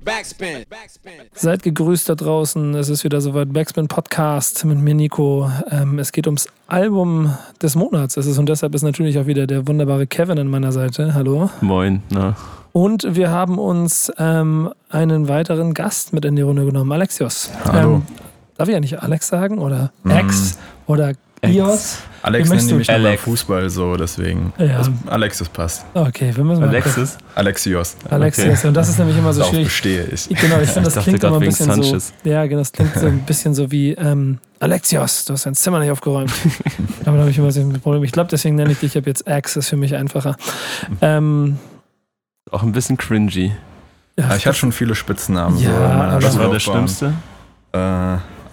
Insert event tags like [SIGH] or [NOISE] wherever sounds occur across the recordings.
Backspin. Seid gegrüßt da draußen. Es ist wieder soweit. Backspin Podcast mit mir, Nico. Ähm, es geht ums Album des Monats. Es ist und deshalb ist natürlich auch wieder der wunderbare Kevin an meiner Seite. Hallo. Moin, na. Und wir haben uns ähm, einen weiteren Gast mit in die Runde genommen, Alexios. Hallo. Ähm, darf ich ja nicht Alex sagen oder Ex oder Ios? Alex nennt beim Alex. Fußball so, deswegen. Ja. Also, Alexis passt. Okay, wir müssen mal Alexis? Alexios. Alexios. Und das ist nämlich immer so Darauf schwierig. bestehe ich. Genau, ich finde, das dachte klingt immer ein wegen bisschen Sanchez. so. Ja, genau, das klingt so ein bisschen so wie ähm, Alexios, du hast dein Zimmer nicht aufgeräumt. [LAUGHS] Damit habe ich immer so ein Problem. Ich glaube, deswegen nenne ich dich ab jetzt Axe, ist für mich einfacher. Ähm, Auch ein bisschen cringy. ja, Ja, ich hatte schon viele Spitznamen. Ja, so in meiner Was war der. Schlimmste? Äh,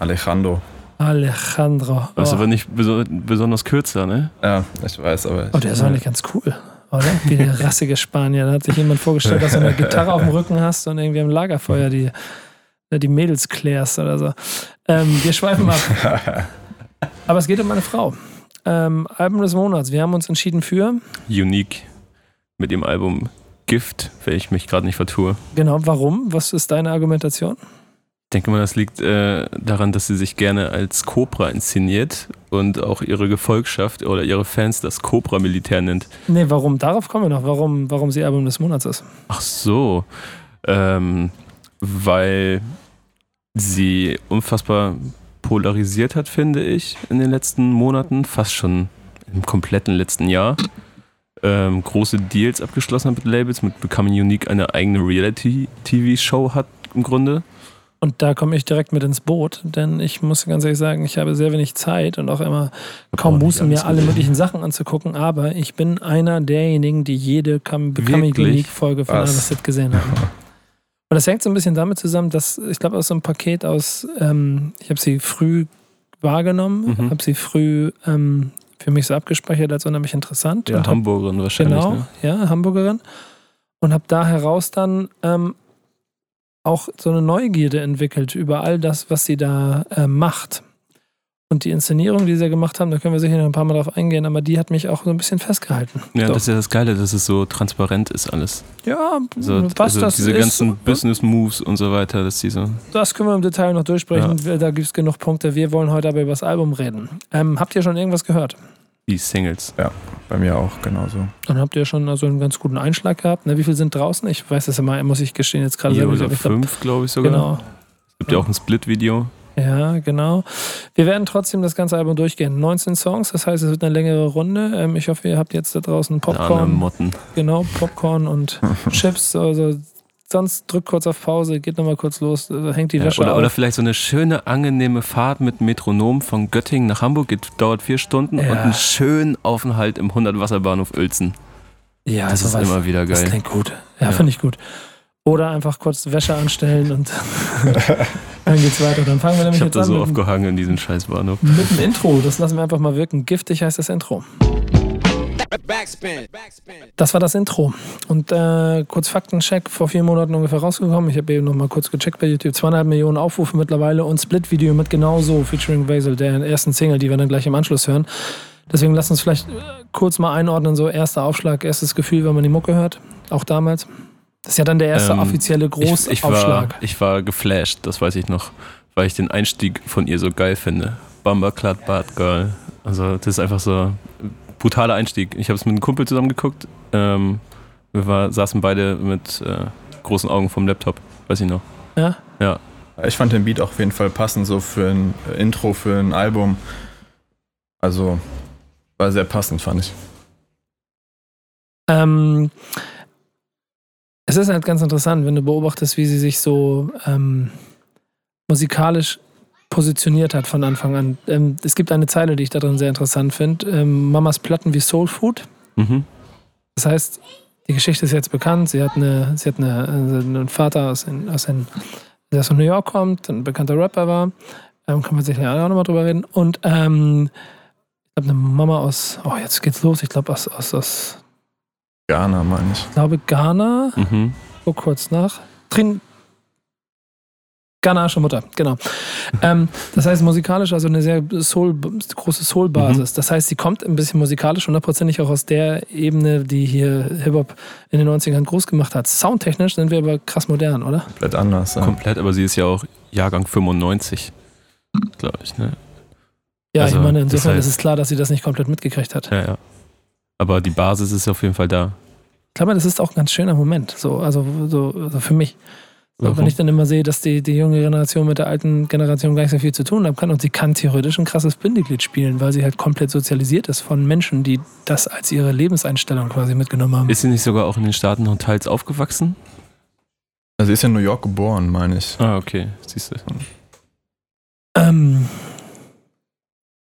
Alejandro. Alejandro. Das ist Oh. aber nicht beso besonders kürzer, ne? Ja, ich weiß, aber. oh, der ist eigentlich ganz cool. Oder? Wie der rassige Spanier. Da hat sich jemand vorgestellt, dass du eine Gitarre auf dem Rücken hast und irgendwie am Lagerfeuer die, die Mädels klärst oder so. Ähm, wir schweifen ab. [LAUGHS] Aber es geht um meine Frau. Ähm, Album des Monats. Wir haben uns entschieden für. Unique mit dem Album Gift, wenn ich mich gerade nicht vertue. Genau, warum? Was ist deine Argumentation? Ich denke mal, das liegt äh, daran, dass sie sich gerne als Cobra inszeniert und auch ihre Gefolgschaft oder ihre Fans das Cobra-Militär nennt. Nee, warum? Darauf kommen wir noch. Warum, warum sie Album des Monats ist. Ach so. Ähm, weil sie unfassbar polarisiert hat, finde ich, in den letzten Monaten, fast schon im kompletten letzten Jahr. Ähm, große Deals abgeschlossen hat mit Labels, mit Becoming Unique eine eigene Reality-TV-Show hat im Grunde. Und da komme ich direkt mit ins Boot, denn ich muss ganz ehrlich sagen, ich habe sehr wenig Zeit und auch immer kaum Muße, mir alle möglichen Sachen anzugucken, aber ich bin einer derjenigen, die jede? Unique-Folge von? Alles gesehen haben. Und das hängt so ein bisschen damit zusammen, dass ich glaube, aus so einem Paket aus, ähm, ich habe sie früh wahrgenommen, Mhm. habe sie früh ähm, für mich so abgespeichert als unheimlich interessant. Ja, und hab Hamburgerin wahrscheinlich. Genau, Ne? ja, Hamburgerin. Und habe da heraus dann ähm, auch so eine Neugierde entwickelt über all das, was sie da äh, macht. Und die Inszenierung, die sie gemacht haben, da können wir sicher noch ein paar Mal drauf eingehen, aber die hat mich auch so ein bisschen festgehalten. Ja, Doch. das ist ja das Geile, dass es so transparent ist alles. ja So, was also das diese ist, ganzen Business-Moves und so weiter, dass die so. das können wir im Detail noch durchsprechen. Da gibt es genug Punkte. Wir wollen heute aber über das Album reden. Ähm, habt ihr schon irgendwas gehört? Die Singles. Bei mir auch genauso. Dann habt ihr schon also einen ganz guten Einschlag gehabt. Ne, wie viel sind draußen? Ich weiß das immer, muss ich gestehen, jetzt gerade selber nicht, oder aber ich glaub, fünf, glaube ich sogar. Genau. Es gibt ja auch ein Split-Video. Ja, genau. Wir werden trotzdem das ganze Album durchgehen. 19 Songs, das heißt, es wird eine längere Runde. Ähm, ich hoffe, ihr habt jetzt da draußen Popcorn. Motten. Genau, Popcorn und [LAUGHS] Chips. Also sonst drückt kurz auf Pause, geht nochmal kurz los, äh, hängt die Ja, Wäsche oder, auf. oder vielleicht so eine schöne, angenehme Fahrt mit Metronom von Göttingen nach Hamburg. Geht, dauert vier Stunden Ja. und einen schönen Aufenthalt im 100-Wasserbahnhof Uelzen. ja, Das ist immer wieder Das geil. klingt gut. Ja, Ja. finde ich gut. Oder einfach kurz Wäsche anstellen und dann [LAUGHS] geht's weiter. Dann fangen wir nämlich Ich habe jetzt da an so mit, oft gehangen in diesem Scheißbahnhof. mit dem Intro. Das lassen wir einfach mal wirken. Giftig heißt das Intro. Backspin. Das war das Intro. Und äh, kurz Faktencheck, vor vier Monaten ungefähr rausgekommen. Ich habe eben noch mal kurz gecheckt bei YouTube. Zweieinhalb Millionen Aufrufe mittlerweile und Split-Video mit genauso featuring Basil, der ersten Single, die wir dann gleich im Anschluss hören. Deswegen lasst uns vielleicht äh, kurz mal einordnen, so erster Aufschlag, erstes Gefühl, wenn man die Mucke hört. Auch damals. Das ist ja dann der erste Ähm, offizielle Ich, ich, war, Großaufschlag. ich war geflasht, das weiß ich noch, weil ich den Einstieg von ihr so geil finde. Bumberclad Bad Girl. Also, das ist einfach so brutaler Einstieg. Ich habe es mit einem Kumpel zusammen geguckt. Ähm, wir war, saßen beide mit äh, großen Augen vom Laptop, weiß ich noch. Ja? Ja, Ich fand den Beat auch auf jeden Fall passend, so für ein Intro, für ein Album. Also, war sehr passend, fand ich. Ähm, es ist halt ganz interessant, wenn du beobachtest, wie sie sich so ähm, musikalisch positioniert hat von Anfang an. Ähm, es gibt eine Zeile, die ich darin sehr interessant finde. Ähm, Mamas Platten wie Soul Food. mhm. Das heißt, die Geschichte ist jetzt bekannt. Sie hat, eine, sie hat eine, also einen Vater, aus, den, aus den, der aus New York kommt, ein bekannter Rapper war. Ähm, kann man sicher auch nochmal drüber reden. Und ähm, ich glaube, eine Mama aus, oh, jetzt geht's los. Ich glaube, aus, aus, aus Ghana, meine ich. ich glaube, Ghana. Mhm. Guck kurz nach. Trin Ghanaische Mutter, genau. ähm, das heißt musikalisch, also eine sehr Soul, große Soul-Basis. Das heißt, sie kommt ein bisschen musikalisch, hundertprozentig auch aus der Ebene, die hier Hip-Hop in den 90ern groß gemacht hat. Soundtechnisch sind wir aber krass modern, oder? Komplett anders. Ja. Komplett, aber sie ist ja auch Jahrgang 95, glaube ich, ne? Ja, Also, ich meine, das insofern heißt- ist es klar, dass sie das nicht komplett mitgekriegt hat. Ja, ja. Aber die Basis ist auf jeden Fall da. Ich glaube, das ist auch ein ganz schöner Moment, so, also so, also für mich. So, Warum? wenn ich dann immer sehe, dass die, die junge Generation mit der alten Generation gar nicht so viel zu tun haben kann und sie kann theoretisch ein krasses Bindeglied spielen, weil sie halt komplett sozialisiert ist von Menschen, die das als ihre Lebenseinstellung quasi mitgenommen haben. Ist sie nicht sogar auch in den Staaten und teils aufgewachsen? Also sie ist in New York geboren, meine ich. Ah, okay. Siehst du. Ähm,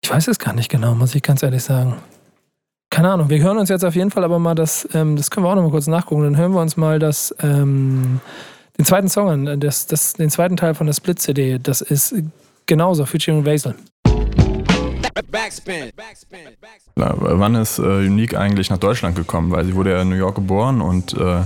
ich weiß es gar nicht genau, muss ich ganz ehrlich sagen. Keine Ahnung, wir hören uns jetzt auf jeden Fall aber mal das, ähm, das können wir auch noch mal kurz nachgucken, dann hören wir uns mal das, ähm, den zweiten Song an, das, das, den zweiten Teil von der Split-CD, das ist genauso, featuring Vasil. Backspin. Backspin. Backspin. Na, wann ist äh, Unique eigentlich nach Deutschland gekommen? Weil sie wurde ja in New York geboren und äh,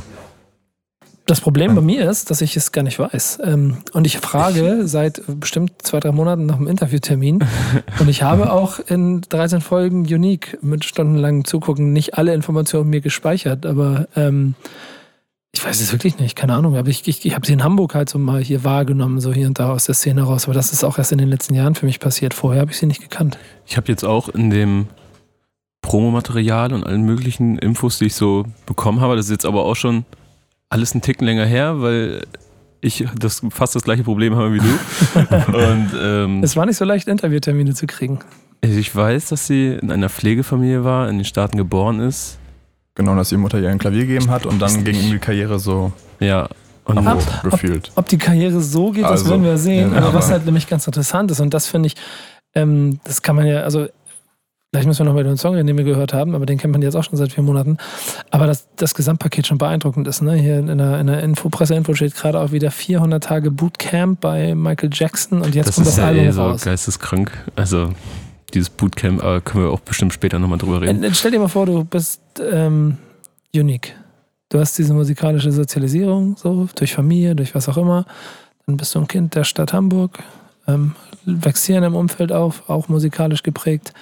Das Problem bei mir ist, dass ich es gar nicht weiß. Ähm, und ich frage [LAUGHS] seit bestimmt zwei, drei Monaten nach einem Interviewtermin. [LAUGHS] Und ich habe auch in 13 Folgen Unique mit stundenlangem Zugucken nicht alle Informationen mir gespeichert. Aber ähm, ich weiß es wirklich nicht, keine Ahnung. Aber ich, ich, ich habe sie in Hamburg halt so mal hier wahrgenommen, so hier und da aus der Szene raus. Aber das ist auch erst in den letzten Jahren für mich passiert. Vorher habe ich sie nicht gekannt. Ich habe jetzt auch in dem Promomaterial und allen möglichen Infos, die ich so bekommen habe, das ist jetzt aber auch schon alles einen Ticken länger her, weil ich das fast das gleiche Problem habe wie du. [LAUGHS] und ähm, Es war nicht so leicht, Interviewtermine zu kriegen. ich weiß, dass sie in einer Pflegefamilie war, in den Staaten geboren ist. Genau, dass ihre Mutter ihr ein Klavier gegeben hat und Ist dann ging die Karriere so Ja. Und Ab- gefühlt. Ob die Karriere so geht, das Also, werden wir sehen. ja, aber was halt nämlich ganz interessant ist, und das finde ich, ähm, das kann man ja, also vielleicht müssen wir noch mal den Song reden, den wir gehört haben, aber den kennt man jetzt auch schon seit vier Monaten. Aber das, das Gesamtpaket schon beeindruckend ist. Ne? Hier in der, in der Info, Presseinfo steht gerade auch wieder 400 Tage Bootcamp bei Michael Jackson und jetzt das kommt ist das ja Album eh so raus. geisteskrank. Also dieses Bootcamp, aber können wir auch bestimmt später nochmal drüber reden. Äh, Stell dir mal vor, du bist ähm, unique. Du hast diese musikalische Sozialisierung, so durch Familie, durch was auch immer. Dann bist du ein Kind der Stadt Hamburg, ähm, wächst hier in einem Umfeld auf, auch musikalisch geprägt.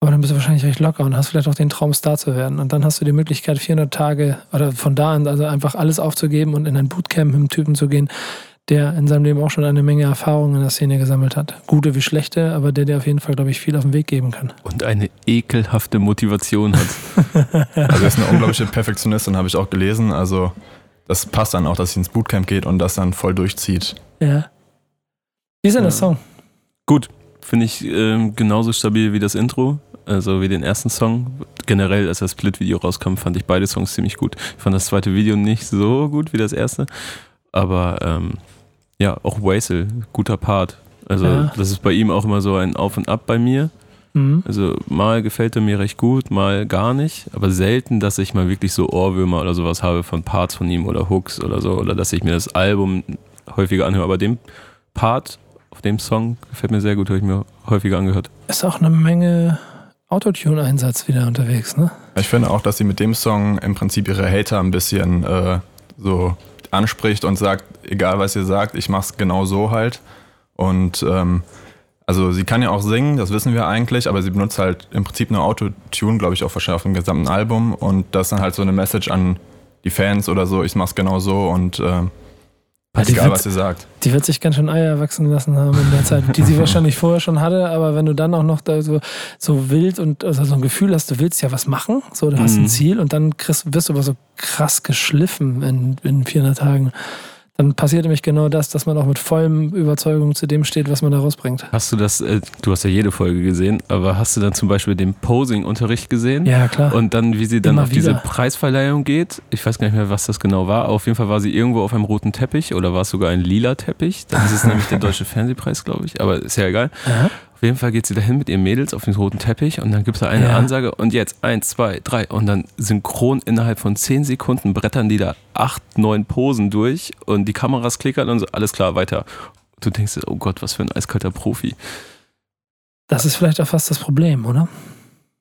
Aber dann bist du wahrscheinlich recht locker und hast vielleicht auch den Traum, Star zu werden. Und dann hast du die Möglichkeit, 400 Tage oder von da an also einfach alles aufzugeben und in ein Bootcamp mit einem Typen zu gehen, der in seinem Leben auch schon eine Menge Erfahrungen in der Szene gesammelt hat. Gute wie schlechte, aber der dir auf jeden Fall, glaube ich, viel auf den Weg geben kann. Und eine ekelhafte Motivation hat. [LAUGHS] Also er ist eine unglaubliche Perfektionistin, habe ich auch gelesen. Also das passt dann auch, dass sie ins Bootcamp geht und das dann voll durchzieht. Ja. Wie ist denn der Ja. Song? Gut, finde ich ähm, genauso stabil wie das Intro, also wie den ersten Song. Generell, als das Split-Video rauskam, fand ich beide Songs ziemlich gut. Ich fand das zweite Video nicht so gut wie das erste, aber ähm, ja, auch Waisel, guter Part. Also Ja. das ist bei ihm auch immer so ein Auf und Ab bei mir. Mhm. Also mal gefällt er mir recht gut, mal gar nicht, aber selten, dass ich mal wirklich so Ohrwürmer oder sowas habe von Parts von ihm oder Hooks oder so oder dass ich mir das Album häufiger anhöre. Aber dem Part auf dem Song gefällt mir sehr gut, habe ich mir häufiger angehört. Ist auch eine Menge Autotune-Einsatz wieder unterwegs, ne? Ich finde auch, dass sie mit dem Song im Prinzip ihre Hater ein bisschen äh, so anspricht und sagt, egal was ihr sagt, ich mach's genau so halt. Und ähm, also sie kann ja auch singen, das wissen wir eigentlich, aber sie benutzt halt im Prinzip nur Autotune, glaube ich, auch wahrscheinlich auf dem gesamten Album. Und das ist dann halt so eine Message an die Fans oder so, ich mach's genau so und äh, Weil die egal wird- was ihr sagt. Die wird sich ganz schön Eier wachsen lassen haben in der Zeit, die sie [LAUGHS] wahrscheinlich vorher schon hatte. Aber wenn du dann auch noch da so, so wild und also so ein Gefühl hast, du willst ja was machen, so du hast ein Mhm. Ziel und dann kriegst, wirst du aber so krass geschliffen in, in 400 Tagen. Dann passiert nämlich genau das, dass man auch mit vollem Überzeugung zu dem steht, was man da rausbringt. Hast du das, äh, du hast ja jede Folge gesehen, aber hast du dann zum Beispiel den Posing-Unterricht gesehen? Ja, klar. Und dann, wie sie dann Immer auf diese wieder. Preisverleihung geht. Ich weiß gar nicht mehr, was das genau war. Auf jeden Fall war sie irgendwo auf einem roten Teppich oder war es sogar ein lila Teppich. Das ist nämlich der [LAUGHS] Deutsche Fernsehpreis, glaube ich. Aber ist ja egal. ja. Auf jeden Fall geht sie dahin mit ihren Mädels auf den roten Teppich und dann gibt es da eine Ja. Ansage und jetzt eins, zwei, drei und dann synchron innerhalb von zehn Sekunden brettern die da acht, neun Posen durch und die Kameras klickern und so, alles klar, weiter. Du denkst, dir, oh Gott, was für ein eiskalter Profi. Das ist vielleicht auch fast das Problem, oder?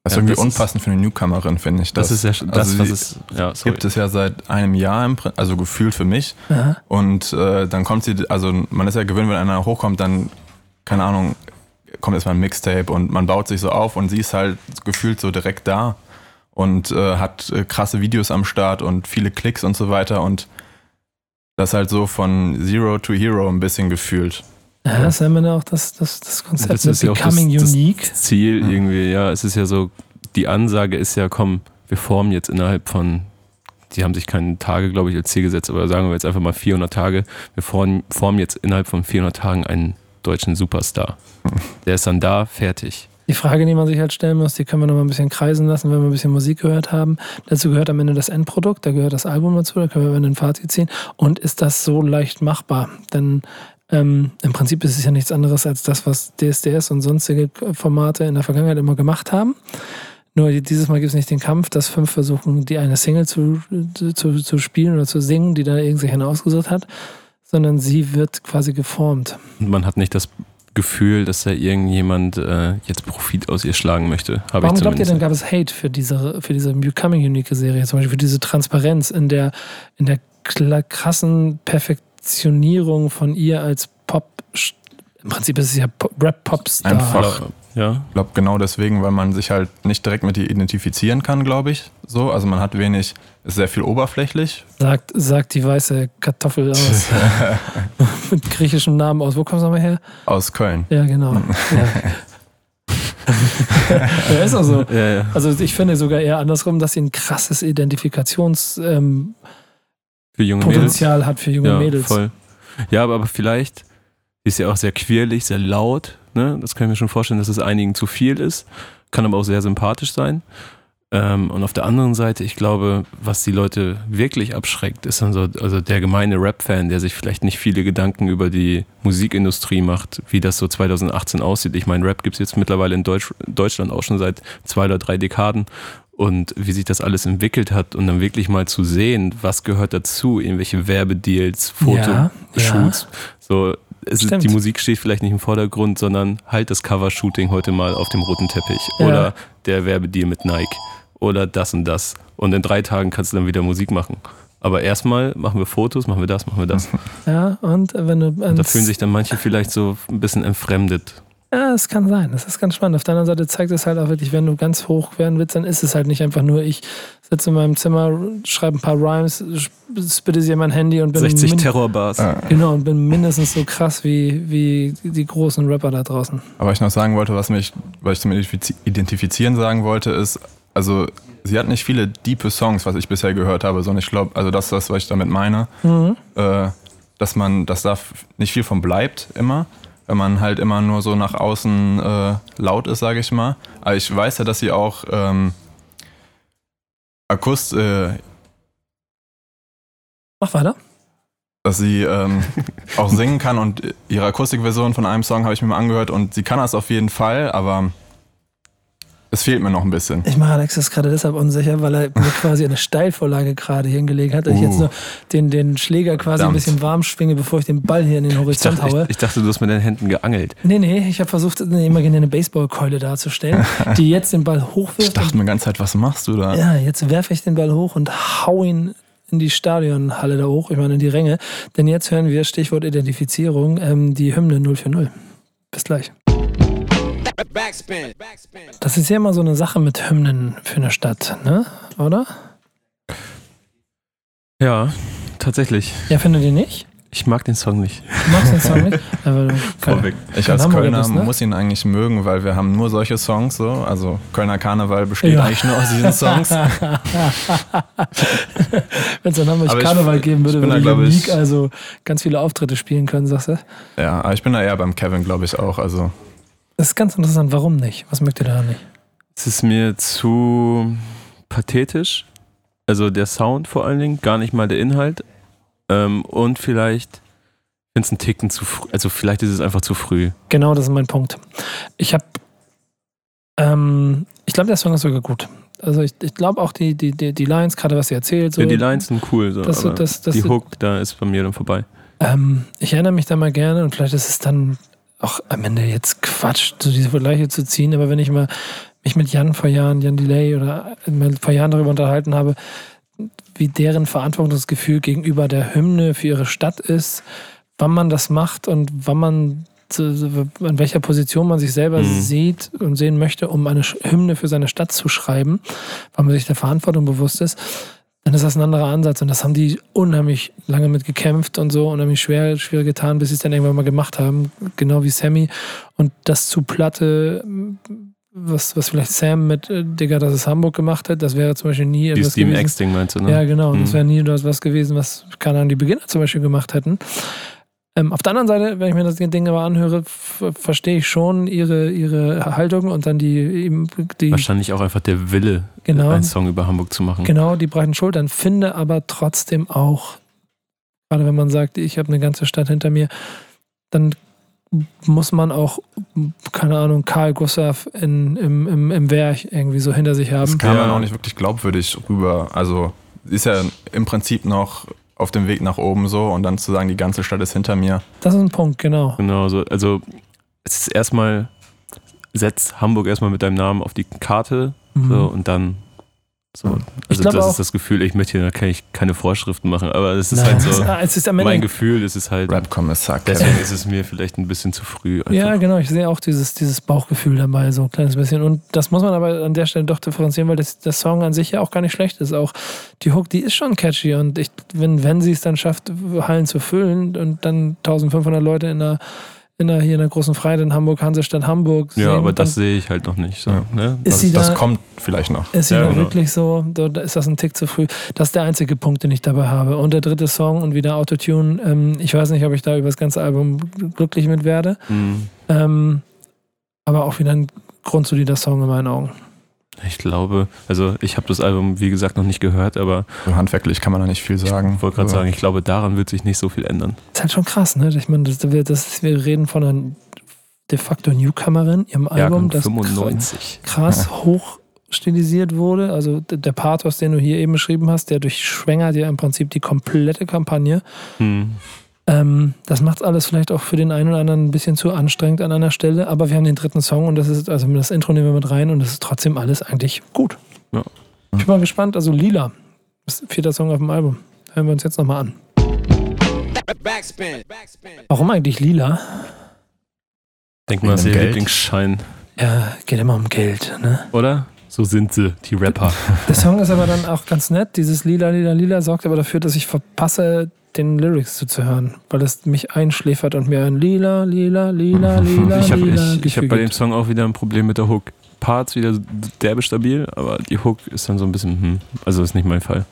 Das ist Ja, irgendwie das ist- unpassend für eine Newcomerin, finde ich. Das, ist ja das, also was die es. Ja, gibt es ja seit einem Jahr, also gefühlt für mich. Aha. Und äh, dann kommt sie, also man ist ja gewöhnt, wenn einer hochkommt, dann, keine Ahnung, kommt erstmal ein Mixtape und man baut sich so auf und sie ist halt gefühlt so direkt da und äh, hat äh, krasse Videos am Start und viele Klicks und so weiter und das halt so von Zero to Hero ein bisschen gefühlt. Ja, das ist ja immer auch das, das, das Konzept Das mit ist ja das- Becoming das- Unique. Ziel Mhm. irgendwie, ja, es ist ja so, die Ansage ist ja, komm, wir formen jetzt innerhalb von, die haben sich keine Tage, glaube ich, als Ziel gesetzt, aber sagen wir jetzt einfach mal 400 Tage, wir formen, formen jetzt innerhalb von 400 Tagen einen deutschen Superstar. Der ist dann da, fertig. Die Frage, die man sich halt stellen muss, die können wir noch mal ein bisschen kreisen lassen, wenn wir ein bisschen Musik gehört haben. Dazu gehört am Ende das Endprodukt, da gehört das Album dazu, da können wir am Ende ein Fazit ziehen. Und ist das so leicht machbar? Denn ähm, im Prinzip ist es ja nichts anderes als das, was DSDS und sonstige Formate in der Vergangenheit immer gemacht haben. Nur dieses Mal gibt es nicht den Kampf, dass fünf versuchen, die eine Single zu, zu, zu spielen oder zu singen, die da irgendjemand ausgesucht hat, sondern sie wird quasi geformt. Und man hat nicht das Gefühl, dass da irgendjemand äh, jetzt Profit aus ihr schlagen möchte. Habe Warum ich glaubt ihr denn, gab es Hate für diese, für diese Becoming Unique Serie, zum Beispiel für diese Transparenz in der, in der krassen Perfektionierung von ihr als Pop? Im Prinzip ist es ja Pop- Rap-Popstar. Einfach. Ja, Ich glaube genau deswegen, weil man sich halt nicht direkt mit ihr identifizieren kann, glaube ich. So, also man hat wenig, ist sehr viel oberflächlich. Sagt, sagt die weiße Kartoffel aus. [LAUGHS] Mit griechischem Namen aus. Wo kommst du nochmal her? Aus Köln. Ja, genau. [LAUGHS] Ja. ja, ist auch so. [LAUGHS] ja, ja. Also ich finde sogar eher andersrum, dass sie ein krasses Identifikationspotenzial ähm, Für junge Mädels. Potenzial hat für junge ja, Mädels. Voll. Ja, aber, aber vielleicht sie ist ja auch sehr quirlig, sehr laut. Ne? Das kann ich mir schon vorstellen, dass es einigen zu viel ist. Kann aber auch sehr sympathisch sein. Ähm, und auf der anderen Seite, ich glaube, was die Leute wirklich abschreckt, ist dann so, also der gemeine Rap-Fan, der sich vielleicht nicht viele Gedanken über die Musikindustrie macht, wie das so 2018 aussieht. Ich meine, Rap gibt es jetzt mittlerweile in Deutsch, Deutschland auch schon seit zwei oder drei Dekaden. Und wie sich das alles entwickelt hat und dann wirklich mal zu sehen, was gehört dazu, irgendwelche Werbedeals, Ja, Fotoshoots. So, ist, die Musik steht vielleicht nicht im Vordergrund, sondern halt das Cover-Shooting heute mal auf dem roten Teppich. Ja. Oder der Werbedeal mit Nike. Oder das und das. Und in drei Tagen kannst du dann wieder Musik machen. Aber erstmal machen wir Fotos, machen wir das, machen wir das. [LAUGHS] Ja, und wenn du. Und da fühlen sich dann manche vielleicht so ein bisschen entfremdet. Ja, es kann sein. Das ist ganz spannend. Auf der anderen Seite zeigt es halt auch wirklich, wenn du ganz hoch werden willst, dann ist es halt nicht einfach nur, ich sitze in meinem Zimmer, schreibe ein paar Rhymes, spitte sie in mein Handy und bin, 60 min Terrorbars. Ah. genau, und bin mindestens so krass wie, wie die großen Rapper da draußen. Aber ich noch sagen wollte, was mich, was ich zum Identifiz- Identifizieren sagen wollte, ist, also sie hat nicht viele diepe Songs, was ich bisher gehört habe, sondern ich glaube, also das ist das, was ich damit meine, Mhm. äh, dass man, dass da nicht viel von bleibt immer, wenn man halt immer nur so nach außen äh, laut ist, sage ich mal. Aber ich weiß ja, dass sie auch ähm, Akust, äh, Mach weiter. dass sie ähm, [LAUGHS] auch singen kann und ihre Akustikversion von einem Song habe ich mir mal angehört und sie kann das auf jeden Fall, aber es fehlt mir noch ein bisschen. Ich mache Alex ist gerade deshalb unsicher, weil er mir [LAUGHS] quasi eine Steilvorlage gerade hingelegt hat. dass Ich Uh. jetzt nur den, den Schläger quasi ein Verdammt. bisschen warm schwinge, bevor ich den Ball hier in den Ich Horizont dachte, haue. ich, ich dachte, du hast mit deinen Händen geangelt. Nee, nee, ich habe versucht, eine imaginäre Baseballkeule darzustellen, [LAUGHS] die jetzt den Ball Ich hochwirft. dachte mir ganz Zeit, was machst du da? Ja, jetzt werfe ich den Ball hoch und hau ihn in die Stadionhalle da hoch, ich meine in die Ränge. Denn jetzt hören wir, Stichwort Identifizierung, ähm, die Hymne 040. Bis gleich. Backspin. Backspin. Das ist ja immer so eine Sache mit Hymnen für eine Stadt, ne? Oder? Ja, tatsächlich. Ja, findet ihr nicht? Ich mag den Song nicht. Du magst den Song nicht? [LAUGHS] Vorweg. Ich als Hamburger Kölner bist, ne? muss ihn eigentlich mögen, weil wir haben nur solche Songs so. Also Kölner Karneval besteht Ja. eigentlich nur aus diesen Songs. [LAUGHS] Wenn es in Hamburg Aber ich- Karneval geben würde, ich würde da, glaub ich- Unique also ganz viele Auftritte spielen können, sagst du? Ja, aber ich bin da eher beim Kevin, glaube ich auch. Also Das ist ganz interessant. Warum nicht? Was mögt ihr da nicht? Es ist mir zu pathetisch. Also der Sound vor allen Dingen, gar nicht mal der Inhalt. Ähm, und vielleicht finde es ein Ticken zu früh. Also vielleicht ist es einfach zu früh. Genau, das ist mein Punkt. Ich habe, ähm, ich glaube, der Song ist sogar gut. Also ich, ich glaube auch die, die, die, die Lines, gerade was sie erzählt, so, ja, die Lines sind cool, so, das, das, das, die Hook, da ist bei mir dann vorbei. Ähm, ich erinnere mich da mal gerne und vielleicht ist es dann auch am Ende jetzt Quatsch, so diese Vergleiche zu ziehen, aber wenn ich mal mich mit Jan vor Jahren, Jan Delay oder vor Jahren darüber unterhalten habe, wie deren Verantwortungsgefühl gegenüber der Hymne für ihre Stadt ist, wann man das macht und wann man an welcher Position man sich selber Mhm. sieht und sehen möchte, um eine Hymne für seine Stadt zu schreiben, weil man sich der Verantwortung bewusst ist, dann ist das ein anderer Ansatz. Und das haben die unheimlich lange mit gekämpft und so, unheimlich schwer, schwer getan, bis sie es dann irgendwann mal gemacht haben. Genau wie Sammy. Und das zu Platte, was, was vielleicht Sam mit äh, Digga, das ist Hamburg gemacht hat, das wäre zum Beispiel nie Die etwas Steven gewesen. X-Ding meinst du, ne? Ja, genau. Das Mhm. wäre nie das was gewesen, was, keine Ahnung, die Beginner zum Beispiel gemacht hätten. Ähm, auf der anderen Seite, wenn ich mir das Ding aber anhöre, verstehe ich schon ihre, ihre Haltung und dann die, eben die Wahrscheinlich auch einfach der Wille, Genau. einen Song über Hamburg zu machen. genau die breiten Schultern, finde aber trotzdem auch, gerade wenn man sagt, ich habe eine ganze Stadt hinter mir, dann muss man auch, keine Ahnung, Karl Gustav in, im, im, im Werk irgendwie so hinter sich haben. Das kam Ja. auch nicht wirklich glaubwürdig rüber. Also sie ist ja im Prinzip noch auf dem Weg nach oben so und dann zu sagen, die ganze Stadt ist hinter mir. Das ist ein Punkt, genau. Genau, so, also es ist erstmal, setz Hamburg erstmal mit deinem Namen auf die Karte Mhm. so, und dann so. Also das auch- ist das Gefühl, ich möchte hier da kann ich keine Vorschriften machen, aber es ist Nein, halt so ist, es ist am Ende mein Gefühl, es ist halt, Rap-Kommissar deswegen Kevin. ist es mir vielleicht ein bisschen zu früh. Einfach. Ja, genau. Ich sehe auch dieses, dieses Bauchgefühl dabei, so ein kleines bisschen. Und das muss man aber an der Stelle doch differenzieren, weil das, der Song an sich ja auch gar nicht schlecht ist. Auch die Hook, die ist schon catchy. Und ich, wenn, wenn sie es dann schafft, Hallen zu füllen und dann 1500 Leute in einer, in einer, hier in der großen Freiheit in Hamburg, Hansestadt Hamburg. Ja, aber das sehe ich halt noch nicht. So, ne? Ist das, sie Das da- kommt vielleicht noch. ist sie Ja, da genau. wirklich so, da da ist das ein Tick zu früh. Das ist der einzige Punkt, den ich dabei habe. Und der dritte Song und wieder Autotune. Ähm, ich weiß nicht, ob ich da über das ganze Album glücklich mit werde. Hm, Ähm, aber auch wieder ein grundsolider Song in meinen Augen. Ich glaube, also ich habe das Album, wie gesagt, noch nicht gehört, aber So handwerklich kann man da nicht viel sagen. ich wollte gerade sagen, ich glaube, daran wird sich nicht so viel ändern. Ist halt schon krass, ne? Ich meine, das, wir- das, wir reden von einer de facto Newcomerin, ihrem Album, das 95. krass hoch stilisiert wurde. Also der Pathos, den du hier eben beschrieben hast, der durchschwängert ja im Prinzip die komplette Kampagne. Hm. Ähm, das macht alles vielleicht auch für den einen oder anderen ein bisschen zu anstrengend an einer Stelle, aber wir haben den dritten Song und das ist, also das Intro nehmen wir mit rein und das ist trotzdem alles eigentlich gut. Ja. Ich bin mal gespannt, also Lila, das ist vierter Song auf dem Album. Hören wir uns jetzt nochmal an. Backspin. Backspin. Warum eigentlich Lila? Denk mal, das ist ihr? Lieblingsschein, Ja, geht immer um Geld, ne? oder? So sind sie, die Rapper. Der Song ist aber dann auch ganz nett. Dieses Lila, Lila, Lila sorgt aber dafür, dass ich verpasse, den Lyrics zuzuhören, weil es mich einschläfert und mir ein Lila, Lila, Lila, [LAUGHS] Lila, ich habe Lila ich, ich hab Gefühl bei dem. Song auch wieder ein Problem mit der Hook. Parts wieder derbe stabil, aber die Hook ist dann so ein bisschen, hm, also ist nicht mein Fall.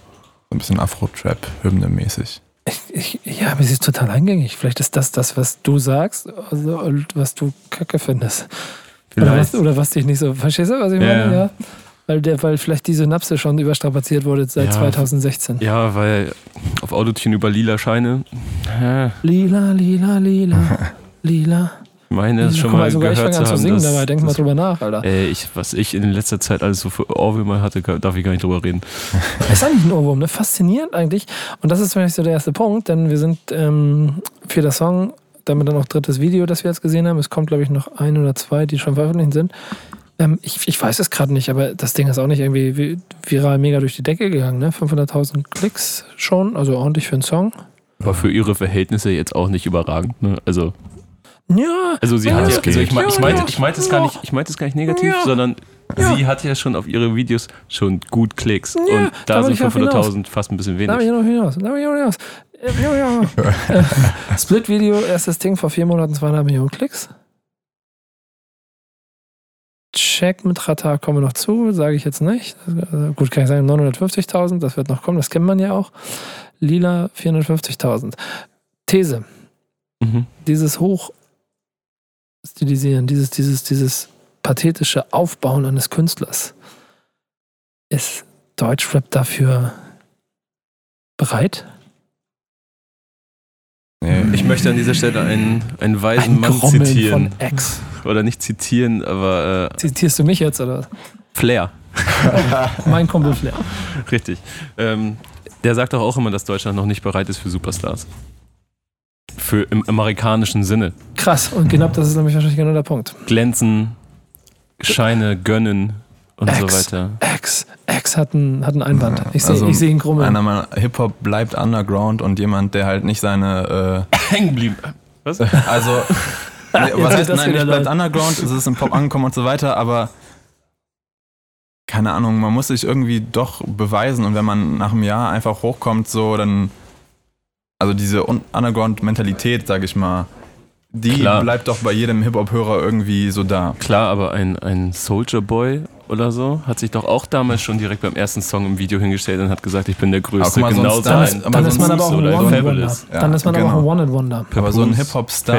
So ein bisschen Afro-Trap-Hymne-mäßig. Ich, ich, ja, aber sie ist total eingängig. Vielleicht ist das das, was du sagst, also, und was du kacke findest. Oder Vielleicht. was, oder was dich nicht so. Verstehst du, was ich Ja, meine? ja. Weil, der, weil vielleicht die Synapse schon überstrapaziert wurde seit Ja. 2016. Ja, weil auf Autotune über lila Scheine, Lila, lila, lila, [LAUGHS] lila. ich meine, das schon Guck mal sogar ich gehört fange zu an zu haben. singen dass- dabei. Denk mal drüber nach, Alter. Ey, ich, was ich in letzter Zeit alles so für Ohrwürmer hatte, darf ich gar nicht drüber reden. [LAUGHS] Ist eigentlich ein Ohrwurm, ne? Faszinierend eigentlich. Und das ist vielleicht so der erste Punkt, denn wir sind ähm, vierter Song, damit dann auch drittes Video, das wir jetzt gesehen haben. Es kommt, glaube ich, noch ein oder zwei, die schon veröffentlicht sind. Ähm, ich, ich weiß es gerade nicht, aber das Ding ist auch nicht irgendwie vi- viral mega durch die Decke gegangen, ne? 500.000 Klicks schon, also ordentlich für einen Song. Aber für ihre Verhältnisse jetzt auch nicht überragend. Ne? Also, Ja, also sie Ja, hat das ja, also ich, mein, ich meinte, ich meinte es gar nicht, ich meinte es gar nicht negativ, Ja. sondern Ja. sie hat ja schon auf ihre Videos schon gut Klicks Ja, und da da sind ich auch hinaus. 500.000 fast ein bisschen Da habe ich wenig. noch hinaus. Da ich noch hinaus. Äh. [LAUGHS] Äh, Split-Video, erstes Ding vor vier Monaten, zweieinhalb Millionen Klicks. Check mit Rata kommen wir noch zu, sage ich jetzt nicht. Also gut, kann ich sagen 950.000, das wird noch kommen, das kennt man ja auch. Lila 450.000. These, Mhm. dieses Hochstilisieren, dieses, dieses, dieses pathetische Aufbauen eines Künstlers, ist Deutschrap dafür bereit? Nee, Ich möchte an dieser Stelle einen, einen weisen Ein Mann Grommeln zitieren. von Ex. Oder nicht zitieren, aber äh, Zitierst du mich jetzt oder? Flair. [LAUGHS] Mein Kumpel Flair. Richtig. Ähm, der sagt doch auch immer, dass Deutschland noch nicht bereit ist für Superstars. Für im amerikanischen Sinne. Krass. Und genau das ist nämlich wahrscheinlich genau der Punkt. Glänzen, Scheine gönnen, und so X. weiter. X, X hat einen, hat einen Einwand. Ich sehe Also ich seh ihn grummeln. Einer meiner Hip-Hop bleibt underground und jemand, der halt nicht seine. Hängen geblieben. Was? Äh, also. [LAUGHS] nee, was heißt, nein, nicht bleibt underground, es ist im Pop angekommen und so weiter, aber. Keine Ahnung, man muss sich irgendwie doch beweisen und wenn man nach einem Jahr einfach hochkommt, so, dann. Also diese Un- Underground-Mentalität, sag ich mal, die Klar. bleibt doch bei jedem Hip-Hop-Hörer irgendwie so da. Klar, aber ein, ein Soldier Boy oder so hat sich doch auch damals schon direkt beim ersten Song im Video hingestellt und hat gesagt, ich bin der Größte. Aber mal, Star- dann ist, dann ist man aber auch ein ein One-Hit-Wonder. Fabulous. Dann ist man aber genau. auch ein One-Hit-Wonder. Aber so ein Hip-Hop-Star.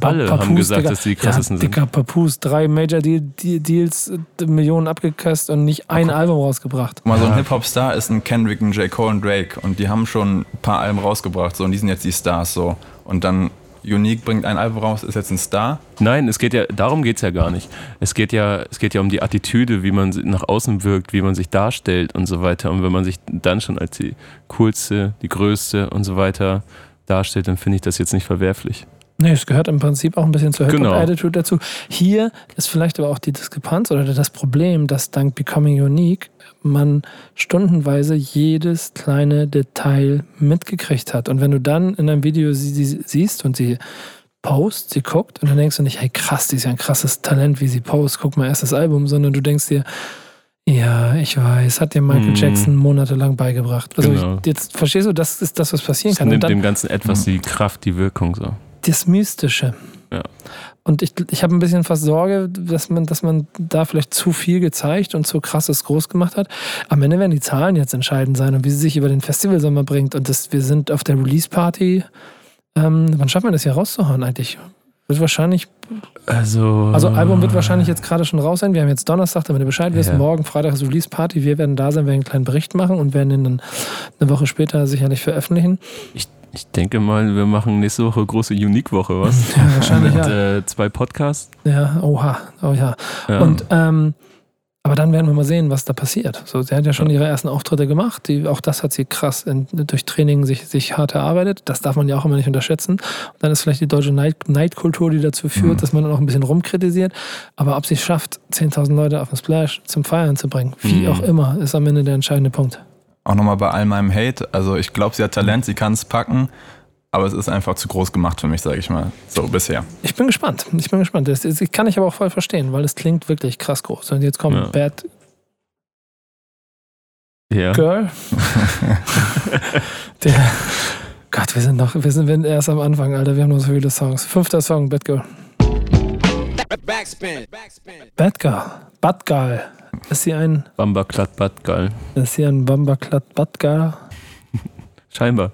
Alle haben gesagt, Digga. dass die krassesten ja, sind. Dicker Papoose, drei Major Deal, Deal, Deals, Millionen abgekasst und nicht ein Album rausgebracht. Guck mal, so ein. Hip-Hop-Star ist ein Kendrick, ein J. Cole und Drake und die haben schon ein paar Alben rausgebracht so und die sind jetzt die Stars so. Und dann Unique bringt ein Album raus, ist jetzt ein Star. Nein, es geht ja, darum geht es ja gar nicht. Es geht ja, es geht ja um die Attitüde, wie man nach außen wirkt, wie man sich darstellt und so weiter. Und wenn man sich dann schon als die coolste, die größte und so weiter darstellt, dann finde ich das jetzt nicht verwerflich. Nee, es gehört im Prinzip auch ein bisschen zur Genau. Hip-Hop-Attitude dazu. Hier ist vielleicht aber auch die Diskrepanz oder das Problem, dass dank Becoming Unique man stundenweise jedes kleine Detail mitgekriegt hat. Und wenn du dann in einem Video sie, sie siehst und sie post, sie guckt und dann denkst du nicht, hey krass, die ist ja ein krasses Talent, wie sie post, guck mal erstes Album, sondern du denkst dir, ja, ich weiß, hat dir Michael Hm. Jackson monatelang beigebracht. Also Genau. ich, jetzt verstehst du, das ist das, was passieren Es kann. Und nimmt dann, dem Ganzen etwas die Kraft, die Wirkung so. Das Mystische. Ja. Und ich, ich habe ein bisschen fast Sorge, dass man, dass man da vielleicht zu viel gezeigt und zu krasses groß gemacht hat. Am Ende werden die Zahlen jetzt entscheidend sein und wie sie sich über den Festivalsommer bringt. Und das, wir sind auf der Release-Party. Ähm, wann schaffen wir das hier rauszuhauen eigentlich? Wird wahrscheinlich, Also, also Album wird wahrscheinlich jetzt gerade schon raus sein. Wir haben jetzt Donnerstag, damit ihr Bescheid wisst. Ja. Morgen, Freitag ist Release-Party. Wir werden da sein, werden einen kleinen Bericht machen und werden ihn dann eine Woche später sicherlich veröffentlichen. ich, ich denke mal, wir machen nächste Woche große Unique-Woche, was? [LAUGHS] Ja, wahrscheinlich Mit ja. äh, zwei Podcasts. Ja, oha, oh ja. Ja. Und ähm, aber dann werden wir mal sehen, was da passiert. So, sie hat ja schon ihre ersten Auftritte gemacht. Die, auch das hat sie krass in, durch Training sich, sich hart erarbeitet. Das darf man ja auch immer nicht unterschätzen. Und dann ist vielleicht die deutsche Neid, Neidkultur, die dazu führt, Mhm. dass man dann auch ein bisschen rumkritisiert. Aber ob sie es schafft, 10.000 Leute auf den Splash zum Feiern zu bringen, wie Mhm. auch immer, ist am Ende der entscheidende Punkt. Auch nochmal bei all meinem Hate. Also ich glaube, sie hat Talent, sie kann es packen, aber es ist einfach zu groß gemacht für mich, sage ich mal. So bisher. Ich bin gespannt. Ich bin gespannt. Das, das kann ich aber auch voll verstehen, weil es klingt wirklich krass groß. Und jetzt kommt Ja. Bad ja. Girl. [LAUGHS] Der. Gott, wir sind noch, wir sind erst am Anfang, Alter. Wir haben noch so viele Songs. Fünfter Song, Bad Girl. Backspin. Backspin. Bad Girl. Bad Girl. Ist sie ein, Bamba Klatt Bad geil. ist sie ein Bambaklatt Bad Girl? [LAUGHS] Scheinbar.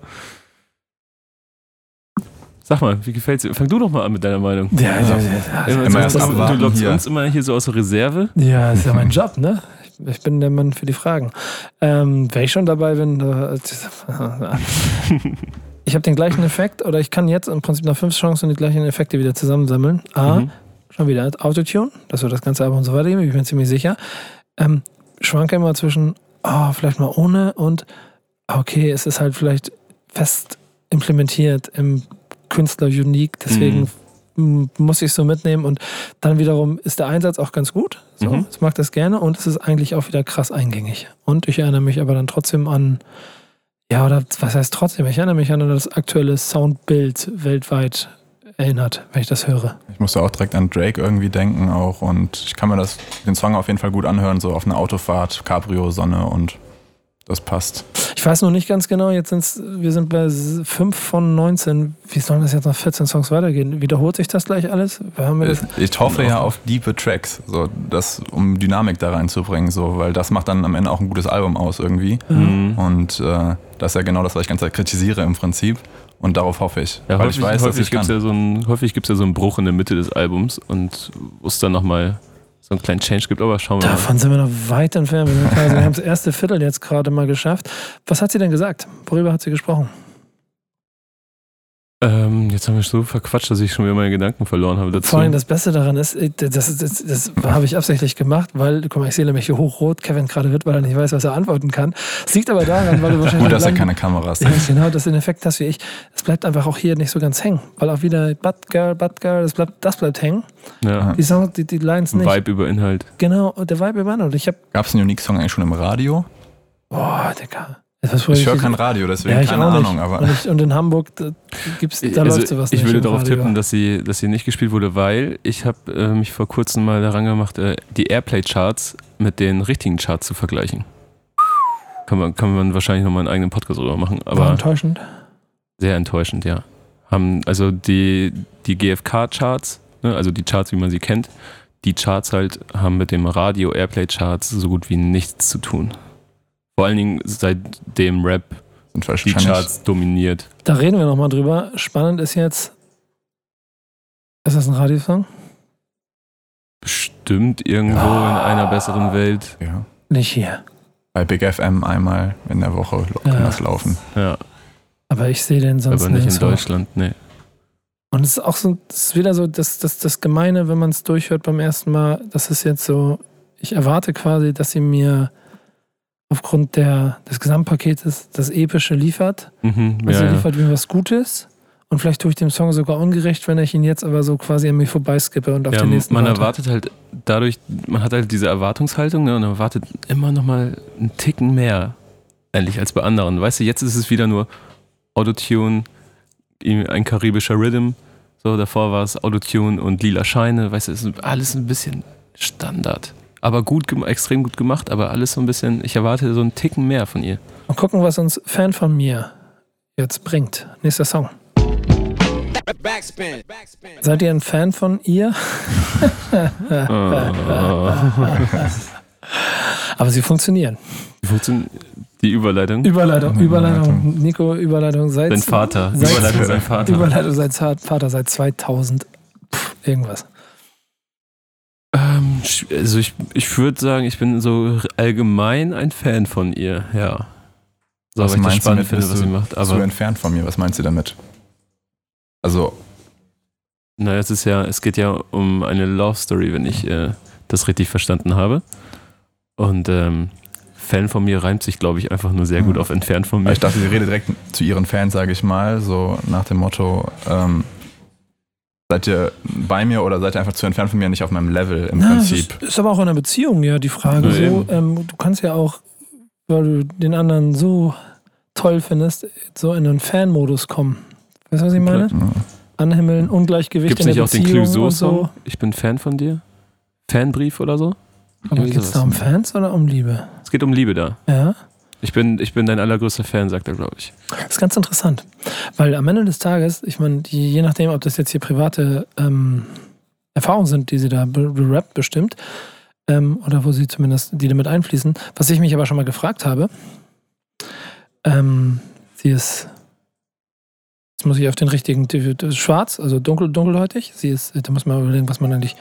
Sag mal, wie gefällt's dir? Fang du doch mal an mit deiner Meinung. Ja, ja, ja. Immer, Immer das, erst du lockst hier. uns immer hier so aus der Reserve. Ja, ist ja mein Job, ne? Ich bin der Mann für die Fragen. Ähm, Wenn ich schon dabei bin, äh, [LAUGHS] ich habe den gleichen Effekt oder ich kann jetzt im Prinzip nach fünf Chancen die gleichen Effekte wieder zusammensammeln. A, Mhm. Schon wieder Autotune, das wird das ganze Album so weitergehen, ich bin ziemlich sicher. Ähm, schwanke immer zwischen, oh, vielleicht mal ohne und ah, okay, es ist halt vielleicht fest implementiert im Künstler unique, deswegen m- muss ich es so mitnehmen und dann wiederum ist der Einsatz auch ganz gut. So, Mhm. Ich mag das gerne und es ist eigentlich auch wieder krass eingängig. Und ich erinnere mich aber dann trotzdem an, ja, oder was heißt trotzdem? Ich erinnere mich an das aktuelle Soundbild weltweit erinnert, wenn ich das höre. Ich musste auch direkt an Drake irgendwie denken auch und ich kann mir das, den Song auf jeden Fall gut anhören, so auf einer Autofahrt, Cabrio, Sonne und das passt. Ich weiß noch nicht ganz genau, jetzt sind's, wir sind bei 5 von 19. Wie sollen das jetzt nach 14 Songs weitergehen? Wiederholt sich das gleich alles? Das, ich hoffe ja auf diepe Tracks, so das, um Dynamik da reinzubringen, so, weil das macht dann am Ende auch ein gutes Album aus irgendwie. Mhm. Und äh, das ist ja genau das, was ich ganz kritisiere im Prinzip. Und darauf hoffe ich. Ja, weil häufig ich weiß, dass häufig ich gibt es kann. ja, so einen- häufig gibt's ja so einen Bruch in der Mitte des Albums und wo es dann nochmal so einen kleinen Change gibt, aber schauen wir mal. davon sind wir noch weit entfernt. Wir haben das erste Viertel jetzt gerade mal geschafft. Was hat sie denn gesagt? Worüber hat sie gesprochen? Ähm, jetzt haben wir so verquatscht, dass ich schon wieder meine Gedanken verloren habe dazu. Vor allem das Beste daran ist, äh, das, das, das, das habe ich absichtlich gemacht, weil, guck mal, ich sehe nämlich hier hochrot, Kevin gerade wird, weil er nicht weiß, was er antworten kann. Es liegt aber daran, weil du [LAUGHS] wahrscheinlich. Gut, dass er keine Kameras Ja, hat. genau, das den Effekt hast wie ich. Es bleibt einfach auch hier nicht so ganz hängen, weil auch wieder Bad Girl, Bad Girl, das bleibt, das bleibt hängen. ja. Die Songs, die, die Lines nicht. Vibe über Inhalt. Genau, der Vibe über hab, Gab es einen Unique-Song eigentlich schon im Radio? boah, Digga. Das Ich höre kein Radio, deswegen ja, ich keine. Ahnung. Aber und, ich, und in Hamburg, da, gibt's, da also, läuft sowas ich würde darauf Radio. tippen, dass sie, dass sie nicht gespielt wurde, weil ich habe äh, mich vor kurzem mal daran gemacht, äh, die Airplay-Charts mit den richtigen Charts zu vergleichen. Kann man, kann man wahrscheinlich nochmal einen eigenen Podcast drüber machen, War aber enttäuschend. sehr enttäuschend, ja. Haben also die, die GFK-Charts, ne, also die Charts, wie man sie kennt, die Charts halt haben mit dem Radio Airplay-Charts so gut wie nichts zu tun. Vor allen Dingen seitdem Rap sind die Charts dominiert. Da reden wir nochmal drüber. Spannend ist jetzt, ist das ein Radiosong? Bestimmt irgendwo in einer besseren Welt. ja, Nicht hier. bei Big FM einmal in der Woche kann Ja. das laufen. Ja, Aber ich sehe den sonst aber nicht in. Deutschland, nee. Und es ist auch so, das ist wieder so das, das, das Gemeine, wenn man es durchhört beim ersten Mal. Das ist jetzt so, ich erwarte quasi, dass sie mir aufgrund der, des Gesamtpaketes das Epische liefert. Mhm, Also ja, liefert mir was Gutes. Und vielleicht tue ich dem Song sogar ungerecht, wenn ich ihn jetzt aber so quasi an mir vorbeiskippe und auf ja, den nächsten man warte. erwartet halt dadurch, man hat halt diese Erwartungshaltung ne, und erwartet immer noch mal einen Ticken mehr, endlich als bei anderen. Weißt du, jetzt ist es wieder nur Autotune, ein karibischer Rhythm. So, davor war es Autotune und lila Scheine. Weißt du, es ist alles ein bisschen Standard. Aber gut, extrem gut gemacht, aber alles so ein bisschen, ich erwarte so einen Ticken mehr von ihr. Mal gucken, was uns Fan von mir jetzt bringt. Nächster Song. Backspin. Backspin. Seid ihr ein Fan von ihr? [LAUGHS] Aber sie funktionieren. Die Überleitung? Überleitung, Überleitung. Nico, Überleitung seit. Dein Vater. Seit- Überleitung sein Vater. Überleitung seit Vater seit 2000. Pff, irgendwas. Ähm, also ich, ich würde sagen, ich bin so allgemein ein Fan von ihr, ja. So, Was weil ich das meinst du spannend mit, finde, bist was du sie macht. Aber entfernt von mir. Was meinst du damit? Also, naja, es ist ja, es geht ja um eine Love Story, wenn ich äh, das richtig verstanden habe. Und ähm, Fan von mir reimt sich, glaube ich, einfach nur sehr gut Mhm. auf entfernt von mir. ich dachte, sie redet direkt zu ihren Fans, sage ich mal, so nach dem Motto, ähm, seid ihr bei mir oder seid ihr einfach zu entfernt von mir, nicht auf meinem Level im Ja, Prinzip? Das ist, ist aber auch in einer Beziehung ja die Frage. Ja, so, ähm, du kannst ja auch, weil du den anderen so toll findest, so in einen Fan-Modus kommen. Weißt du, was ich meine? Ja. Anhimmeln, Ungleichgewicht Gibt es in nicht der auch den Beziehung und Clouseau-Song? so. Ich bin Fan von dir? Fanbrief oder so? Aber geht es da um Fans oder um Liebe? Es geht um Liebe da. Ja. Ich bin, ich bin dein allergrößter Fan, sagt er, glaube ich. Das ist ganz interessant. Weil am Ende des Tages, ich meine, je nachdem, ob das jetzt hier private ähm, Erfahrungen sind, die sie da be- berappt bestimmt, ähm, oder wo sie zumindest die damit einfließen, was ich mich aber schon mal gefragt habe, ähm, sie ist, jetzt muss ich auf den richtigen, schwarz, also dunkel, dunkelhäutig, sie ist, da muss man überlegen, was man eigentlich,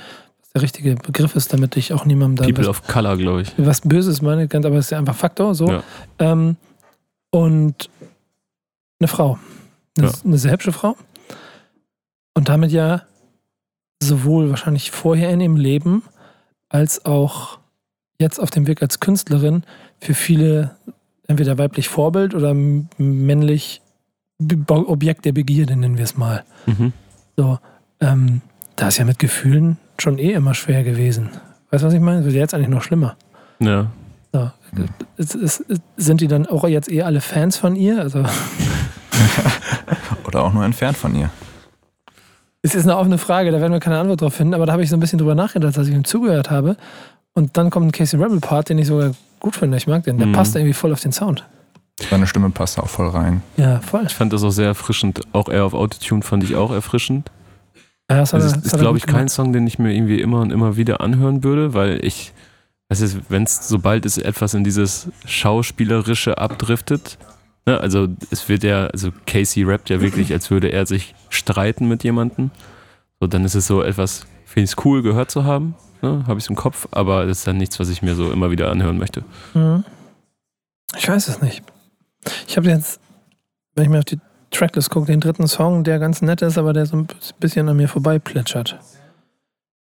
der richtige Begriff ist, damit ich auch niemandem da People was- of Color, glaube ich. was Böses meine, ganz- aber es ist ja einfach Faktor so. Ja. Ähm, und eine Frau. Eine, Ja. eine sehr hübsche Frau. Und damit ja sowohl wahrscheinlich vorher in ihrem Leben als auch jetzt auf dem Weg als Künstlerin für viele entweder weiblich Vorbild oder männlich Objekt der Begierde, nennen wir es mal. Mhm. So, ähm, da ist ja mit Gefühlen schon eh immer schwer gewesen. Weißt du, was ich meine? Das wird jetzt eigentlich noch schlimmer. Ja. So. Es, es, es, sind die dann auch jetzt eh alle Fans von ihr? Also, [LAUGHS] Oder auch nur entfernt von ihr. es ist eine offene Frage, da werden wir keine Antwort drauf finden, aber da habe ich so ein bisschen drüber nachgedacht, als ich ihm zugehört habe. Und dann kommt ein Casey Rebel Part, den ich sogar gut finde. Ich mag den. Der Mhm. passt irgendwie voll auf den Sound. Seine Stimme passt auch voll rein. Ja, voll. Ich fand das auch sehr erfrischend. Auch eher auf Autotune fand ich auch erfrischend. Ja, das hat Das er- ist, ist glaube ich, kein. Song, den ich mir irgendwie immer und immer wieder anhören würde, weil ich, es ist, wenn es sobald es etwas in dieses Schauspielerische abdriftet, ne, also es wird ja, also Casey rappt ja wirklich, als würde er sich streiten mit jemandem. So, dann ist es so etwas, finde ich es cool, gehört zu haben, ne, habe ich es im Kopf, aber das ist dann nichts, was ich mir so immer wieder anhören möchte. Mhm. Ich weiß es nicht. Ich habe jetzt, wenn ich mir auf die Tracklist gucke, den dritten Song, der ganz nett ist, aber der so ein bisschen an mir vorbei plätschert.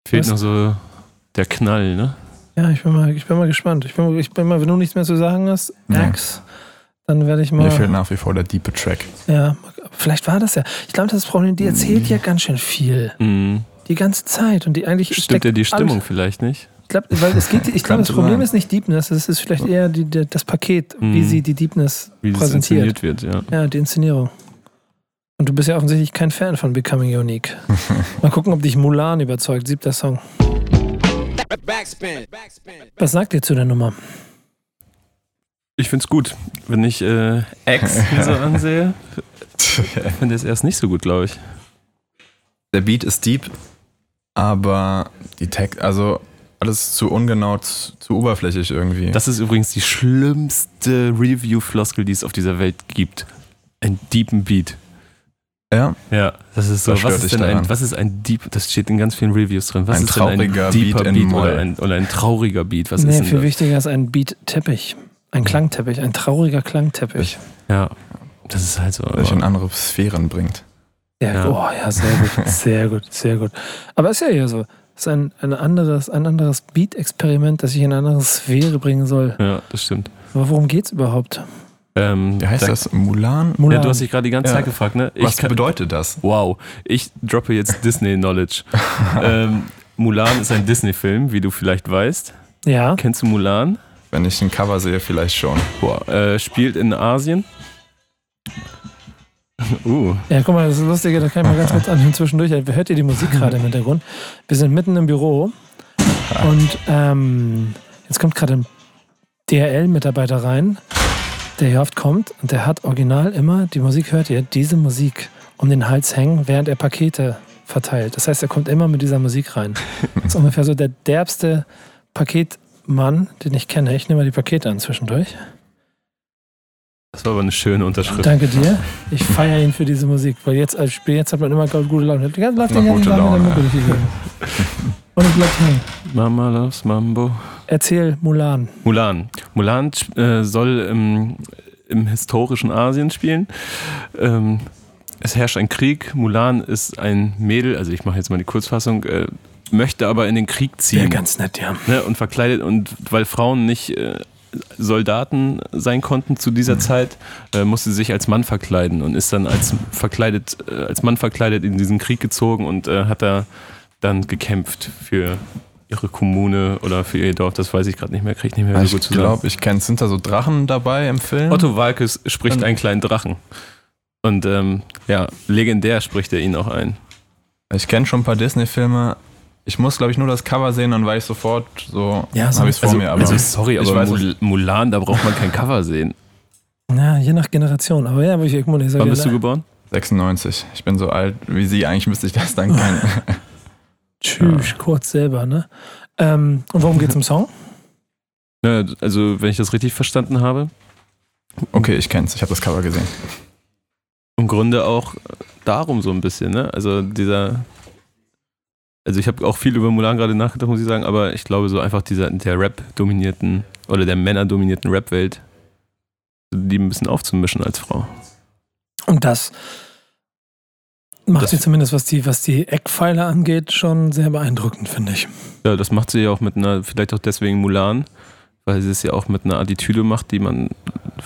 Fehlt Was? noch so der Knall, ne? Ja, ich bin mal, ich bin mal gespannt. Ich bin, ich bin mal, wenn du nichts mehr zu sagen hast, Nee. Axe, dann werde ich Mir fehlt mal. nach wie vor der diepe Track. Ja, vielleicht war das ja. Ich glaube, das Problem, die erzählt ja ganz schön viel. Mhm. Die ganze Zeit. Und die eigentlich Stimmt steckt ja die Stimmung alles- vielleicht nicht? Ich glaube, weil es geht, ich glaube, das Problem sein. ist nicht Deepness, es ist vielleicht eher die, die, das Paket, wie Mhm. sie die Deepness Wie präsentiert. inszeniert wird, ja. Ja, die Inszenierung. Und du bist ja offensichtlich kein Fan von Becoming Unique. [LAUGHS] Mal gucken, ob dich Mulan überzeugt. Siebter Song. Backspin. Backspin. Was sagt ihr zu der Nummer? Ich find's gut. Wenn ich äh, X [LAUGHS] so ansehe, finde ich es erst nicht so gut, glaube ich. Der Beat ist deep, aber die Text, also alles zu ungenau, zu, zu oberflächlich irgendwie. Das ist übrigens die schlimmste Review-Floskel, die es auf dieser Welt gibt. Ein deepen Beat. Ja, Ja, das ist so. Was stört Was ist denn ein, was ist ein Deep? Das steht in ganz vielen Reviews drin. Was Ein ist denn ein trauriger deeper Beat Beat, in Moll. oder, ein, oder ein trauriger Beat? Was nee, ist viel das? wichtiger ist ein Beat-Teppich. Ein Klangteppich, ein trauriger Klangteppich. Ja, das ist halt so. der dich in andere Sphären bringt. Ja, Ja. Oh, ja, sehr gut, [LAUGHS] sehr gut, sehr gut. Aber ist ja hier so. Es ist ein, ein anderes, ein anderes Beat-Experiment, das sich in eine andere Sphäre bringen soll. ja, das stimmt. Aber worum geht's überhaupt? Ähm, Wie heißt da- das? Mulan? Mulan. Ja, du hast dich gerade die ganze Ja. Zeit gefragt, ne? Was kann- bedeutet das? Wow, ich droppe jetzt [LAUGHS] Disney-Knowledge. [LAUGHS] ähm, Mulan ist ein Disney-Film, wie du vielleicht weißt. ja, Kennst du Mulan? Wenn ich ein Cover sehe, vielleicht schon. Boah, äh, spielt in Asien. [LAUGHS] Uh, ja, guck mal, das ist lustig, da kann ich mal ganz kurz anhören zwischendurch. Hört ihr die Musik gerade im Hintergrund? Wir sind mitten im Büro und ähm, jetzt kommt gerade ein DRL-Mitarbeiter rein, der hier oft kommt und der hat original immer, die Musik hört ihr, diese Musik um den Hals hängen, während er Pakete verteilt. Das heißt, er kommt immer mit dieser Musik rein. [LAUGHS] Das ist ungefähr so der derbste Paketmann, den ich kenne. Ich nehme mal die Pakete an zwischendurch. das war aber eine schöne Unterschrift. Danke dir. [LAUGHS] Ich feiere ihn für diese Musik, weil jetzt als Spiel, jetzt hat man immer gute Laune. Läuft den ganzen Tag mit der Laune, Mucke durch die. Und es bleibt hängen. Mama loves Mambo. Erzähl Mulan. Mulan. Mulan äh, soll im, im historischen Asien spielen. Ähm, es herrscht ein Krieg. Mulan ist ein Mädel, also ich mache jetzt mal die Kurzfassung, äh, möchte aber in den Krieg ziehen. Ja, ganz nett, ja. ne, und verkleidet und weil Frauen nicht äh, Soldaten sein konnten zu dieser Zeit, äh, musste sie sich als Mann verkleiden und ist dann als verkleidet, äh, als Mann verkleidet in diesen Krieg gezogen und äh, hat da dann gekämpft für ihre Kommune oder für ihr Dorf, das weiß ich gerade nicht mehr, kriege ich nicht mehr so Also gut ich zusammen. glaube, ich kenne, sind da so Drachen dabei im Film? Otto Walkes spricht Und- einen kleinen Drachen. Und ähm, ja, legendär spricht er ihn auch ein. Ich kenne schon ein paar Disney-Filme. Ich muss, glaube ich, nur das Cover sehen, dann weiß ich sofort, so Ja, so- habe ich es vor Also, mir. Aber also sorry, ich aber weiß Mul Mulan, da braucht man kein Cover sehen. Ja, je nach Generation. Aber ja, wo ich irgendwo nicht sage, Wann bist du geboren? 96. Ich bin so alt wie Sie. Eigentlich müsste ich das dann kennen. [LAUGHS] Tschüss, kurz selber, ne? Ähm, und worum geht's im Song? Ja, [LAUGHS] also, wenn ich das richtig verstanden habe, Okay, ich kenne es. Ich habe das Cover gesehen. im Grunde auch darum so ein bisschen, ne? Also dieser. Also ich habe auch viel über Mulan gerade nachgedacht, muss ich sagen, aber ich glaube so einfach dieser der Rap-dominierten oder der Männer-dominierten Rap-Welt, die ein bisschen aufzumischen als Frau. Und das macht Das- sie zumindest, was die, was die Eckpfeiler angeht, schon sehr beeindruckend, finde ich. Ja, das macht sie ja auch mit einer, vielleicht auch deswegen Mulan, weil sie es ja auch mit einer Attitüde macht, die man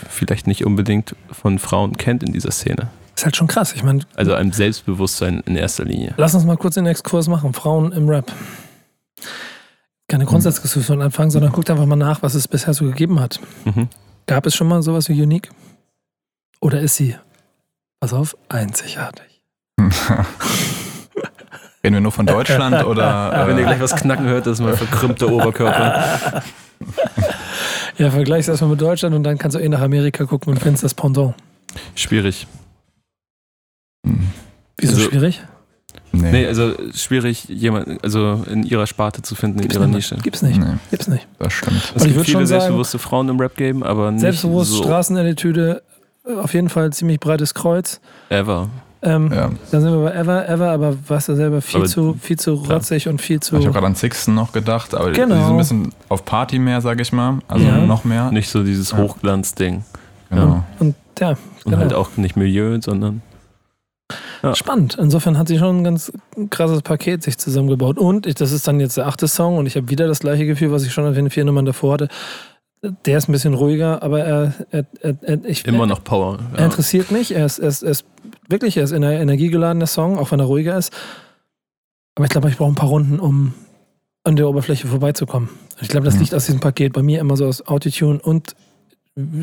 vielleicht nicht unbedingt von Frauen kennt in dieser Szene. Ist halt schon krass. Ich meine, Also einem Selbstbewusstsein in erster Linie. lass uns mal kurz den Exkurs machen. Frauen im Rap. Keine Grundsatzdiskussion anfangen, sondern guckt einfach mal nach, was es bisher so gegeben hat. Mhm. Gab es schon mal sowas wie Unique? Oder ist sie, pass auf, einzigartig? [LAUGHS] Reden wir nur von Deutschland oder. Wenn ihr Äh, gleich was knacken hört, das ist mein verkrümmter Oberkörper. Ja, vergleich's erstmal mit Deutschland und dann kannst du eh nach Amerika gucken und findest das Pendant. Schwierig. hm, Wieso Also- schwierig? nee. Nee, also schwierig, jemand, also in ihrer Sparte zu finden, in Gibt's ihrer nicht. Nische. Gibt's nicht. nee, Gibt's nicht. das stimmt. Es gibt viele schon sagen- selbstbewusste Frauen im Rap geben, aber nicht Selbstbewusst, so Straßenattitüde, äh, auf jeden Fall ziemlich breites Kreuz. ever. Ähm, Ja. Dann sind wir bei Ever, Ever, aber weißt du selber, viel Aber- zu, viel zu rotzig und viel zu. Ich habe gerade an Sixten noch gedacht, aber Genau. die sind ein bisschen auf Party mehr, sag ich mal. Also Ja. noch mehr. Nicht so dieses Ja. Hochglanzding. Genau. Und ja, Und genau. halt auch nicht Milieu, sondern Ja. Spannend. Insofern hat sie schon ein ganz krasses Paket sich zusammengebaut. Und ich, das ist dann jetzt der achte Song und ich habe wieder das gleiche Gefühl, was ich schon auf den vier Nummern davor hatte. Der ist ein bisschen ruhiger, aber er, er, er, er ich, Immer noch Power. er interessiert mich. Er ist, er, ist, er ist wirklich, er ist in einer energiegeladene Song, auch wenn er ruhiger ist. Aber ich glaube, ich brauche ein paar Runden, um an der Oberfläche vorbeizukommen. Ich glaube, das Mhm. liegt aus diesem Paket. Bei mir immer so aus Autotune und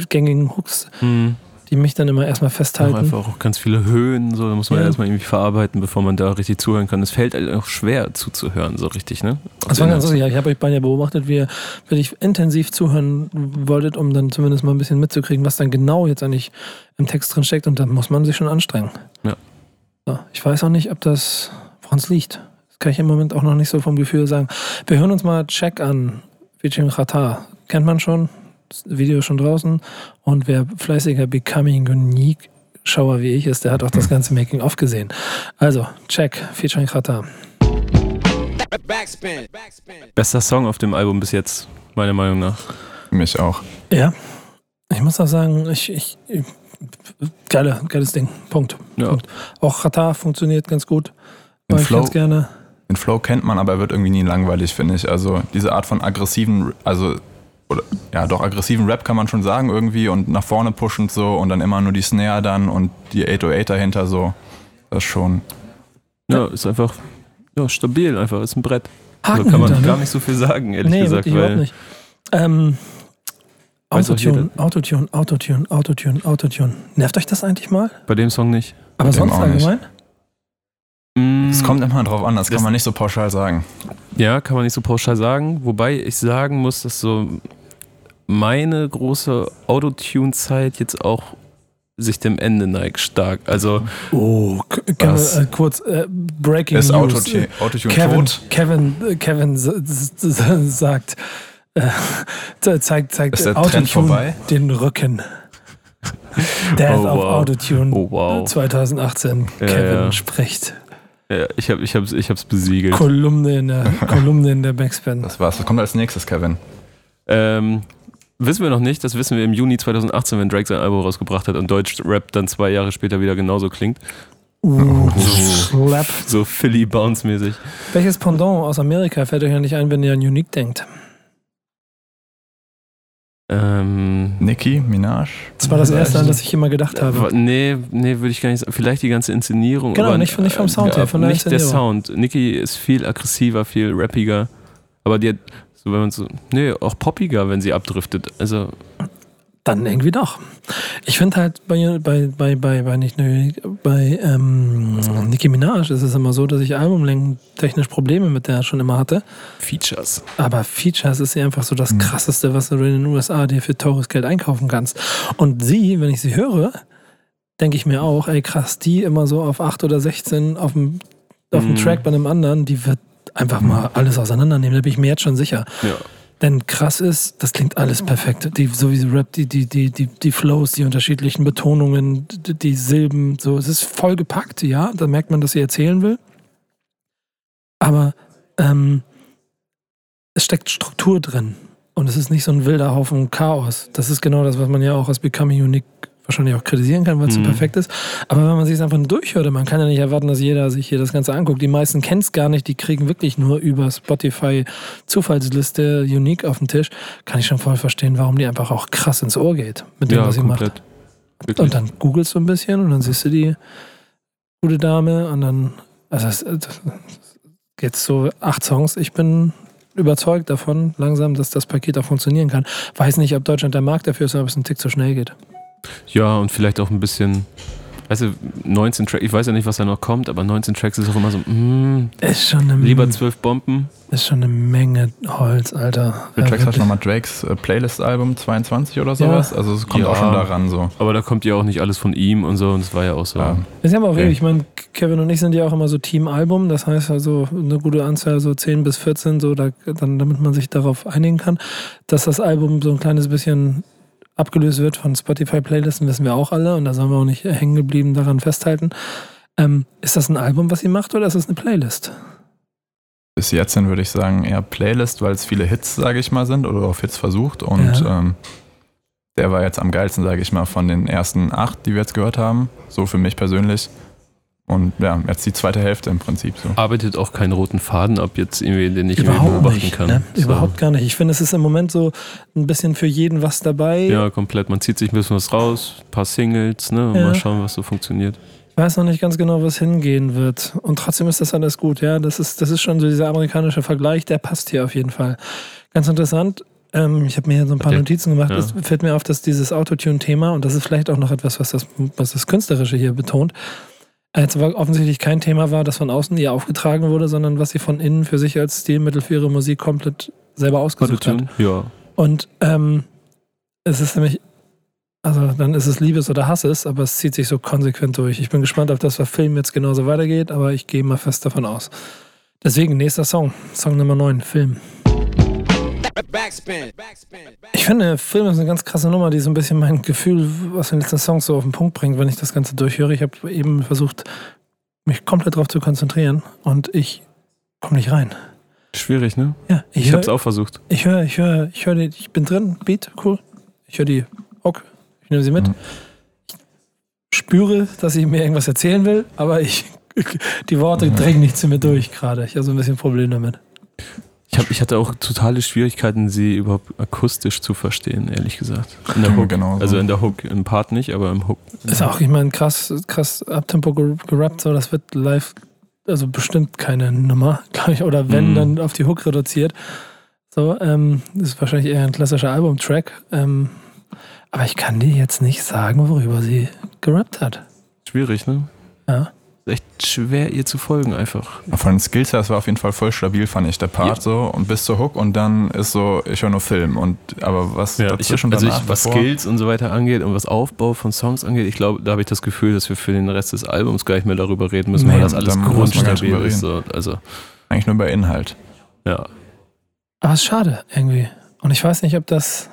gängigen Hooks, Hm. Die mich dann immer erstmal Auch festhalten. einfach auch ganz viele Höhen, so da muss man Ja. erstmal irgendwie verarbeiten, bevor man da richtig zuhören kann. Es fällt halt auch schwer zuzuhören, so richtig, ne? Das war ganz lustig. Ja, ich habe euch beide ja beobachtet, wie ihr wirklich intensiv zuhören wolltet, um dann zumindest mal ein bisschen mitzukriegen, was dann genau jetzt eigentlich im Text drin steckt. Und da muss man sich schon anstrengen. Ja. So, ich weiß auch nicht, ob das woran es liegt. Das kann ich im Moment auch noch nicht so vom Gefühl sagen. Wir hören uns mal Check an. Featuring Khatar. Kennt man schon. Video schon draußen. Und wer fleißiger Becoming Unique Schauer wie ich ist, der hat auch das ganze Making-of gesehen. Also, Check, featuring Khatar. Backspin. Backspin. Bester Song auf dem Album bis jetzt, meiner Meinung nach. Mich auch. Ja. Ich muss auch sagen, ich, ich, ich geile, geiles Ding. Punkt. Ja. Punkt. Auch Qatar funktioniert ganz gut. Den Flow, ganz gerne. den Flow kennt man, aber er wird irgendwie nie langweilig, finde ich. Also diese Art von aggressiven, also oder ja, doch aggressiven Rap kann man schon sagen irgendwie und nach vorne pushend so und dann immer nur die Snare dann und die 808 dahinter so. Das schon. Ja, ist einfach ja, stabil, einfach, ist ein Brett. Da Haken kann man hinter, gar ne? nicht so viel sagen, ehrlich Nee, gesagt. wirklich überhaupt nicht. Ähm, Autotune, Autotune, Autotune, Autotune, Autotune. Nervt euch das eigentlich mal? Bei dem Song nicht. Aber sonst auch nicht. Mm, kommt immer drauf an, das, Das- kann man nicht so pauschal sagen. Ja, kann man nicht so pauschal sagen. Wobei ich sagen muss, dass so meine große Autotune-Zeit jetzt auch sich dem Ende neigt stark. Also Oh, Was? wir, äh, kurz äh, Breaking Ist News. Autotune, Autotune Kevin, tot? Kevin, äh, Kevin sagt, äh, [LAUGHS] ze- zeigt, zeigt Autotune Trend vorbei? den Rücken. [LAUGHS] Death Oh, of wow. Autotune Oh, wow. 2018. Ja, Kevin ja. spricht. Ja, ich habe ich hab's, ich hab's besiegelt. Kolumne in der, [LAUGHS] Kolumne in der Backspin. Das war's. Was kommt als nächstes, Kevin? Ähm, wissen wir noch nicht, das wissen wir im Juni 2018, wenn Drake sein Album rausgebracht hat und Deutsch-Rap dann zwei Jahre später wieder genauso klingt. Uh, Slap. So Philly Bounce-mäßig. Welches Pendant aus Amerika fällt euch ja nicht ein, wenn ihr an Unique denkt? Ähm, Nicki Minaj? Das war das erste, an das ich immer gedacht habe. nee, nee, würde ich gar nicht sagen. Vielleicht die ganze Inszenierung. Genau, aber, nicht von- nicht vom Sound her, von der Nicht der. Sound. Nicki ist viel aggressiver, viel rappiger. Aber die hat, so wenn man so, nee, auch poppiger, wenn sie abdriftet. Also, Dann irgendwie doch. Ich finde halt bei, bei, bei, bei, bei nicht bei ähm, Nicki Minaj ist es immer so, dass ich Albumlängen technisch Probleme mit der schon immer hatte. Features. Aber Features ist sie einfach so das krasseste, was du in den USA dir für teures Geld einkaufen kannst. Und sie, wenn ich sie höre, denke ich mir auch, ey krass, die immer so auf 8 oder 16 auf dem, auf dem Mhm. Track bei einem anderen, die wird einfach mal alles auseinandernehmen. Da bin ich mir jetzt schon sicher. Ja. Denn krass ist, das klingt alles perfekt. Die, so wie sie rappt, die, die, die, die, die Flows, die unterschiedlichen Betonungen, die, die Silben, so. Es ist voll gepackt, ja. Da merkt man, dass sie erzählen will. Aber ähm, es steckt Struktur drin. Und es ist nicht so ein wilder Haufen Chaos. Das ist genau das, was man ja auch als Becoming Unique wahrscheinlich auch kritisieren kann, weil es so Mhm. perfekt ist. Aber wenn man sich es einfach nur durchhört, man kann ja nicht erwarten, dass jeder sich hier das Ganze anguckt. Die meisten kennen es gar nicht, die kriegen wirklich nur über Spotify Zufallsliste Unique auf den Tisch. Kann ich schon voll verstehen, warum die einfach auch krass ins Ohr geht mit dem, Ja, was sie macht. komplett. Wirklich. Und dann googelst du ein bisschen und dann siehst du die gute Dame und dann, also es, es, jetzt so acht Songs. Ich bin überzeugt davon, langsam, dass das Paket auch funktionieren kann. Weiß nicht, ob Deutschland der Markt dafür ist, oder ob es ein Tick zu schnell geht. Ja, und vielleicht auch ein bisschen, weißt du, 19 Tracks, ich weiß ja nicht, was da noch kommt, aber 19 Tracks ist auch immer so, mm, Ist schon eine, lieber 12 Bomben. ist schon eine Menge Holz, Alter. Viele Tracks hat wirklich. nochmal Drakes äh, Playlist-Album 22 oder sowas? Also es kommt Ja. auch schon daran so. Aber da kommt ja auch nicht alles von ihm und so, und das war ja auch so. Ja. Ist ja aber auch Okay. wirklich, ich meine, Kevin und ich sind ja auch immer so Team-Album, das heißt also eine gute Anzahl, so 10 bis 14, so da, dann, damit man sich darauf einigen kann, dass das Album so ein kleines bisschen abgelöst wird von Spotify-Playlisten, wissen wir auch alle und da sollen wir auch nicht hängen geblieben daran festhalten. Ähm, ist das ein Album, was sie macht oder ist das eine Playlist? Bis jetzt hin würde ich sagen eher Playlist, weil es viele Hits, sage ich mal, sind oder auf Hits versucht. Und Ja. ähm, der war jetzt am geilsten, sage ich mal, von den ersten acht, die wir jetzt gehört haben. So für mich persönlich. Und ja, jetzt die zweite Hälfte im Prinzip so. Arbeitet auch keinen roten Faden ab, jetzt irgendwie, den ich irgendwie Überhaupt beobachten nicht. kann. Ne? So. Überhaupt gar nicht. Ich finde, es ist im Moment so ein bisschen für jeden was dabei. Ja, komplett. Man zieht sich ein bisschen was raus, ein paar Singles, ne? Und Ja. Mal schauen, was so funktioniert. Ich weiß noch nicht ganz genau, was hingehen wird. Und trotzdem ist das alles gut, ja. Das ist, das ist schon so dieser amerikanische Vergleich, der passt hier auf jeden Fall. Ganz interessant. Ähm, ich habe mir hier so ein paar. Notizen gemacht. Ja. Es fällt mir auf, dass dieses Autotune-Thema, und das ist vielleicht auch noch etwas, was das, was das Künstlerische hier betont, als war offensichtlich kein Thema war, das von außen ihr aufgetragen wurde, sondern was sie von innen für sich als Stilmittel für ihre Musik komplett selber ausgesucht hat. Ja. Und ähm, es ist nämlich, also dann ist es Liebes oder Hasses, aber es zieht sich so konsequent durch. Ich bin gespannt, ob das bei Film jetzt genauso weitergeht, aber ich gehe mal fest davon aus. Deswegen, nächster Song, Song Nummer 9, Film. Backspin. Backspin. Ich finde, Film ist eine ganz krasse Nummer, die so ein bisschen mein Gefühl aus den letzten Songs so auf den Punkt bringt, wenn ich das Ganze durchhöre. Ich habe eben versucht, mich komplett darauf zu konzentrieren und ich komme nicht rein. Schwierig, ne? Ja, ich Ich höre hab's auch versucht. Ich höre, ich höre, ich höre, die- ich bin drin, Beat, cool. Ich höre die Hook, ich nehme sie mit. Mhm. Ich spüre, dass sie mir irgendwas erzählen will, aber ich, [LAUGHS] die Worte Mhm. drängen nicht zu mir durch gerade. Ich habe so ein bisschen Problem damit. Ich, hab, ich hatte auch totale Schwierigkeiten, sie überhaupt akustisch zu verstehen, ehrlich gesagt. In der Hook. Genau so. Also in der Hook, im Part nicht, aber im Hook. Ist auch, ich meine, krass, krass Abtempo ger- gerappt, so, das wird live, also bestimmt keine Nummer, [LAUGHS] glaube ich, oder wenn, Mhm. dann auf die Hook reduziert. So, ähm, das ist wahrscheinlich eher ein klassischer Albumtrack. Ähm, aber ich kann dir jetzt nicht sagen, worüber sie gerappt hat. Schwierig, ne? Ja. Ist echt schwer, ihr zu folgen einfach. Von den Skills her, das war auf jeden Fall voll stabil, fand ich, der Part Ja. so. Und bis zur Hook und dann ist so, ich höre nur Film. Und aber was Ja, ich, dazwischen also ich, was davor- Skills und so weiter angeht und was Aufbau von Songs angeht, ich glaube, da habe ich das Gefühl, dass wir für den Rest des Albums gar nicht mehr darüber reden müssen, Nee, weil das alles grundstabil ist. So. Also, Eigentlich nur bei Inhalt. ja. Aber es ist schade irgendwie. Und ich weiß nicht, ob das.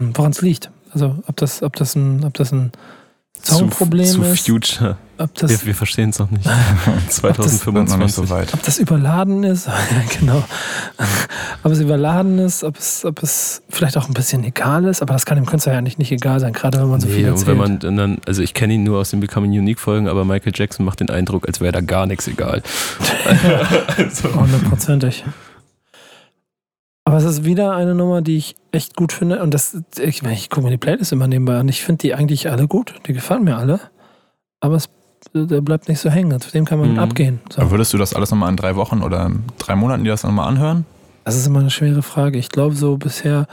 woran es liegt. Also ob das, ob das ein, ob das ein Songproblem zu, zu ist. Future. Ob das, wir wir verstehen es noch nicht. [LAUGHS] Sind noch nicht 2025. so weit. ob das überladen ist. [LAUGHS] Genau. ob es überladen ist, ob es, ob es vielleicht auch ein bisschen egal ist, aber das kann dem Künstler ja nicht, nicht egal sein, gerade wenn man so viel Nee, und erzählt. wenn man dann, also ich kenne ihn nur aus den Becoming Unique Folgen, aber Michael Jackson macht den Eindruck, als wäre da gar nichts egal. also, [LAUGHS] Hundertprozentig. Aber es ist wieder eine Nummer, die ich echt gut finde. Und das, ich, ich gucke mir die Playlist immer nebenbei an. Ich finde die eigentlich alle gut. Die gefallen mir alle. Aber es der bleibt nicht so hängen. Zu dem kann man Mhm. abgehen. So. Aber würdest du das alles nochmal in drei Wochen oder in drei Monaten dir das nochmal anhören? Das ist immer eine schwere Frage. Ich glaube so bisher,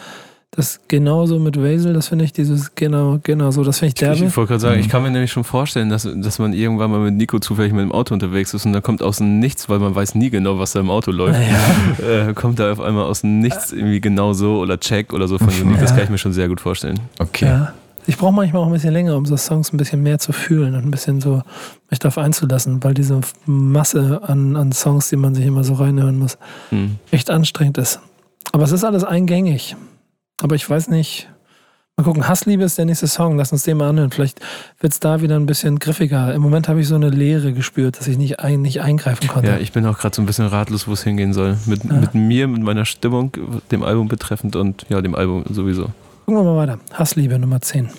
das genauso mit Vasil, das finde ich dieses, genau, genau so, das finde ich ich, derbe. ich wollte gerade sagen, Mhm. ich kann mir nämlich schon vorstellen, dass, dass man irgendwann mal mit Nico zufällig mit dem Auto unterwegs ist und da kommt aus dem Nichts, weil man weiß nie genau, was da im Auto läuft. Ja. [LAUGHS] Äh, kommt da auf einmal aus dem Nichts irgendwie genau so oder Check oder so von. [LAUGHS] Das Ja. kann ich mir schon sehr gut vorstellen. Okay. Ja. Ich brauche manchmal auch ein bisschen länger, um so Songs ein bisschen mehr zu fühlen und ein bisschen so mich darauf einzulassen, weil diese Masse an, an Songs, die man sich immer so reinhören muss, Hm. echt anstrengend ist. Aber es ist alles eingängig. Aber ich weiß nicht. Mal gucken, Hassliebe ist der nächste Song. Lass uns den mal anhören. Vielleicht wird es da wieder ein bisschen griffiger. Im Moment habe ich so eine Leere gespürt, dass ich nicht, ein, nicht eingreifen konnte. Ja, ich bin auch gerade so ein bisschen ratlos, wo es hingehen soll. Mit, Ja. mit mir, mit meiner Stimmung, dem Album betreffend und ja, dem Album sowieso. Gucken wir mal weiter. Hassliebe Nummer 10.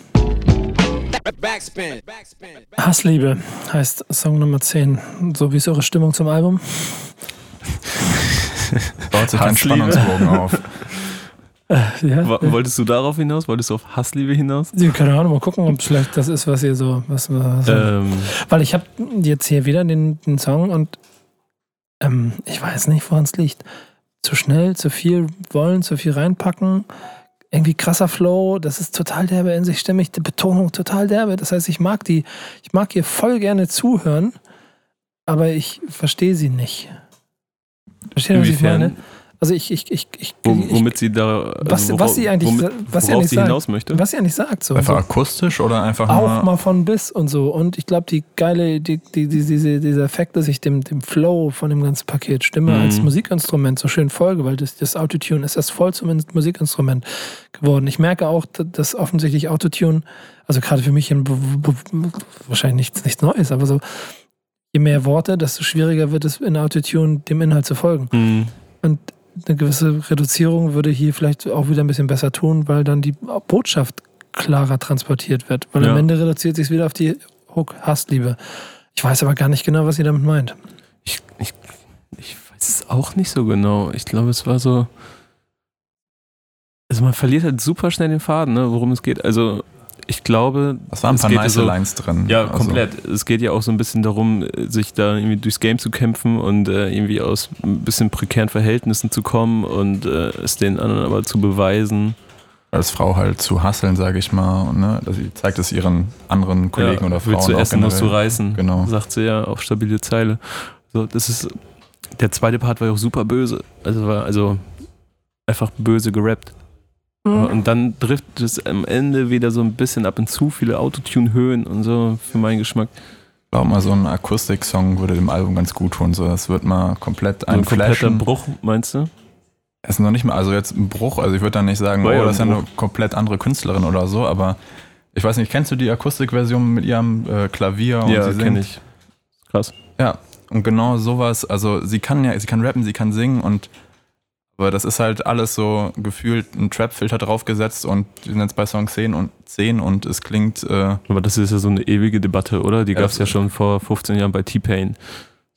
Backspin. Backspin. Hassliebe heißt Song Nummer 10. So wie ist eure Stimmung zum Album? Baut sich ein. Spannungsbogen auf. Ja. Wa- Wolltest du darauf hinaus? Wolltest du auf Hassliebe hinaus? Ja, Keine Ahnung, mal gucken, ob es vielleicht das ist, was ihr so. Was, was Ähm, Weil ich habe jetzt hier wieder den, den Song und ähm, ich weiß nicht, woran es liegt. Zu schnell, zu viel wollen, zu viel reinpacken. Irgendwie krasser Flow, das ist total derbe in sich stimmig, die Betonung total derbe. Das heißt, ich mag die, ich mag ihr voll gerne zuhören, aber ich verstehe sie nicht. Versteht ihr, was ich meine? Also ich, ich, ich, ich, Wo, ich womit sie da. Also Was- was sie eigentlich womit, was sie worauf eigentlich sie sagt. hinaus möchte? was sie eigentlich sagt. So. Einfach so. akustisch oder einfach Auch nur. mal von bis und so. Und ich glaube, die geile, die, die, die, diese, dieser Effekt, dass ich dem, dem Flow von dem ganzen Paket Stimme Mhm. als Musikinstrument so schön folge, weil das, das Autotune ist erst voll zum In- Musikinstrument geworden. Ich merke auch, dass offensichtlich Autotune, also gerade für mich wahrscheinlich nichts, nichts Neues, aber so, je mehr Worte, desto schwieriger wird es in Autotune dem Inhalt zu folgen. Hm. Und eine gewisse Reduzierung würde hier vielleicht auch wieder ein bisschen besser tun, weil dann die Botschaft klarer transportiert wird. Weil am Ja. Ende reduziert sich wieder auf die Hook, Hassliebe. Ich weiß aber gar nicht genau, was sie damit meint. Ich, ich, ich weiß es auch nicht so genau. Ich glaube, es war so. Also man verliert halt super schnell den Faden, ne, worum es geht. Also ich glaube. Das waren ein es paar geht nice so- Lines drin. Ja, Also, komplett. Es geht ja auch so ein bisschen darum, sich da irgendwie durchs Game zu kämpfen und äh, irgendwie aus ein bisschen prekären Verhältnissen zu kommen und äh, es den anderen aber zu beweisen. Als Frau halt zu hasseln, sage ich mal. Ne? dass Sie zeigt es ihren anderen Kollegen ja, oder Frauen Willst du essen, musst du reißen. Genau. Sagt sie ja auf stabile Zeile. So, das ist. Der zweite Part war ja auch super böse. Also war also einfach böse gerappt. Mhm. Und dann trifft es am Ende wieder so ein bisschen ab und zu viele Autotune-Höhen und so für meinen Geschmack. Ich glaube mal, so ein Akustik-Song würde dem Album ganz gut tun. So, das wird mal komplett So ein kompletter. Bruch, meinst du? Es ist noch nicht mal, also jetzt ein Bruch, also ich würde dann nicht sagen, War oh, ein das ist ja eine komplett andere Künstlerin oder so, aber ich weiß nicht, kennst du die Akustikversion mit ihrem äh, Klavier? ja, sie singt? kenne ich. Krass. Ja, und genau sowas, also sie kann ja, sie kann rappen, sie kann singen und aber das ist halt alles so gefühlt ein Trap-Filter draufgesetzt und wir sind jetzt bei Song 10 und 10 und es klingt, äh, Aber das ist ja so eine ewige Debatte, oder? Die Ja, gab es ja schon vor 15 Jahren bei T-Pain.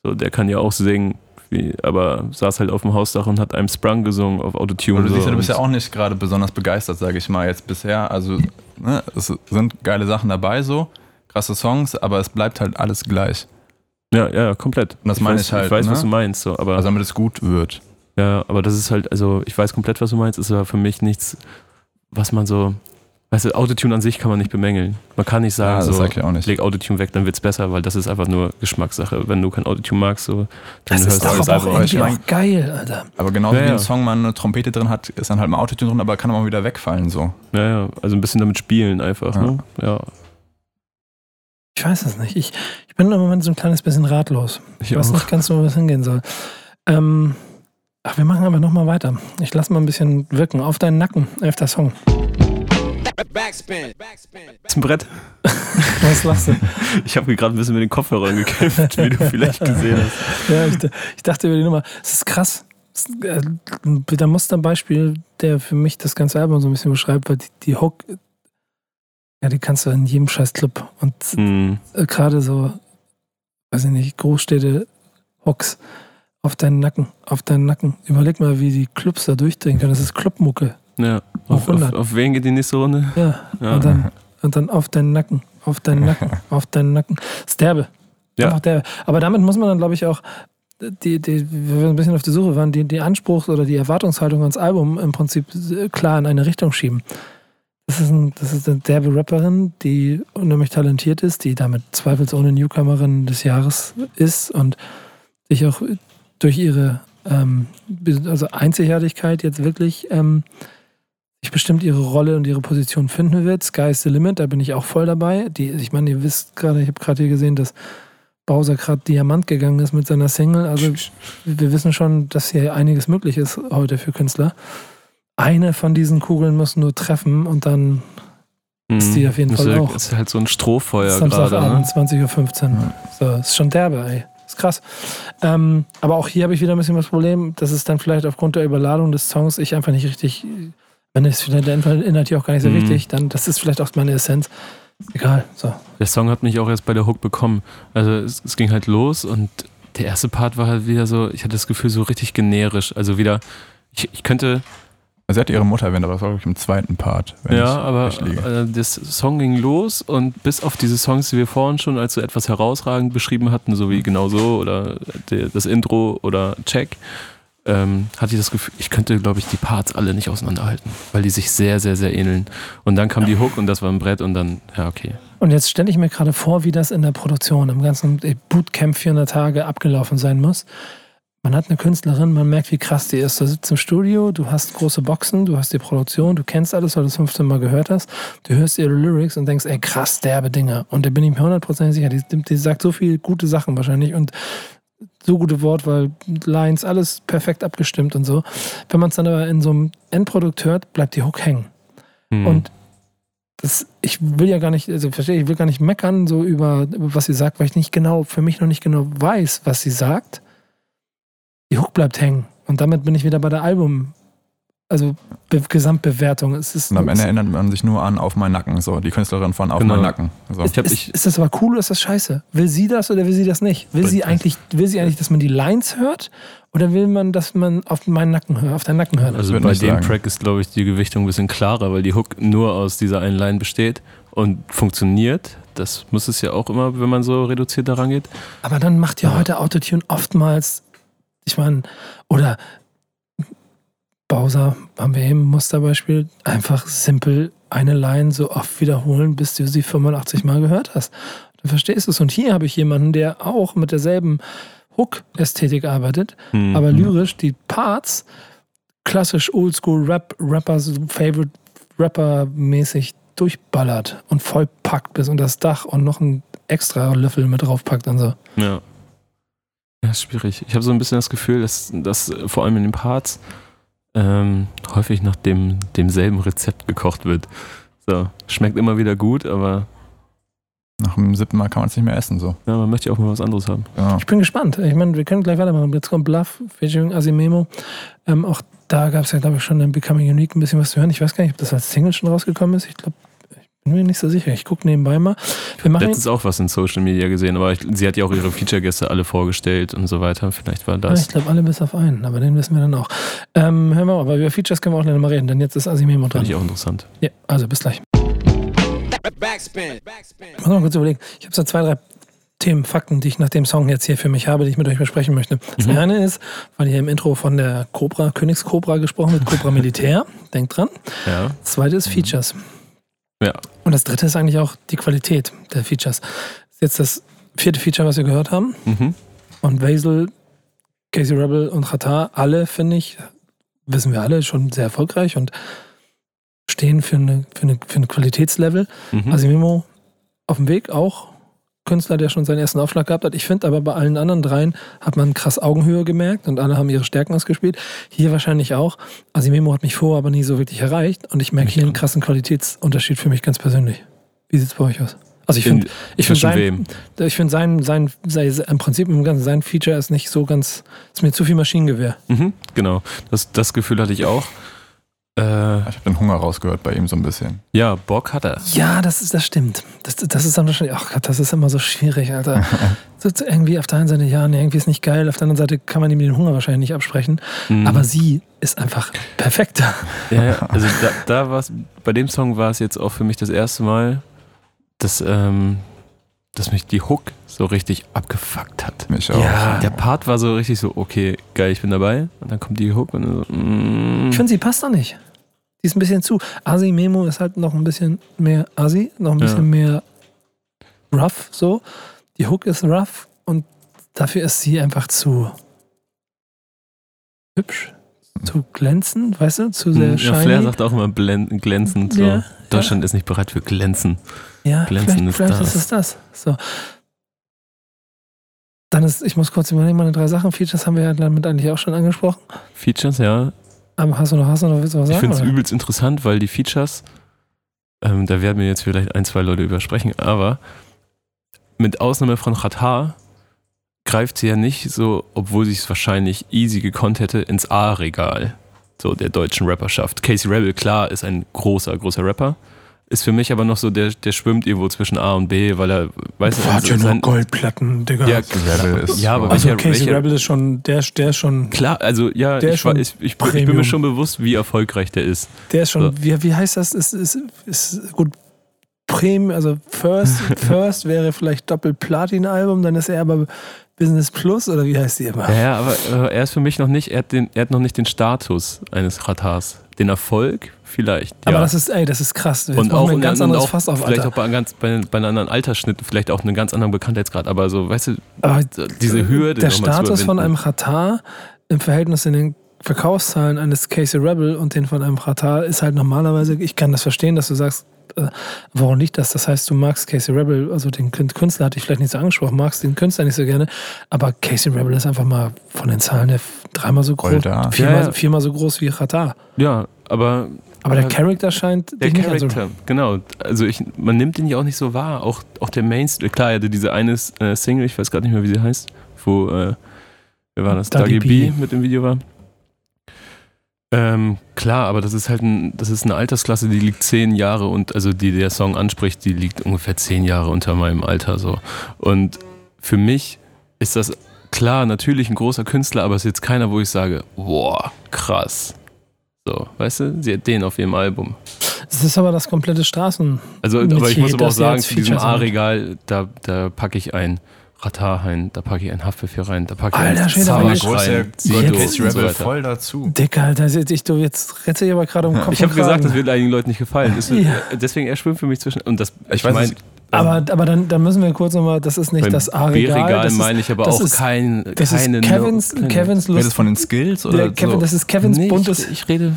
So, der kann ja auch singen, wie, aber saß halt auf dem Hausdach und hat einem Sprung gesungen auf Autotune. du so. siehst ja, du bist ja auch nicht gerade besonders begeistert, sage ich mal, jetzt bisher. Also, ne, es sind geile Sachen dabei so, krasse Songs, aber es bleibt halt alles gleich. Ja, ja, komplett. Und das meine weiß, ich halt, Ich weiß, ne? was du meinst, so, aber. Also damit es gut wird. Ja, aber das ist halt, also ich weiß komplett, was du meinst, ist aber für mich nichts, was man so, weißt du, Autotune an sich kann man nicht bemängeln. Man kann nicht sagen, Ja, so, sag ich auch nicht. leg Autotune weg, dann wird's besser, weil das ist einfach nur Geschmackssache. Wenn du kein Autotune magst, so, dann Das ist hörst du doch das aber auch irgendwie auch geil, Alter. Aber genauso Ja, wie ja. ein Song mal eine Trompete drin hat, ist dann halt mal Autotune drin, aber kann auch mal wieder wegfallen so. Ja, ja, also ein bisschen damit spielen einfach, Ja. ne? Ja. Ich weiß es nicht. Ich, ich bin im Moment so ein kleines bisschen ratlos. Ich Ich weiß auch. nicht ganz, wo es hingehen soll. Ähm, ach, wir machen aber nochmal weiter. Ich lasse mal ein bisschen wirken. Auf deinen Nacken, elfter Song. Backspin. Backspin. Ein Brett. [LAUGHS] Was lachst du? Ich habe gerade ein bisschen mit den Kopfhörern gekämpft, wie du vielleicht gesehen hast. [LAUGHS] Ja, ich, ich dachte über die Nummer. Es ist krass. Es ist, äh, ein Musterbeispiel, der für mich das ganze Album so ein bisschen beschreibt, weil die, die Hook, ja, die kannst du in jedem scheiß Club. Und Hm. äh, gerade so, weiß ich nicht, Großstädte, Hooks auf deinen Nacken, auf deinen Nacken. Überleg mal, wie die Clubs da durchdrehen können. Das ist Clubmucke. Ja. Auf Auf, auf, 100. auf wen geht die nächste Runde? Ja. Ja. Und, dann, und dann auf deinen Nacken, auf deinen [LAUGHS] Nacken, auf deinen Nacken. Derbe. Ja. Einfach derbe. Aber damit muss man dann, glaube ich, auch, die, die, wenn wir ein bisschen auf der Suche waren, die, die Anspruchs- oder die Erwartungshaltung ans Album im Prinzip klar in eine Richtung schieben. Das ist, ein, das ist eine derbe Rapperin, die unheimlich talentiert ist, die damit zweifelsohne Newcomerin des Jahres ist und sich auch durch ihre ähm, also Einzigartigkeit jetzt wirklich ähm, sich bestimmt ihre Rolle und ihre Position finden wird. Sky is the limit, da bin ich auch voll dabei. Die, ich meine, ihr wisst gerade, ich habe gerade hier gesehen, dass Bowser gerade Diamant gegangen ist mit seiner Single. Also wir wissen schon, dass hier einiges möglich ist heute für Künstler. Eine von diesen Kugeln muss nur treffen und dann Ist die auf jeden das Fall ist, auch. ist halt so ein Strohfeuer Samstagabend, gerade. Ne? 20.15 Uhr. So, ist schon derbe, ey. Ist krass. Ähm, aber auch hier habe ich wieder ein bisschen das Problem, dass es dann vielleicht aufgrund der Überladung des Songs ich einfach nicht richtig, wenn es vielleicht der Inhalt hier auch gar nicht so Mhm. wichtig, dann das ist vielleicht auch meine Essenz. Egal, so. Der Song hat mich auch erst bei der Hook bekommen. Also es, es ging halt los und der erste Part war halt wieder so, ich hatte das Gefühl, so richtig generisch. Also wieder, ich, ich könnte, Sie hat ihre Mutter erwähnt, aber das war, glaube ich, im zweiten Part. wenn ja, ich aber äh, das Song ging los und bis auf diese Songs, die wir vorhin schon als so etwas herausragend beschrieben hatten, so wie genau so oder der, das Intro oder Check, ähm, hatte ich das Gefühl, ich könnte, glaube ich, die Parts alle nicht auseinanderhalten, weil die sich sehr, sehr, sehr ähneln. Und dann kam die Hook und das war ein Brett und dann, ja, okay. Und jetzt stelle ich mir gerade vor, wie das in der Produktion, im ganzen Bootcamp 400 Tage abgelaufen sein muss. Man hat eine Künstlerin, man merkt, wie krass die ist. Du sitzt im Studio, du hast große Boxen, du hast die Produktion, du kennst alles, weil du es 15 Mal gehört hast. Du hörst ihre Lyrics und denkst, ey, krass, derbe Dinger. Und da bin ich mir hundertprozentig sicher, die, die sagt so viele gute Sachen wahrscheinlich und so gute Wortwahl, Lines, alles perfekt abgestimmt und so. Wenn man es dann aber in so einem Endprodukt hört, bleibt die Hook hängen. Hm. Und das, ich will ja gar nicht, also verstehe, ich will gar nicht meckern, so über, über was sie sagt, weil ich nicht genau, für mich noch nicht genau weiß, was sie sagt. Die Hook bleibt hängen. Und damit bin ich wieder bei der Album, also Be Gesamtbewertung. Es ist, Und am Ende erinnert man sich nur an Auf meinen Nacken, so die Künstlerin von Auf Genau. meinen Nacken. So. Ich hab, ist, ich, ist das aber cool oder ist das scheiße? Will sie das oder will sie das nicht? Will sie eigentlich, will sie eigentlich, dass man die Lines hört? Oder will man, dass man auf meinen Nacken hört, auf deinen Nacken hört? also würd bei dem sagen. Track ist, glaube ich, die Gewichtung ein bisschen klarer, weil die Hook nur aus dieser einen Line besteht und funktioniert. Das muss es ja auch immer, wenn man so reduziert daran geht. Aber dann macht ja Ja. heute Autotune oftmals, ich meine, oder Bowser, haben wir eben ein Musterbeispiel, einfach simpel eine Line so oft wiederholen, bis du sie 85 Mal gehört hast. Dann verstehst du es. Und hier habe ich jemanden, der auch mit derselben Hook-Ästhetik arbeitet, Hm. aber lyrisch die Parts klassisch Oldschool Rap, Rappers, Favorite Rapper mäßig durchballert und vollpackt bis unter das Dach und noch ein extra Löffel mit draufpackt und so. Ja. Ja, ist schwierig. Ich habe so ein bisschen das Gefühl, dass, dass äh, vor allem in den Parts ähm, häufig nach dem, demselben Rezept gekocht wird. So, schmeckt immer wieder gut, aber Nach dem siebten Mal kann man es nicht mehr essen. So. ja, man möchte ja auch mal was anderes haben. Ja. Ich bin gespannt. Ich meine, wir können gleich weitermachen. Jetzt kommt Bluff, featuring Asimemo. Ähm, auch da gab es ja, glaube ich, schon in Becoming Unique ein bisschen was zu hören. Ich weiß gar nicht, ob das als Single schon rausgekommen ist. Ich glaube, bin mir nicht so sicher. Ich gucke nebenbei mal. Wir machen Letztens auch was in Social Media gesehen, aber ich, sie hat ja auch ihre Feature-Gäste alle vorgestellt und so weiter. Vielleicht war das. ich glaube, alle bis auf einen, aber den wissen wir dann auch. Ähm, hören wir mal, aber über Features können wir auch gleich mal reden, denn jetzt ist Asimemo dran. Fand ich auch interessant. Ja, also bis gleich. Backspin. Backspin. Ich muss mal kurz überlegen. Ich habe so zwei, drei Themen, Fakten, die ich nach dem Song jetzt hier für mich habe, die ich mit euch besprechen möchte. Das Mhm. eine ist, weil hier im Intro von der Cobra, Königskobra gesprochen wird, Cobra Militär. [LAUGHS] Denkt dran. Ja. Das zweite ist Features. Ja. Und das dritte ist eigentlich auch die Qualität der Features. Das ist jetzt das vierte Feature, was wir gehört haben. Mhm. Und Basil, Casey Rebel und Qatar, alle, finde ich, wissen wir alle, schon sehr erfolgreich und stehen für eine, für eine, für ein Qualitätslevel. Mhm. Asimimo auf dem Weg auch. Künstler, der schon seinen ersten Aufschlag gehabt hat. Ich finde aber bei allen anderen dreien hat man krass Augenhöhe gemerkt und alle haben ihre Stärken ausgespielt. Hier wahrscheinlich auch. Asimimo hat mich vor, aber nie so wirklich erreicht und ich merke hier einen krassen Qualitätsunterschied für mich ganz persönlich. Wie sieht es bei euch aus? Also ich finde, ich finde sein, ich finde sein, sein, sein, im Prinzip im Ganzen, sein Feature ist nicht so ganz, ist mir zu viel Maschinengewehr. Mhm, genau. Das, das Gefühl hatte ich auch. Äh, Ich habe den Hunger rausgehört bei ihm so ein bisschen. ja, Bock hat er. Ja, das, ist, das stimmt. Das, das ist dann wahrscheinlich, ach Gott, das ist immer so schwierig, Alter. [LAUGHS] so, irgendwie auf der einen Seite, ja, nee, irgendwie ist nicht geil, auf der anderen Seite kann man ihm den Hunger wahrscheinlich nicht absprechen. Mhm. Aber sie ist einfach perfekter. Ja, ja, also da, da war es, bei dem Song war es jetzt auch für mich das erste Mal, dass, ähm, dass mich die Hook so richtig abgefuckt hat. Mich auch. Ja. Der Part war so richtig so, okay, geil, ich bin dabei. Und dann kommt die Hook und dann so, mm, Ich finde, sie passt doch nicht. Die ist ein bisschen zu. Asi Memo ist halt noch ein bisschen mehr Asi, noch ein bisschen mehr rough so. Die Hook ist rough und dafür ist sie einfach zu hübsch, zu glänzend, weißt du, zu sehr ja, shiny. Flair sagt auch immer glänzend. So. Ja, Deutschland ist nicht bereit für Glänzen. Ja, glänzende vielleicht, vielleicht Stars. ist es das. So. Dann ist, ich muss kurz überlegen, meine drei Sachen. Features haben wir ja damit eigentlich auch schon angesprochen. Features, ja. Aber hast du noch, hast du noch, willst du was Ich sagen? finde es übelst interessant, weil die Features, ähm, da werden mir jetzt vielleicht ein, zwei Leute übersprechen, aber mit Ausnahme von Qatar greift sie ja nicht so, obwohl sie es wahrscheinlich easy gekonnt hätte, ins A-Regal so der deutschen Rapperschaft. Casey Rebel, klar, ist ein großer, großer Rapper. Ist für mich aber noch so, der, der schwimmt irgendwo zwischen A und B, weil er, weiß Boah, hat ja nur Goldplatten, Digga. ja, Rebel ist Ja, aber also welcher- Casey welcher- Rebel ist schon, der, der ist schon, klar, also ja, ich, war- ich, ich, ich bin mir schon bewusst, wie erfolgreich der ist. der ist schon, So. wie, wie heißt das? Ist, ist, ist gut. Premium, also First, [LAUGHS] First wäre vielleicht Doppel-Platin-Album, dann ist er aber Business Plus oder wie heißt die immer? Ja, ja, aber äh, er ist für mich noch nicht, er hat, den, er hat noch nicht den Status eines Ratars. Den Erfolg vielleicht. Aber ja. das ist, ey, das ist krass. Jetzt und auch, wir ein ganz anderes auch Fass auf, vielleicht Alter. auch bei, einem ganz, bei, bei einem anderen Altersschnitt, vielleicht auch einen ganz anderen Bekanntheitsgrad. Aber so, weißt du, Aber diese Hürde. der Status von einem. Qatar im Verhältnis in den Verkaufszahlen eines Casey Rebel und den von einem Qatar ist halt normalerweise, ich kann das verstehen, dass du sagst, äh, woran liegt das? Das heißt, du magst Casey Rebel, also den Kün- Künstler hatte ich vielleicht nicht so angesprochen, magst den Künstler nicht so gerne, aber Casey Rebel ist einfach mal von den Zahlen her dreimal so groß, viermal, Ja, ja. viermal so groß wie Qatar. Ja, aber. Aber der äh, Charakter scheint Der nicht also- Charakter, genau. Also ich, man nimmt ihn ja auch nicht so wahr. Auch, auch der Mainstream, klar, er hatte diese eine äh, Single, ich weiß gerade nicht mehr, wie sie heißt, wo, äh, wer war das? Dagi Dagi B. B mit dem Video war. Ähm, klar, aber das ist halt ein, das ist eine Altersklasse, die liegt zehn Jahre und also die der Song anspricht, die liegt ungefähr zehn Jahre unter meinem Alter so. Und für mich ist das klar natürlich ein großer Künstler, aber es ist jetzt keiner, wo ich sage, boah, krass. So, weißt du, sie hat den auf ihrem Album. Es ist aber das komplette Straßen. Also, aber ich muss aber auch sagen, zu diesem. A-Regal, da, da packe ich ein Ratar rein, da packe ich ein Haftbefehl rein, da packe ich Alter ein der rein, Jetzt- so Rebel weiter. voll dazu. Dicker, Alter, jetzt, ich, du, jetzt rette ich aber gerade um Kopf Ich habe gesagt, das wird einigen Leuten nicht gefallen. Ist, Ja. Deswegen er schwimmt für mich zwischen. Und das, Ich weiß mein, es- aber, aber dann, dann müssen wir kurz nochmal, das ist nicht beim das A-Regal. B-Regal das ist- meine ich aber das auch ist- kein, Das keine ist Kevins, keine- Kevins Redest Lust. von den Skills oder Der Kevin, so? Das ist Kevins Nee, buntes, ich, ich rede.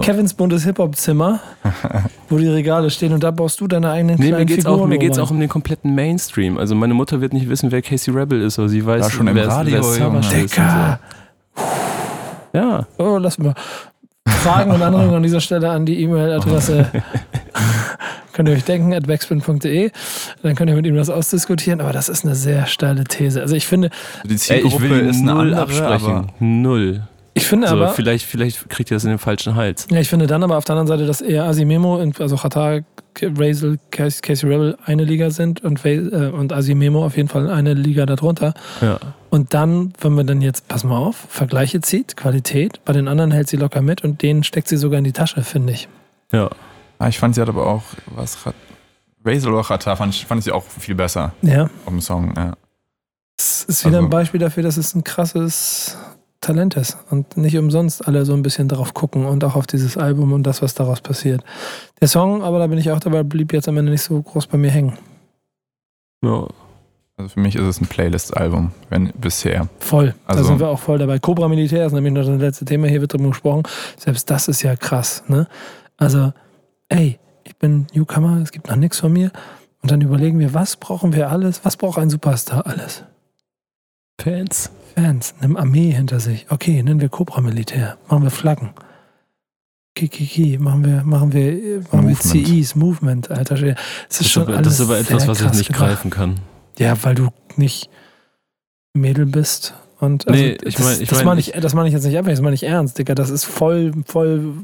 Kevins buntes Hip-Hop-Zimmer, [LAUGHS] wo die Regale stehen und da baust du deine eigenen Nee, kleinen mir geht's, auch, Figuren mir geht's rein. auch um den kompletten Mainstream. Also meine Mutter wird nicht wissen, wer Casey Rebel ist, aber sie weiß, War schon im wer, Radio, wer ist. So. Ja, Oh, lass mal. Fragen und Anregungen an dieser Stelle an die E-Mail-Adresse. [LAUGHS] könnt ihr euch denken, at backspin.de. Dann könnt ihr mit ihm das ausdiskutieren. Aber das ist eine sehr steile These. Also ich finde, Die Ey, Zielgruppe ich will ist eine null andere, absprechen. Null. ich finde So, aber, vielleicht, vielleicht kriegt ihr das in den falschen Hals. ja, ich finde dann aber auf der anderen Seite, dass eher Asimemo, und- also Qatar, Razel, Casey Rebel eine Liga sind und, äh, und Asimemo auf jeden Fall eine Liga darunter. Ja. Und dann, wenn man dann jetzt, pass mal auf, Vergleiche zieht, Qualität, bei den anderen hält sie locker mit und denen steckt sie sogar in die Tasche, finde ich. Ja. Ah, ich fand sie hat aber auch was Razel oder Rata fand ich, fand ich sie auch viel besser Ja. auf dem Song. Ja. Es ist wieder Also- ein Beispiel dafür, dass es ein krasses Talent ist und nicht umsonst alle so ein bisschen darauf gucken und auch auf dieses Album und das, was daraus passiert. Der Song, aber da bin ich auch dabei, blieb jetzt am Ende nicht so groß bei mir hängen. ja. Also für mich ist es ein Playlist-Album, wenn bisher. Voll. da Also- sind wir auch voll dabei. Cobra Militär ist nämlich noch das letzte Thema, hier wird drüber gesprochen. Selbst das ist ja krass, ne? Also, ey, ich bin Newcomer, es gibt noch nichts von mir. Und dann überlegen wir, was brauchen wir alles? Was braucht ein Superstar alles? Fans. Fans, eine Armee hinter sich. Okay, nennen wir Cobra Militär. Machen wir Flaggen. Kikiki, machen wir, machen wir, machen wir Movement. CIs, Movement, alter Schwede. Ist Das ist, schon aber, alles das ist aber etwas, was ich nicht gemacht. greifen kann. Ja, weil du nicht Mädel bist. Und also, Nee, ich das, mein- ich das mein, meine ich, das meine ich jetzt nicht einfach, das meine ich ernst, Digga. Das ist voll, voll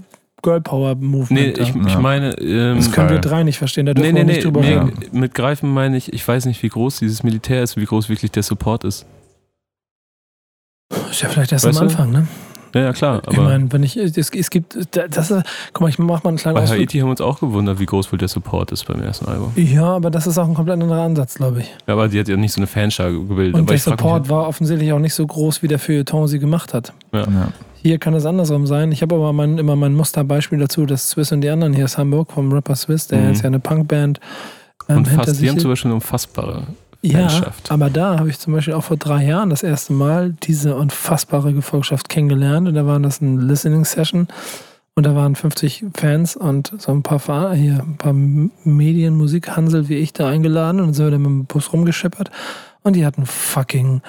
Girl Power Nee, Movement. ich, da. ich Ja. meine. Ähm, das können wir drei nicht verstehen, da nee, dürfen nee, wir nee. nicht drüber Mir, reden. mit greifen meine ich, ich weiß nicht, wie groß dieses Militär ist, wie groß wirklich der Support ist. Ist ja vielleicht erst Weißt am du? Anfang, ne? Ja, ja klar. ich meine, wenn ich, es, es gibt, das ist, guck mal, ich mach mal einen kleinen bei Ausflug. Haiti haben wir uns auch gewundert, wie groß wohl der Support ist beim ersten Album. Ja, aber das ist auch ein komplett anderer Ansatz, glaube ich. Ja, aber die hat ja nicht so eine Fanschar gebildet. Und aber der ich frag mich Support war offensichtlich auch nicht so groß, wie der Feuilleton sie gemacht hat. Ja. Hier kann es andersrum sein. Ich habe aber mein, immer mein Musterbeispiel dazu, dass Swiss und die anderen, hier ist Hamburg vom Rapper Swiss, der Mhm. jetzt ja eine Punkband ähm, Und hinter fast, die haben zum Beispiel eine unfassbare Ja, aber da habe ich zum Beispiel auch vor drei Jahren das erste Mal diese unfassbare Gefolgschaft kennengelernt. Und da waren das eine Listening-Session und da waren 50 Fans und so ein paar, hier, ein paar Medien, Musikhansel wie ich da eingeladen und dann sind wir dann mit dem Bus rumgeschippert und die hatten fucking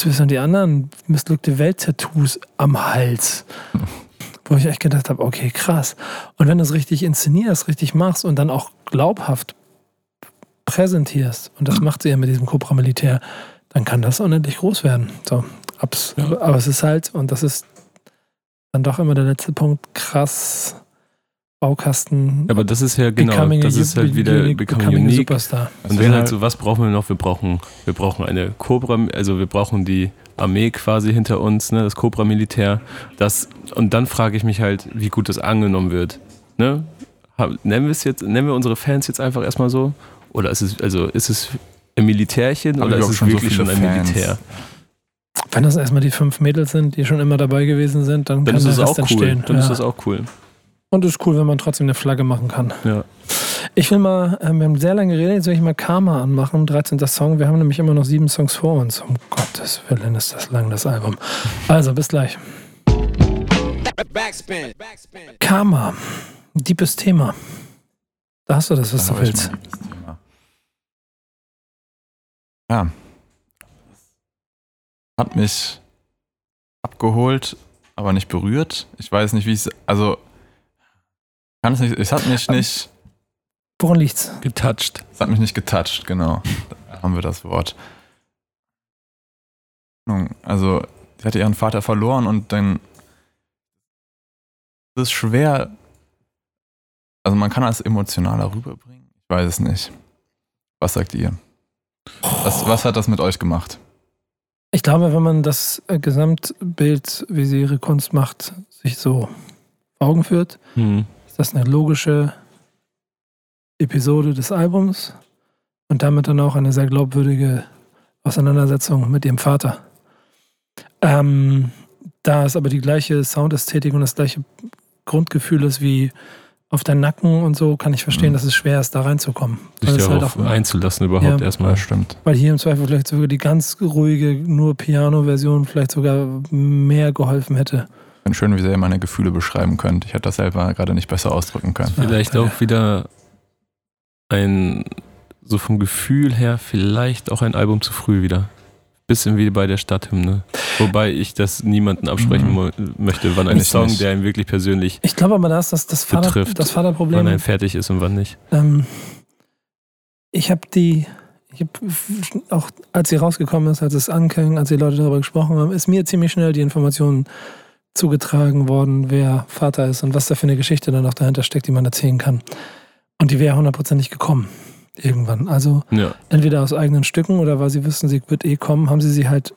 Swiss und die anderen missglückte Welt-Tattoos am Hals. [LAUGHS] Wo ich echt gedacht habe, okay, krass. Und wenn du es richtig inszenierst, richtig machst und dann auch glaubhaft präsentierst, und das macht sie ja mit diesem Cobra Militär, dann kann das unendlich groß werden. So, abs Ja. aber es ist halt, und das ist dann doch immer der letzte Punkt, krass Baukasten. Aber das ist ja genau, das ist halt wieder becoming becoming unique. Superstar. Und ist halt so, was brauchen wir noch? Wir brauchen, wir brauchen eine Cobra, also wir brauchen die Armee quasi hinter uns, ne, das Cobra-Militär. Das, und dann frage ich mich halt, wie gut das angenommen wird. Ne? Nennen wir es jetzt, nennen wir unsere Fans jetzt einfach erstmal so? Oder ist es, also ist es ein Militärchen Aber oder ist es schon so wirklich schon viele ein Fans. Militär? Wenn das erstmal die fünf Mädels sind, die schon immer dabei gewesen sind, dann, Dann kann ist das Rest auch cool. entstehen. Dann ja. ist das auch cool. Und es ist cool, wenn man trotzdem eine Flagge machen kann. Ja. Ich will mal, ähm, wir haben sehr lange geredet, jetzt will ich mal Karma anmachen, 13. Song. Wir haben nämlich immer noch sieben Songs vor uns. Um Gottes Willen ist das lang, das Album. Also, bis gleich. Backspin. Backspin. Karma. Deepes Thema. Da hast du das, was Da du ich willst. Ja. Hat mich abgeholt, aber nicht berührt. Ich weiß nicht, wie es. Also. Kann es nicht. Es hat mich nicht. Woran liegt's? Getouched. Es hat mich nicht getoucht, genau. Da haben wir das Wort. Also, sie hatte ihren Vater verloren und dann es ist schwer. Also man kann das emotionaler rüberbringen. Ich weiß es nicht. Was sagt ihr? Was, was hat das mit euch gemacht? Ich glaube, wenn man das äh, Gesamtbild, wie sie ihre Kunst macht, sich so vor Augen führt, Hm. Ist das eine logische Episode des Albums und damit dann auch eine sehr glaubwürdige Auseinandersetzung mit ihrem Vater. Ähm, da es aber die gleiche Soundästhetik und das gleiche Grundgefühl ist wie auf deinen Nacken und so, kann ich verstehen, Mhm. dass es schwer ist, da reinzukommen. Sich halt darauf auch- einzulassen überhaupt Ja. erstmal. Stimmt. Weil hier im Zweifel vielleicht sogar die ganz ruhige, nur Piano-Version vielleicht sogar mehr geholfen hätte. Finde schön, wie sehr ihr meine Gefühle beschreiben könnt. Ich hätte das selber gerade nicht besser ausdrücken können. Vielleicht Ja. auch wieder ein, so vom Gefühl her, vielleicht auch ein Album zu früh wieder. Bisschen wie bei der Stadthymne. Wobei ich das niemanden absprechen Mhm. möchte, wann ein Ich Song, nicht. der ihn wirklich persönlich, Ich glaube aber, da ist das, das, Vater, Betrifft, das wann Vaterproblem. ein fertig ist und wann nicht. Ähm, ich habe die, ich habe auch als sie rausgekommen ist, als es anklang, als die Leute darüber gesprochen haben, ist mir ziemlich schnell die Information zugetragen worden, wer Vater ist und was da für eine Geschichte dann noch dahinter steckt, die man erzählen kann. Und die wäre hundertprozentig gekommen. Irgendwann. Also Ja. entweder aus eigenen Stücken oder weil sie wissen, sie wird eh kommen, haben sie sie halt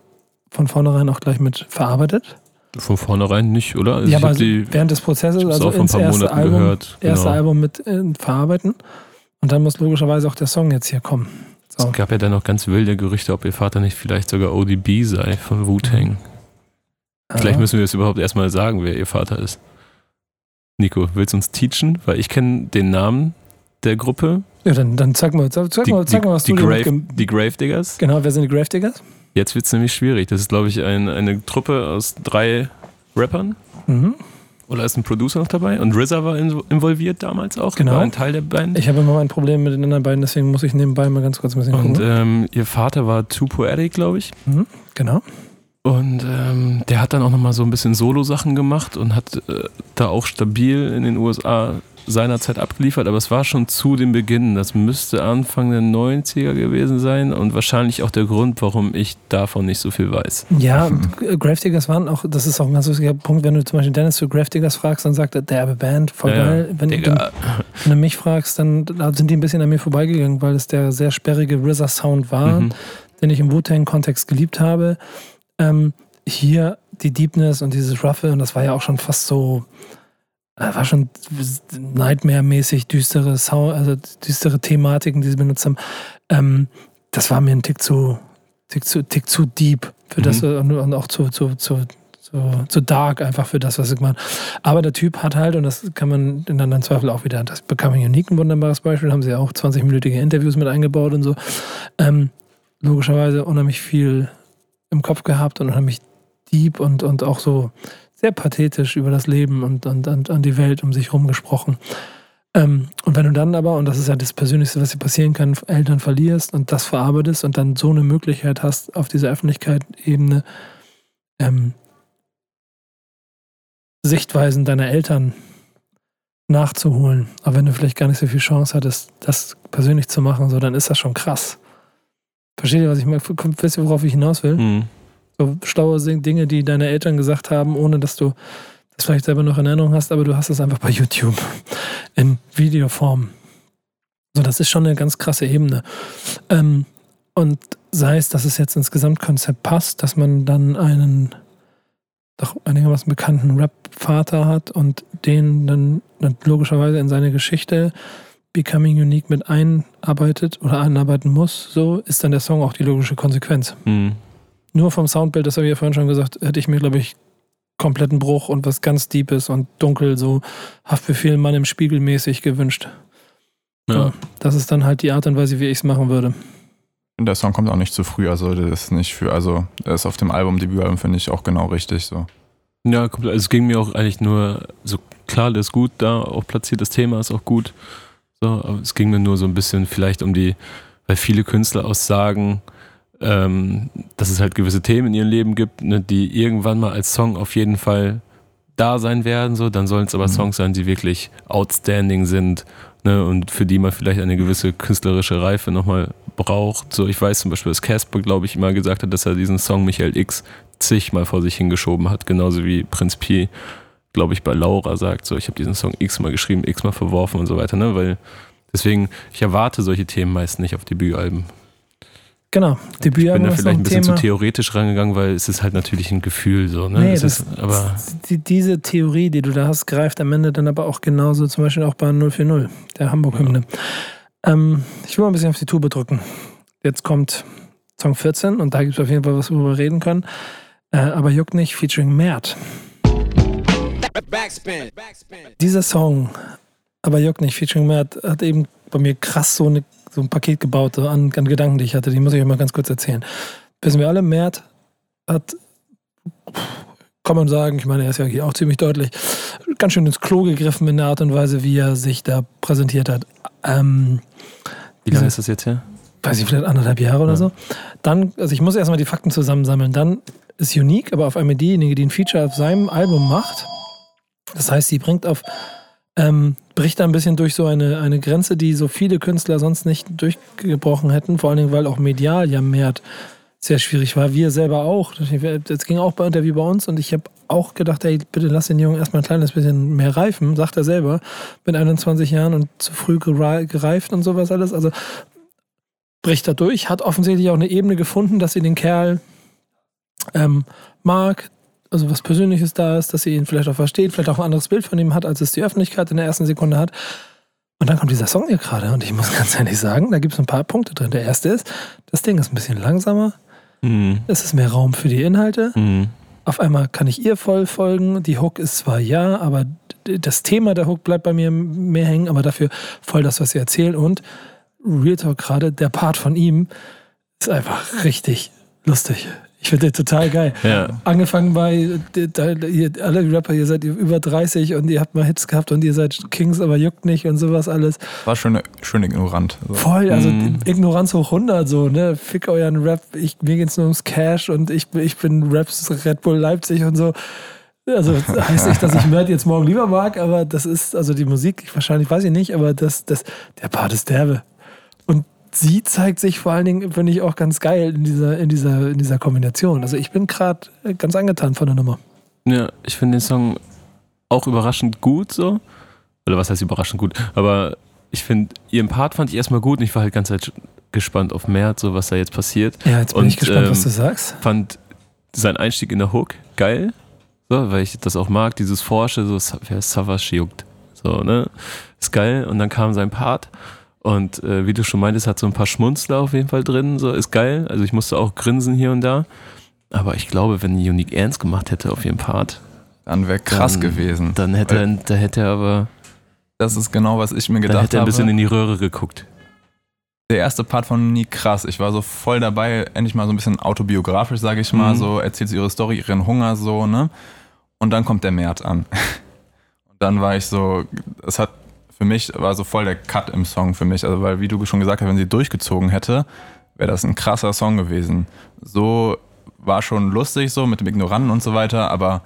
von vornherein auch gleich mit verarbeitet. Von vornherein nicht, oder? Also ja, aber die während des Prozesses, also auch ins erste Monaten Album, gehört. erste Genau. Album mit äh, verarbeiten. Und dann muss logischerweise auch der Song jetzt hier kommen. So. Es gab ja dann noch ganz wilde Gerüchte, ob ihr Vater nicht vielleicht sogar ODB sei von Wu-Tang. Vielleicht müssen wir es überhaupt erstmal sagen, wer ihr Vater ist. Nico, willst du uns teachen? Weil ich kenne den Namen der Gruppe. Ja, dann, dann zeig mal, zeig, Die, mal, zeig die, mal was die, du Grave, die Gravediggers. Genau, wer sind die Gravediggers? Jetzt wird es nämlich schwierig. Das ist, glaube ich, ein, eine Truppe aus drei Rappern. Mhm. Oder ist ein Producer noch dabei? Und RZA war in, involviert damals auch. Genau. War ein Teil der Band. Ich habe immer mein Problem mit den anderen beiden, deswegen muss ich nebenbei mal ganz kurz ein bisschen Und gucken. ähm, ihr Vater war Too Poetic, glaube ich. Mhm. Genau. Und ähm, der hat dann auch nochmal so ein bisschen Solo-Sachen gemacht und hat äh, da auch stabil in den USA seinerzeit abgeliefert, aber es war schon zu dem Beginn. Das müsste Anfang der 90er gewesen sein und wahrscheinlich auch der Grund, warum ich davon nicht so viel weiß. Ja, Gravediggers waren auch, das ist auch ein ganz wichtiger Punkt, wenn du zum Beispiel Dennis zu Gravediggers fragst, dann sagt er, der habe Band, voll Ja, geil. Wenn, du- wenn du mich fragst, dann da sind die ein bisschen an mir vorbeigegangen, weil es der sehr sperrige RZA-Sound war. Mhm. den ich im Wu-Tang-Kontext geliebt habe. Ähm, hier die Deepness und dieses Ruffle, und das war ja auch schon fast so, äh, war schon Nightmare-mäßig düstere Sound, also düstere Thematiken, die sie benutzt haben. Ähm, das war mir ein Tick zu, Tick zu, Tick zu deep für das Mhm. und, und auch zu, zu, zu, zu, zu dark einfach für das, was ich meine. Aber der Typ hat halt, und das kann man in anderen Zweifel auch wieder, das Becoming Unique ein wunderbares Beispiel, haben sie ja auch 20-minütige Interviews mit eingebaut und so. Ähm, logischerweise unheimlich viel im Kopf gehabt und unheimlich deep und, und auch so sehr pathetisch über das Leben und, und, und an die Welt um sich herum gesprochen. Ähm, und wenn du dann aber, und das ist ja das Persönlichste, was dir passieren kann, Eltern verlierst und das verarbeitest und dann so eine Möglichkeit hast, auf dieser Öffentlichkeit-Ebene ähm, Sichtweisen deiner Eltern nachzuholen, aber wenn du vielleicht gar nicht so viel Chance hattest, das persönlich zu machen, so, dann ist das schon krass. Versteht ihr, was ich meine? Wisst ihr, worauf ich hinaus will? Mhm. So schlaue Dinge, die deine Eltern gesagt haben, ohne dass du das vielleicht selber noch in Erinnerung hast, aber du hast es einfach bei YouTube in Videoform. So, das ist schon eine ganz krasse Ebene. Ähm, und sei es, dass es jetzt ins Gesamtkonzept passt, dass man dann einen doch einigermaßen bekannten Rap-Vater hat und den dann, dann logischerweise in seine Geschichte Becoming Unique mit einarbeitet oder einarbeiten muss, so ist dann der Song auch die logische Konsequenz. Mhm. Nur vom Soundbild, das habe ich ja vorhin schon gesagt, hätte ich mir, glaube ich, kompletten Bruch und was ganz Deepes und dunkel, so Haftbefehl Mann im Spiegel mäßig gewünscht. Ja. Das ist dann halt die Art und Weise, wie ich es machen würde. Und der Song kommt auch nicht zu früh, also das ist nicht für, also er ist auf dem Album, Debütalbum, finde ich auch genau richtig so. Ja, komplett. Also es ging mir auch eigentlich nur, so klar, das ist gut da, auch platziert, das Thema ist auch gut. So, es ging mir nur so ein bisschen vielleicht um die, weil viele Künstler auch sagen, ähm, dass es halt gewisse Themen in ihrem Leben gibt, ne, die irgendwann mal als Song auf jeden Fall da sein werden. So, dann sollen es aber Mhm. Songs sein, die wirklich outstanding sind ne, und für die man vielleicht eine gewisse künstlerische Reife nochmal braucht. So, ich weiß zum Beispiel, dass Casper, glaube ich, immer gesagt hat, dass er diesen Song Michael X zigmal vor sich hingeschoben hat, genauso wie Prinz Pi glaube ich, bei Laura sagt, so, ich habe diesen Song x-mal geschrieben, x-mal verworfen und so weiter, ne? Weil deswegen, ich erwarte solche Themen meist nicht auf Debütalben. Genau, Ich bin da vielleicht ein bisschen Thema. zu theoretisch rangegangen, weil es ist halt natürlich ein Gefühl so, ne? Nee, das, ist, aber die, diese Theorie, die du da hast, greift am Ende dann aber auch genauso, zum Beispiel auch bei 040, der Hamburg-Hymne. Ähm, ich will mal ein bisschen auf die Tube drücken. Jetzt kommt Song 14 und da gibt es auf jeden Fall was, worüber wir reden können. Äh, aber juckt nicht, featuring Mert. Backspin. Backspin. Dieser Song, aber juckt nicht, featuring Mert, hat eben bei mir krass so, eine, so ein Paket gebaut so an, an Gedanken, die ich hatte. Die muss ich euch mal ganz kurz erzählen. Wissen wir alle, Mert hat, kann man sagen, ich meine, er ist ja hier auch ziemlich deutlich, ganz schön ins Klo gegriffen in der Art und Weise, wie er sich da präsentiert hat. Ähm, wie lange ist das jetzt her? weiß ich, vielleicht anderthalb Jahre oder Ja. so. Dann, also ich muss erstmal die Fakten zusammensammeln. Dann ist Unique, aber auf einmal diejenige, die ein Feature auf seinem Album macht. Das heißt, sie bringt auf, ähm, bricht da ein bisschen durch so eine, eine Grenze, die so viele Künstler sonst nicht durchgebrochen hätten. Vor allen Dingen, weil auch medial ja mehr sehr schwierig war. Wir selber auch. Das ging auch bei Interview bei uns und ich habe auch gedacht, ey, bitte lass den Jungen erstmal ein kleines bisschen mehr reifen, sagt er selber, mit 21 Jahren und zu früh gerei- gereift und sowas alles. Also bricht da durch, hat offensichtlich auch eine Ebene gefunden, dass sie den Kerl ähm, mag, also was Persönliches da ist, dass sie ihn vielleicht auch versteht, vielleicht auch ein anderes Bild von ihm hat, als es die Öffentlichkeit in der ersten Sekunde hat. Und dann kommt dieser Song hier gerade und ich muss [LAUGHS] ganz ehrlich sagen, da gibt es ein paar Punkte drin. Der erste ist, das Ding ist ein bisschen langsamer, Mhm. es ist mehr Raum für die Inhalte. Mhm. Auf einmal kann ich ihr voll folgen. Die Hook ist zwar ja, aber das Thema der Hook bleibt bei mir mehr hängen, aber dafür voll das, was sie erzählt. Und Real Talk gerade, der Part von ihm ist einfach richtig lustig. Ich finde den total geil. Ja. Angefangen bei, da- ihr, alle Rapper, ihr seid über 30 und ihr habt mal Hits gehabt und ihr seid Kings, aber juckt nicht und sowas alles. War schön, schön ignorant. So. Voll, also Mhm. Ignoranz hoch 100, so, ne? Fick euren Rap, ich, mir geht's nur ums Cash und ich, ich bin Raps Red Bull Leipzig und so. Also das [LAUGHS] heißt nicht, dass ich Mert jetzt morgen lieber mag, aber das ist, also die Musik, ich, wahrscheinlich weiß ich nicht, aber das, das, der Part ist derbe. Sie zeigt sich vor allen Dingen, finde ich, auch ganz geil in dieser, in dieser, in dieser Kombination. Also ich bin gerade ganz angetan von der Nummer. Ja, ich finde den Song auch überraschend gut so. Oder was heißt überraschend gut? Aber ich finde, ihren Part fand ich erstmal gut und ich war halt ganz Zeit gespannt auf März, so was da jetzt passiert. Ja, jetzt bin Und, ich gespannt, was ähm, du sagst. Fand seinen Einstieg in der Hook geil, so, weil ich das auch mag, dieses Forsche, so wer Savas juckt. So, ne? Ist geil. Und dann kam sein Part. Und äh, wie du schon meintest, hat so ein paar Schmunzler auf jeden Fall drin. So, ist geil. Also ich musste auch grinsen hier und da. Aber ich glaube, wenn Unique ernst gemacht hätte auf ihren Part, Dann wäre krass Dann- gewesen. dann hätte er, da hätte er aber Das ist genau, was ich mir dann gedacht hätte er ein bisschen habe. in die Röhre geguckt. Der erste Part von Nie krass. Ich war so voll dabei, endlich mal so ein bisschen autobiografisch, sage ich mal. Mhm. So erzählt sie ihre Story, ihren Hunger so, ne? Und dann kommt der Mert an. [LAUGHS] Und dann war ich so, es hat für mich war so voll der Cut im Song für mich. Also, weil, wie du schon gesagt hast, wenn sie durchgezogen hätte, wäre das ein krasser Song gewesen. So war schon lustig, so mit dem Ignoranten und so weiter, aber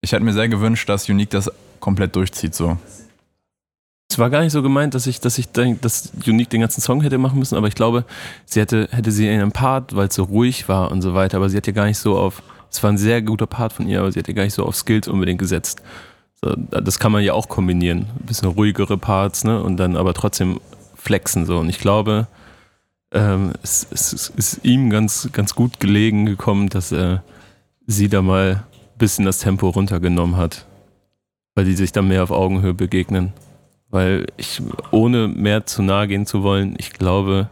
ich hätte mir sehr gewünscht, dass Unique das komplett durchzieht, so. Es war gar nicht so gemeint, dass ich, dass ich denk, dass Unique den ganzen Song hätte machen müssen, aber ich glaube, sie hätte, hätte sie in einem Part, weil es so ruhig war und so weiter, aber sie hat ja gar nicht so auf, es war ein sehr guter Part von ihr, aber sie hat ja gar nicht so auf Skills unbedingt gesetzt. So, das kann man ja auch kombinieren. Ein bisschen ruhigere Parts, ne? Und dann aber trotzdem flexen so. Und ich glaube, ähm, es, es, es ist ihm ganz, ganz gut gelegen gekommen, dass äh, sie da mal ein bisschen das Tempo runtergenommen hat. Weil die sich dann mehr auf Augenhöhe begegnen. Weil ich, ohne mehr zu nahe gehen zu wollen, ich glaube,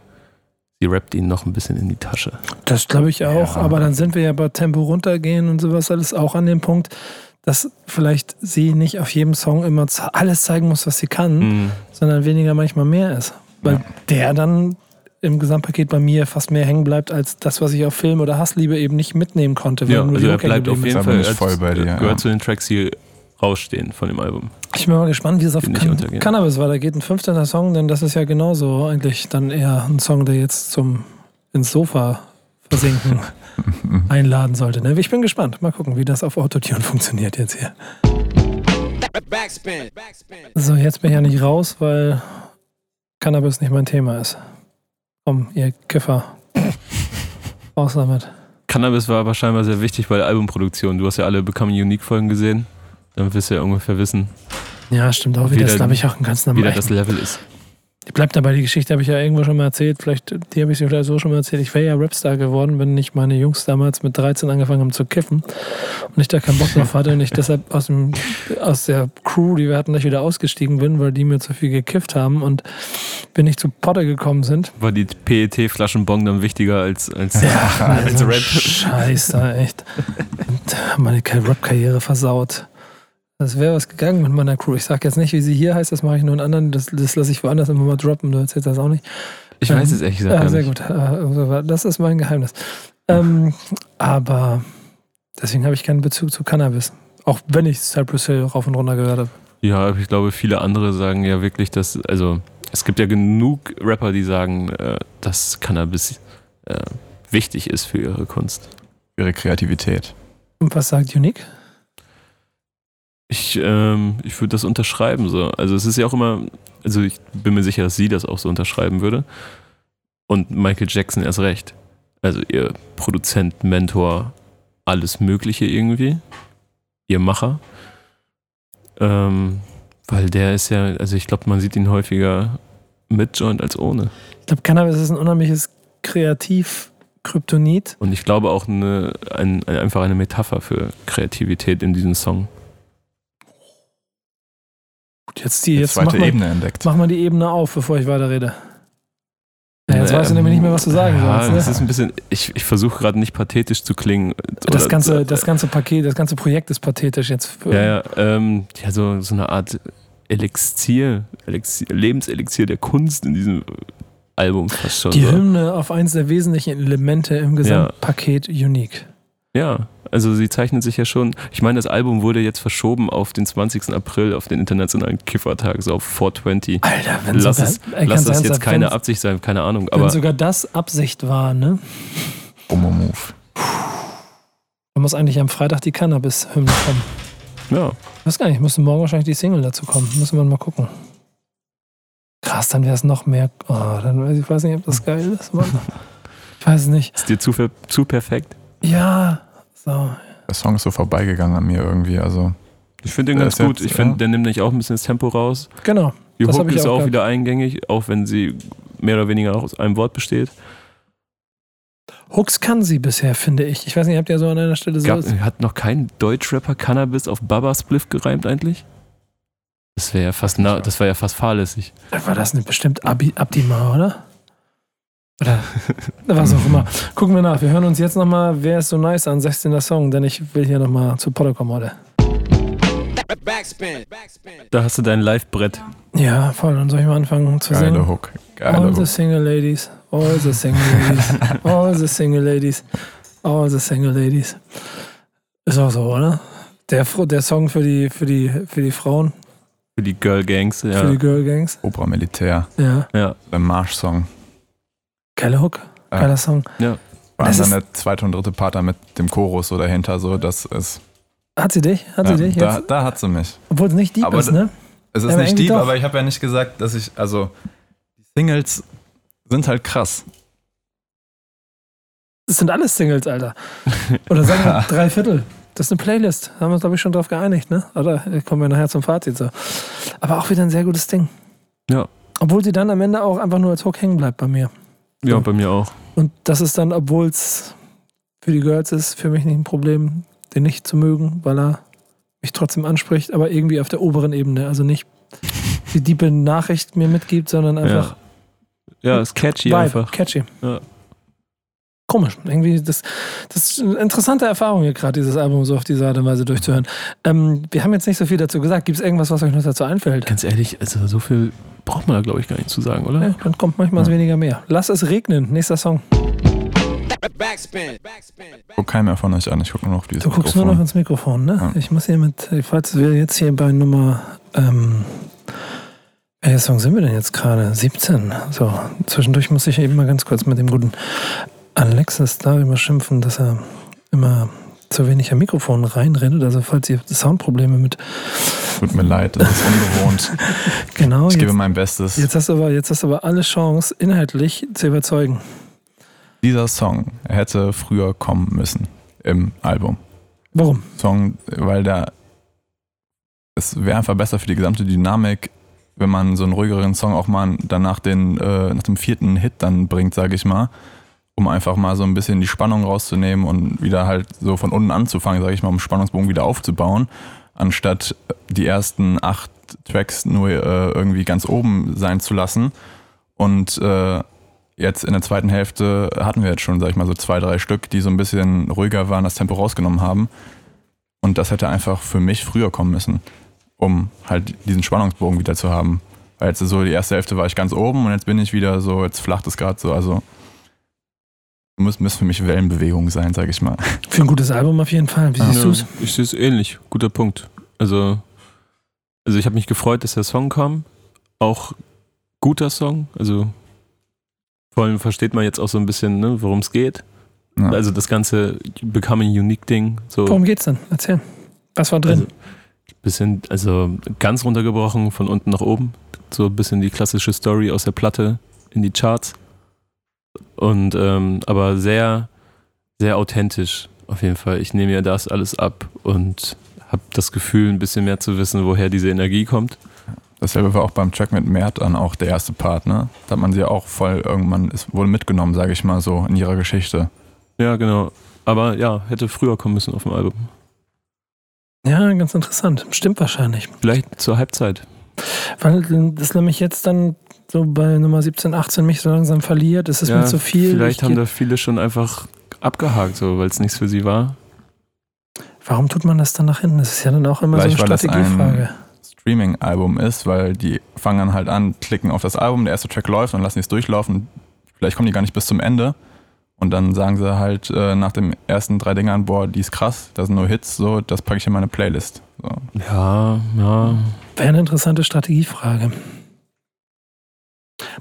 sie rappt ihn noch ein bisschen in die Tasche. Das glaube ich auch, Ja. aber dann sind wir ja bei Tempo runtergehen und sowas alles auch an dem Punkt, dass vielleicht sie nicht auf jedem Song immer z- alles zeigen muss, was sie kann, Mhm. sondern weniger manchmal mehr ist. Weil Ja. der dann im Gesamtpaket bei mir fast mehr hängen bleibt, als das, was ich auf Film oder Hassliebe eben nicht mitnehmen konnte. weil Ja, nur also die er bleibt auf jeden Fall voll bei dir, gehört ja. zu den Tracks, die rausstehen von dem Album. Ich bin mal gespannt, wie es auf Can. Cannabis weitergeht. Ein 15. Song, denn das ist ja genauso eigentlich dann eher ein Song, der jetzt zum ins Sofa versinken [LAUGHS] einladen sollte. Ne? Ich bin gespannt. Mal gucken, wie das auf Autotune funktioniert jetzt hier. Backspin. Backspin. So, jetzt bin ich ja nicht raus, weil Cannabis nicht mein Thema ist. Komm, ihr Kiffer. Raus damit. Cannabis war aber scheinbar sehr wichtig bei der Albumproduktion. Du hast ja alle Become Unique Folgen gesehen. Dann wirst du ja ungefähr wissen, Ja, stimmt auch Wie wieder. Das glaube ich auch ein ganz wie normaler. da das Level ist. Ich bleib dabei, die Geschichte habe ich ja irgendwo schon mal erzählt. Vielleicht, die habe ich dir vielleicht so schon mal erzählt. Ich wäre ja Rapstar geworden, wenn nicht meine Jungs damals mit 13 angefangen haben zu kiffen und ich da keinen Bock drauf hatte und ich deshalb aus, dem, aus der Crew, die wir hatten, gleich wieder ausgestiegen bin, weil die mir zu viel gekifft haben und wir nicht zu Potter gekommen sind. War die PET-Flaschenbon dann wichtiger als, als, [LAUGHS] als Rap? Scheiße, echt. Meine Rap-Karriere versaut. Das wäre was gegangen mit meiner Crew. Ich sag jetzt nicht, wie sie hier heißt, das mache ich nur in anderen, das, das lasse ich woanders immer mal droppen, du erzählst das auch nicht. Ich weiß es ehrlich gesagt Ja, sehr nicht. gut. Äh, Das ist mein Geheimnis. Ähm, aber deswegen habe ich keinen Bezug zu Cannabis. Auch wenn ich Cypress Hill rauf und runter gehört habe. Ja, ich glaube, viele andere sagen ja wirklich, dass, also es gibt ja genug Rapper, die sagen, äh, dass Cannabis äh, wichtig ist für ihre Kunst. Ihre Kreativität. Und was sagt Unique? Ich, ähm, ich würde das unterschreiben so. Also es ist ja auch immer, also ich bin mir sicher, dass sie das auch so unterschreiben würde. Und Michael Jackson erst recht. Also ihr Produzent, Mentor, alles Mögliche irgendwie. Ihr Macher. Ähm, weil der ist ja, also ich glaube, man sieht ihn häufiger mit Joint als ohne. Ich glaube, Cannabis ist ein unheimliches Kreativ-Kryptonit. Und ich glaube auch eine, ein, ein, einfach eine Metapher für Kreativität in diesem Song. Gut, jetzt, die, jetzt mach, zweite mal, Ebene entdeckt. mach mal die Ebene auf, bevor ich weiterrede. Ja, jetzt Ähm, weißt du nämlich nicht mehr, was du sagen ja, sollst. Das Ne? ist ein bisschen, ich, ich versuche gerade nicht pathetisch zu klingen. Das Oder- ganze, das ganze Paket, das ganze Projekt ist pathetisch jetzt. Ja, ja, ähm, ja so, so eine Art Elixier, Elixier, Lebenselixier der Kunst in diesem Album fast schon. Die. Hymne auf eins der wesentlichen Elemente im Gesamtpaket Unique. Ja, also sie zeichnet sich ja schon. Ich meine, das Album wurde jetzt verschoben auf den 20. April, auf den Internationalen Kiffertag, so auf 420. Alter, wenn Lass sogar, es, ey, lass das jetzt keine wenn- Absicht sein, keine Ahnung. Wenn Aber sogar das Absicht war, ne? Homo-Move. Dann muss eigentlich am Freitag die Cannabis-Hymne kommen. ja, Ich weiß gar nicht, müsste morgen wahrscheinlich die Single dazu kommen. Müssen wir mal gucken. Krass, dann wäre es noch mehr. Oh, dann weiß ich weiß nicht, ob das geil ist, Mann. Ich weiß es nicht. ist dir zu, zu perfekt? Ja, so. Der Song ist so vorbeigegangen an mir irgendwie. Also Ich finde den ganz gut. jetzt, ich finde, ja. der nimmt nämlich auch ein bisschen das Tempo raus. Genau. Die Das Hook ist auch auch gehabt. wieder eingängig, auch wenn sie mehr oder weniger aus einem Wort besteht. Hooks kann sie bisher, finde ich. Ich weiß nicht, habt ihr so an einer Stelle so. Gab, hat noch kein Deutschrapper Cannabis auf Baba Spliff gereimt eigentlich? Das wäre ja fast, na, das wäre ja fast fahrlässig. War das nicht bestimmt Abi, Abdima, oder? Oder was auch immer. Gucken wir nach. Wir hören uns jetzt nochmal, wer ist so nice an 16. Song, denn ich will hier nochmal zu Potter kommen heute. Backspin. Backspin. Da hast du dein Live-Brett. Ja, voll. Dann soll ich mal anfangen zu geile singen. Hook. Geile All the Hook. single ladies, all the single ladies, [LAUGHS] all the single ladies, all the single ladies. Ist auch so, oder? Der, der Song für die, für die, für die Frauen, Für die Girl Gangs, für ja. die Girl Gangs. Obra Militär. Ja, ja. Der Marsch-Song. Geiler Hook, Ja. geiler Song. Vor Das allem dann der zweite und dritte Part dann mit dem Chorus so dahinter. So, das ist. Hat sie dich? Hat Ja, sie dich da, jetzt? da hat sie mich. Obwohl es nicht deep Aber ist, da- ne? Es ist Aber nicht deep, doch. aber ich habe ja nicht gesagt, dass ich. Also, die Singles sind halt krass. Das sind alles Singles, Alter. Oder sagen wir [LAUGHS] drei Viertel. Das ist eine Playlist. Da haben wir uns, glaube ich, schon drauf geeinigt, ne? Oder äh, kommen wir nachher zum Fazit so. Aber auch wieder ein sehr gutes Ding. Ja. Obwohl sie dann am Ende auch einfach nur als Hook hängen bleibt bei mir. Ja, bei mir auch. Und das ist dann, obwohl es für die Girls ist, für mich nicht ein Problem, den nicht zu mögen, weil er mich trotzdem anspricht, aber irgendwie auf der oberen Ebene. Also nicht die diepe Nachricht mir mitgibt, sondern einfach Ja, ist catchy Vibe, einfach. catchy. Ja. Komisch. Irgendwie, das, das ist eine interessante Erfahrung hier gerade, dieses Album so auf diese Art und Weise durchzuhören. Ähm, wir haben jetzt nicht so viel dazu gesagt. Gibt es irgendwas, was euch noch dazu einfällt? Ganz ehrlich, also so viel braucht man da, glaube ich, gar nicht zu sagen, oder? Ja, dann kommt manchmal weniger mehr. Lass es regnen. Nächster Song. Backspin. Backspin. Guck keiner mehr von euch an. Ich gucke nur noch auf dieses Du guckst nur noch Mikrofon. ins Mikrofon, ne? Ja. Ich muss hier mit, falls wir jetzt hier bei Nummer, ähm, welcher Song sind wir denn jetzt gerade? 17. So, zwischendurch muss ich eben mal ganz kurz mit dem guten Alexis darüber schimpfen, dass er immer zu wenig am Mikrofon reinredet. Also falls ihr Soundprobleme mit, Tut mir leid, das ist ungewohnt. [LAUGHS] genau, Ich gebe jetzt, mein Bestes. jetzt hast du aber, jetzt hast du aber alle Chance, inhaltlich zu überzeugen. Dieser Song hätte früher kommen müssen im Album. Warum? Song, weil der es wäre einfach besser für die gesamte Dynamik, wenn man so einen ruhigeren Song auch mal danach den, äh, nach dem vierten Hit dann bringt, sage ich mal, um einfach mal so ein bisschen die Spannung rauszunehmen und wieder halt so von unten anzufangen, sage ich mal, um Spannungsbogen wieder aufzubauen, anstatt die ersten acht Tracks nur äh, irgendwie ganz oben sein zu lassen. Und äh, jetzt in der zweiten Hälfte hatten wir jetzt schon, sag ich mal, so zwei, drei Stück, die so ein bisschen ruhiger waren, das Tempo rausgenommen haben. Und das hätte einfach für mich früher kommen müssen, um halt diesen Spannungsbogen wieder zu haben. Weil jetzt so die erste Hälfte war ich ganz oben und jetzt bin ich wieder so, jetzt flacht es gerade so. Also muss, muss für mich Wellenbewegung sein, sag ich mal. [LAUGHS] Für ein gutes Album auf jeden Fall. Wie siehst Ja, du es? Ich sehe es ähnlich. Guter Punkt. Also, also ich habe mich gefreut, dass der Song kam. Auch guter Song. Also vor allem versteht man jetzt auch so ein bisschen, ne, worum es geht. Ja. Also das ganze Becoming Unique Ding. So Worum geht's denn? Erzähl. Was war drin? Also, bisschen, also ganz runtergebrochen von unten nach oben. So ein bisschen die klassische Story aus der Platte in die Charts. Und ähm, aber sehr, sehr authentisch auf jeden Fall. Ich nehme ja das alles ab und habe das Gefühl, ein bisschen mehr zu wissen, woher diese Energie kommt. Dasselbe war auch beim Track mit Mert dann auch der erste Part, ne? Da hat man sie auch voll irgendwann, ist wohl mitgenommen, sage ich mal so, in ihrer Geschichte. Ja, genau. Aber ja, hätte früher kommen müssen auf dem Album. ja, ganz interessant. Stimmt wahrscheinlich. Vielleicht zur Halbzeit. Weil das nämlich jetzt dann so bei Nummer 17, 18 mich so langsam verliert. Es ist ja, mir zu viel. Vielleicht Ich haben da viele schon einfach abgehakt, so, weil es nichts für sie war. Warum tut man das dann nach hinten? Das ist ja dann auch immer Vielleicht, so eine Strategiefrage. Streaming-Album ist, weil die fangen dann halt an, klicken auf das Album, der erste Track läuft und lassen es durchlaufen. Vielleicht kommen die gar nicht bis zum Ende. Und dann sagen sie halt äh, nach den ersten drei Dingern, boah, die ist krass, da sind nur Hits, so, das packe ich in meine Playlist. So. Ja, ja. Wäre eine interessante Strategiefrage.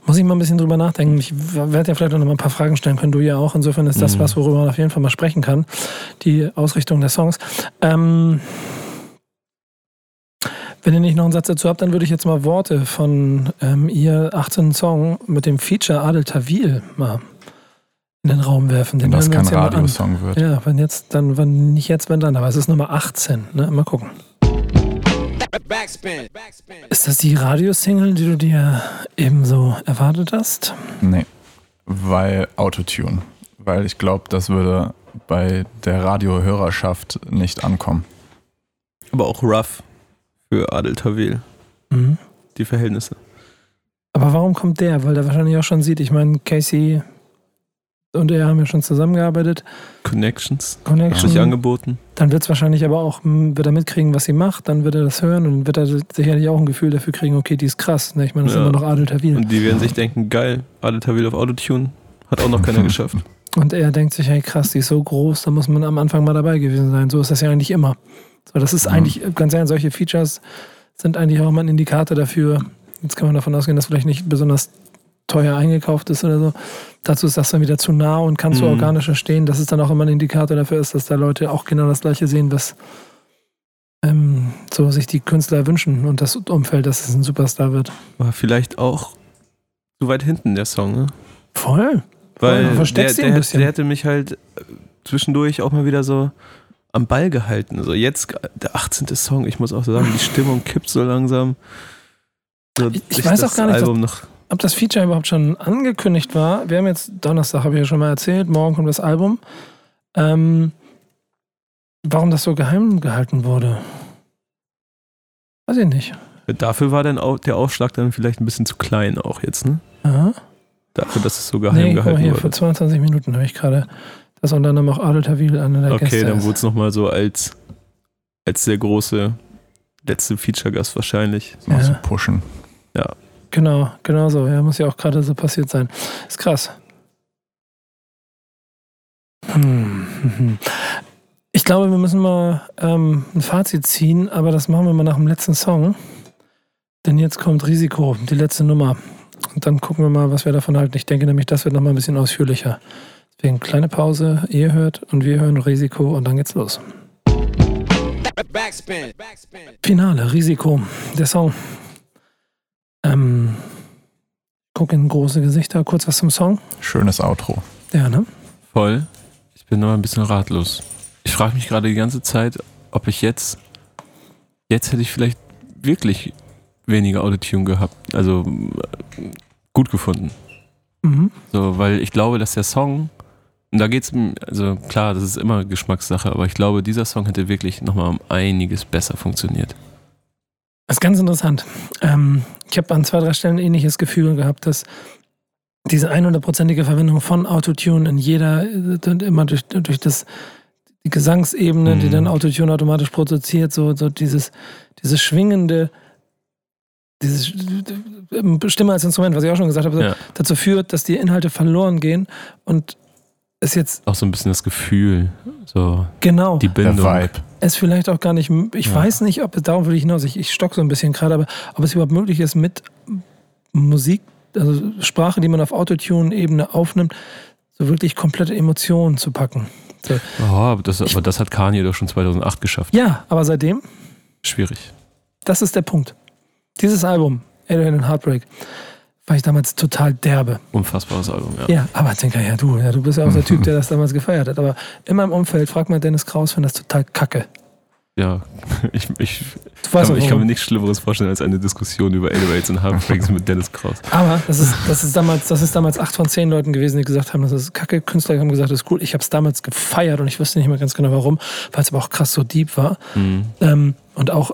Muss ich mal ein bisschen drüber nachdenken. Ich werde ja vielleicht noch mal ein paar Fragen stellen können, du ja auch. Insofern ist das Mhm. was, worüber man auf jeden Fall mal sprechen kann. Die Ausrichtung der Songs. Ähm, wenn ihr nicht noch einen Satz dazu habt, dann würde ich jetzt mal Worte von ähm, ihr 18. Song mit dem Feature Adel Tawil mal in den Raum werfen. Den Wenn das kein. Radiosong wird. Ja, wenn jetzt, dann, wenn nicht jetzt, wenn dann, aber es ist Nummer 18. Ne? Mal gucken. Backspin. Backspin. Ist das die Radiosingle, die du dir ebenso erwartet hast? Nee, weil Autotune. Weil ich glaube, das würde bei der Radiohörerschaft nicht ankommen. Aber auch rough für Adel Tawil, Mhm. die Verhältnisse. Aber warum kommt der? Weil der wahrscheinlich auch schon sieht, ich meine, Casey und er haben ja schon zusammengearbeitet. Connections. Connection. Sich angeboten. Dann wird es wahrscheinlich aber auch, hm, wird er mitkriegen, was sie macht, dann wird er das hören und wird er sicherlich auch ein Gefühl dafür kriegen, okay, die ist krass. Ne? Ich meine, das Ja. ist immer noch Adel Tawil. Und die werden sich denken, geil, Adel Tawil auf Autotune. Hat auch noch keiner [LAUGHS] geschafft. Und er denkt sich, hey krass, die ist so groß, da muss man am Anfang mal dabei gewesen sein. So ist das ja eigentlich immer. So, das ist Mhm. eigentlich, ganz ehrlich, solche Features sind eigentlich auch immer ein Indikator dafür. Jetzt kann man davon ausgehen, dass vielleicht nicht besonders teuer eingekauft ist oder so. Dazu ist das dann wieder zu nah und kann zu Mhm. organischer stehen. Das ist dann auch immer ein Indikator dafür ist, dass da Leute auch genau das Gleiche sehen, was ähm, so sich die Künstler wünschen und das Umfeld, dass es ein Superstar wird. War vielleicht auch zu weit hinten der Song, ne? Voll. Weil du der, der, hätte- der hätte mich halt äh, zwischendurch auch mal wieder so am Ball gehalten. Also jetzt, der 18. Song, ich muss auch sagen, die Stimmung kippt so langsam. So, Ich- ich weiß auch gar nicht, Album noch. Ob das Feature überhaupt schon angekündigt war. Wir haben jetzt Donnerstag, habe ich ja schon mal erzählt, morgen kommt das Album. Ähm, warum das so geheim gehalten wurde? Weiß ich nicht. Dafür war dann auch der Aufschlag dann vielleicht ein bisschen zu klein auch jetzt, ne? Aha. Dafür, dass es so geheim Nee, gehalten hier, wurde. vor 22 Minuten habe ich gerade das unter anderem auch Adel Tawil einer der Okay, Gäste dann wurde es nochmal so als, als der große letzte Feature-Gast wahrscheinlich. So mal Ja. zu pushen. Genau, genau so. Ja, muss ja auch gerade so passiert sein. Ist krass. Hm. Ich glaube, wir müssen mal ähm, ein Fazit ziehen, aber das machen wir mal nach dem letzten Song. Denn jetzt kommt Risiko, die letzte Nummer. Und dann gucken wir mal, was wir davon halten. Ich denke nämlich, das wird nochmal ein bisschen ausführlicher. Deswegen kleine Pause, ihr hört und wir hören Risiko und dann geht's los. Backspin. Backspin. Finale, Risiko, der Song. Ähm, guck in große Gesichter, kurz was zum Song. Schönes Outro. Ja, ne? Voll. Ich bin noch ein bisschen ratlos. Ich frage mich gerade die ganze Zeit, ob ich jetzt. Jetzt hätte ich vielleicht wirklich weniger Autotune gehabt. Also äh, gut gefunden. Mhm. So, weil ich glaube, dass der Song, und da geht's, also klar, das ist immer Geschmackssache, aber ich glaube, dieser Song hätte wirklich nochmal um einiges besser funktioniert. Das ist ganz interessant. Ähm, ich habe an zwei, drei Stellen ein ähnliches Gefühl gehabt, dass diese 100%ige Verwendung von Autotune in jeder, äh, immer durch, durch das, die Gesangsebene, die Mhm. dann Autotune automatisch produziert, so, so dieses, dieses schwingende, dieses äh, Stimme als Instrument, was ich auch schon gesagt habe, Ja. dazu führt, dass die Inhalte verloren gehen und es jetzt Auch so ein bisschen das Gefühl, so genau die Der Bindung. Vibe. Es vielleicht auch gar nicht, ich Ja. weiß nicht, ob es darauf will ich hinaus, ich, ich stock so ein bisschen gerade, aber ob es überhaupt möglich ist, mit Musik, also Sprache, die man auf Autotune-Ebene aufnimmt, so wirklich komplette Emotionen zu packen. So. Oh, aber, das, aber das hat Kanye doch schon 2008 geschafft. Ja, aber seitdem, Schwierig. das ist der Punkt. Dieses Album, Alien and Heartbreak, war ich damals total derbe. Unfassbares Album, ja. Ja, aber denke ja, du, ja, du bist ja auch der Typ, der das damals gefeiert hat. Aber in meinem Umfeld, frag mal Dennis Kraus, fand das total kacke. Ja, [LAUGHS] ich, ich, kann, auch, ich kann mir nichts Schlimmeres vorstellen als eine Diskussion über Elevates und Heartbreaks mit Dennis Kraus. Aber das ist, das ist damals, das ist damals acht von zehn Leuten gewesen, die gesagt haben, das ist kacke. Künstler haben gesagt, das ist cool. Ich habe es damals gefeiert und ich wusste nicht mehr ganz genau warum, weil es aber auch krass so deep war. Mhm. Ähm, und auch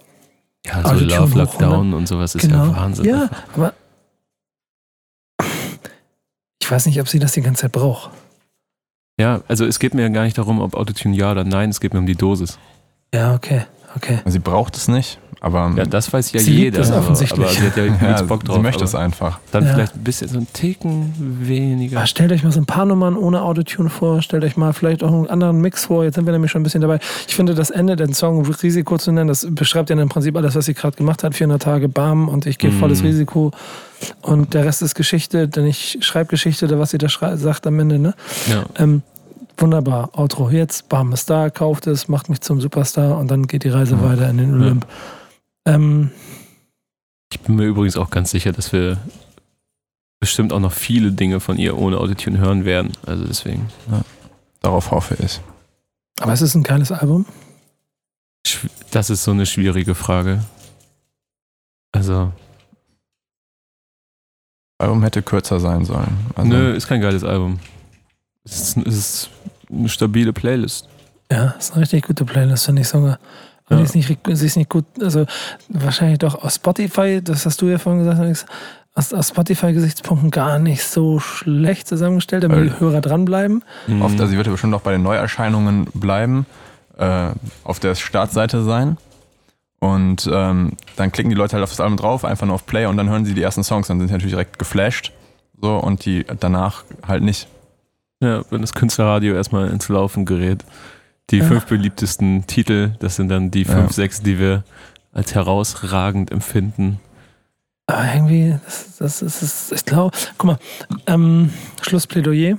Ja, so Love Lockdown und sowas ist genau. ja Wahnsinn. Ja, aber ich weiß nicht, ob sie das die ganze Zeit braucht. Ja, also es geht mir ja gar nicht darum, ob Autotune ja oder nein, es geht mir um die Dosis. Ja, okay, okay. Sie braucht es nicht, aber Ja, das weiß ja Sie jeder. aber, offensichtlich. aber sie hat ja [LAUGHS] ja, übelst Bock drauf. sie möchte es einfach. Dann Ja. vielleicht ein bisschen so ein Ticken weniger. Aber stellt euch mal so ein paar Nummern ohne Autotune vor, stellt euch mal vielleicht auch einen anderen Mix vor. Jetzt sind wir nämlich schon ein bisschen dabei. Ich finde, das Ende, den Song Risiko zu nennen, das beschreibt ja im Prinzip alles, was sie gerade gemacht hat. 400 Tage, bam, und ich gehe Mhm. volles Risiko. Und der Rest ist Geschichte, denn ich schreibe Geschichte, da was sie da sagt am Ende. Ne? Ja. Ähm, wunderbar, Outro jetzt, bam, ist da, kauft es, macht mich zum Superstar und dann geht die Reise Mhm. weiter in den Olymp. Ähm, Ich bin mir übrigens auch ganz sicher, dass wir bestimmt auch noch viele Dinge von ihr ohne Autotune hören werden. Also deswegen. Darauf hoffe ich. aber es ist ein geiles Album. Das ist so eine schwierige Frage. Also, Album hätte kürzer sein sollen. Also, nö, ist kein geiles Album. Es ist, es ist eine stabile Playlist. Ja, ist eine richtig gute Playlist, finde ich sogar. Und Ja. ist nicht, sie ist nicht gut, also wahrscheinlich doch aus Spotify, das hast du ja vorhin gesagt, Alex, aus, aus Spotify-Gesichtspunkten gar nicht so schlecht zusammengestellt, damit die Hörer dranbleiben. Mhm. Oft, also sie wird ja bestimmt auch bei den Neuerscheinungen bleiben, äh, auf der Startseite sein. Und ähm, dann klicken die Leute halt auf das Album drauf, einfach nur auf Play und dann hören sie die ersten Songs, dann sind sie natürlich direkt geflasht. So, und die danach halt nicht. Ja, wenn das Künstlerradio erstmal ins Laufen gerät. Die Ja. fünf beliebtesten Titel, das sind dann die fünf, Ja. sechs, die wir als herausragend empfinden. Aber irgendwie, das, das, ist- das, ich glaube, guck mal, ähm, Schlussplädoyer.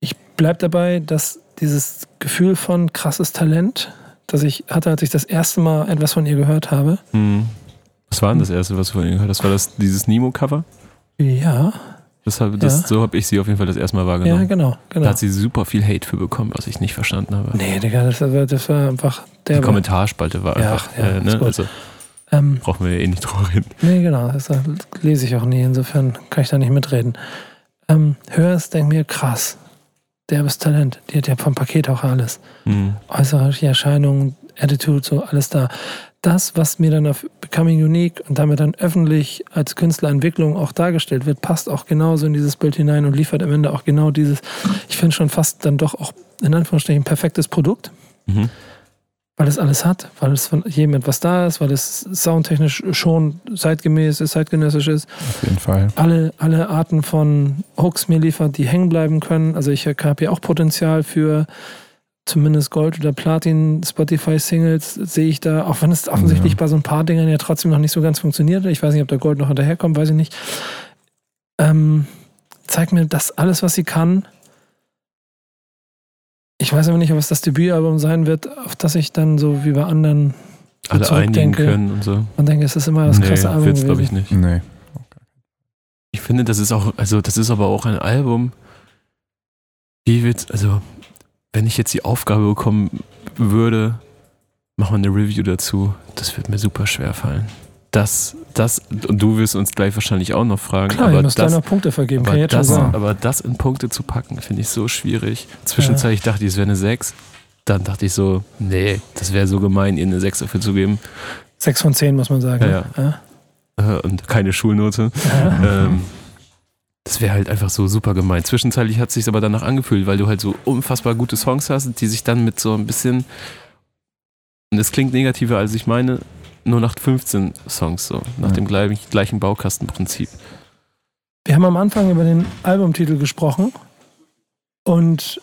Ich bleib dabei, dass dieses Gefühl von krasses Talent, das ich hatte, als ich das erste Mal etwas von ihr gehört habe. Hm. Was war denn das erste, was du von ihr gehört hast? War das dieses Nemo-Cover? Ja, Das hab, das, Ja. So habe ich sie auf jeden Fall das erste Mal ja, wahrgenommen. genau, Da genau. hat sie super viel Hate für bekommen, was ich nicht verstanden habe. Nee, Digga, das war, das war einfach Die der. Kommentarspalte war Ja, einfach, ja, äh, ne? also Ähm, brauchen wir ja eh nicht drüber reden. nee, genau, das lese ich auch nie, insofern kann ich da nicht mitreden. Ähm, hör es, denk mir, krass. Derbes Talent. Die hat ja vom Paket auch alles. Hm. äußere Erscheinungen, Attitude, so alles da. Das, was mir dann auf Becoming Unique und damit dann öffentlich als Künstlerentwicklung auch dargestellt wird, passt auch genauso in dieses Bild hinein und liefert am Ende auch genau dieses, ich finde schon fast dann doch auch in Anführungsstrichen perfektes Produkt, Mhm. weil es alles hat, weil es von jedem etwas da ist, weil es soundtechnisch schon zeitgemäß ist, zeitgenössisch ist, Auf jeden Fall. alle, alle Arten von Hooks mir liefert, die hängen bleiben können. Also ich habe hier auch Potenzial für zumindest Gold- oder Platin-Spotify-Singles sehe ich da, auch wenn es offensichtlich Ja. bei so ein paar Dingern ja trotzdem noch nicht so ganz funktioniert. Ich weiß nicht, ob der Gold noch hinterherkommt, weiß ich nicht. Ähm, zeigt mir das alles, was sie kann. Ich weiß aber nicht, ob es das Debütalbum sein wird, auf das ich dann so wie bei anderen Alle einigen können und so. und denke, es ist immer das krasse Album wird's, glaube ich nicht. Nee. Ich finde, das ist auch, also das ist aber auch ein Album, wie wird, also wenn ich jetzt die Aufgabe bekommen würde, mach mal eine Review dazu. Das wird mir super schwer fallen. Das, das, und du wirst uns gleich wahrscheinlich auch noch fragen, Klar, aber ich muss da das, noch Punkte vergeben, kann aber ich jetzt schon das, sagen. aber das in Punkte zu packen, finde ich so schwierig. Zwischenzeitlich dachte ich, es wäre eine 6. Dann dachte ich so, nee, das wäre so gemein, ihr eine 6 dafür zu geben. Sechs von zehn, muss man sagen. Ja, ja. Äh, Und keine Schulnote. ähm, das wäre halt einfach so super gemein. Zwischenzeitlich hat es sich aber danach angefühlt, weil du halt so unfassbar gute Songs hast, die sich dann mit so ein bisschen, und es klingt negativer, als ich meine, nur nach 15 Songs so, nach Ja. dem gleichen, gleichen Baukastenprinzip. Wir haben am Anfang über den Albumtitel gesprochen und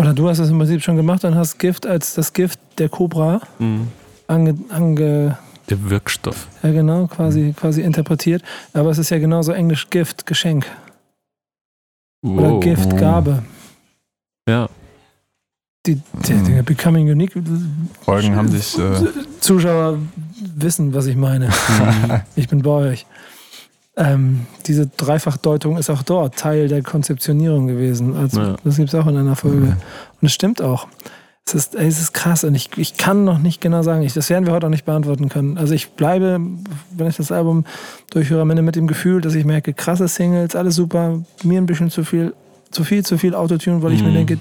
oder du hast es im Prinzip schon gemacht und hast Gift als das Gift der Cobra Mhm. ange, ange Der Wirkstoff. ja genau, quasi, quasi interpretiert. Aber es ist ja genauso Englisch Gift, Geschenk. Oder Wow. Gift, Gabe. Ja, Die, die, Mhm. die Becoming Unique Folgen haben sich. Äh, Zuschauer wissen, was ich meine. [LAUGHS] Ich bin bei euch. Ähm, diese Dreifachdeutung ist auch dort Teil der Konzeptionierung gewesen. Also, Ja. Das gibt es auch in einer Folge. Mhm. Und es stimmt auch. Es ist, es ist krass und ich, ich kann noch nicht genau sagen, ich, das werden wir heute auch nicht beantworten können. Also ich bleibe, wenn ich das Album durchhöre, am Ende mit dem Gefühl, dass ich merke, krasse Singles, alles super, mir ein bisschen zu viel, zu viel, zu viel Autotune, weil ich mir Mhm. denke,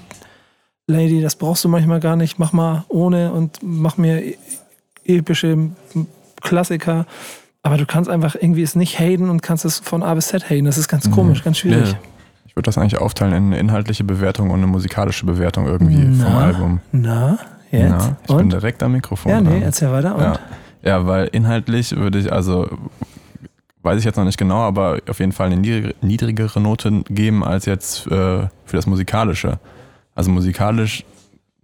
Lady, das brauchst du manchmal gar nicht, mach mal ohne und mach mir e- epische Klassiker. Aber du kannst einfach irgendwie es nicht haten und kannst es von A bis Z haten. Das ist ganz Mhm. komisch, ganz schwierig. Ja. Ich würde das eigentlich aufteilen in eine inhaltliche Bewertung und eine musikalische Bewertung irgendwie vom Na? Album. Na, jetzt? Ja, ich bin und? direkt am Mikrofon. Ja, nee, dran. erzähl weiter. Und? Ja. ja, weil inhaltlich würde ich, also weiß ich jetzt noch nicht genau, aber auf jeden Fall eine niedrig- niedrigere Note geben als jetzt äh, für das Musikalische. Also musikalisch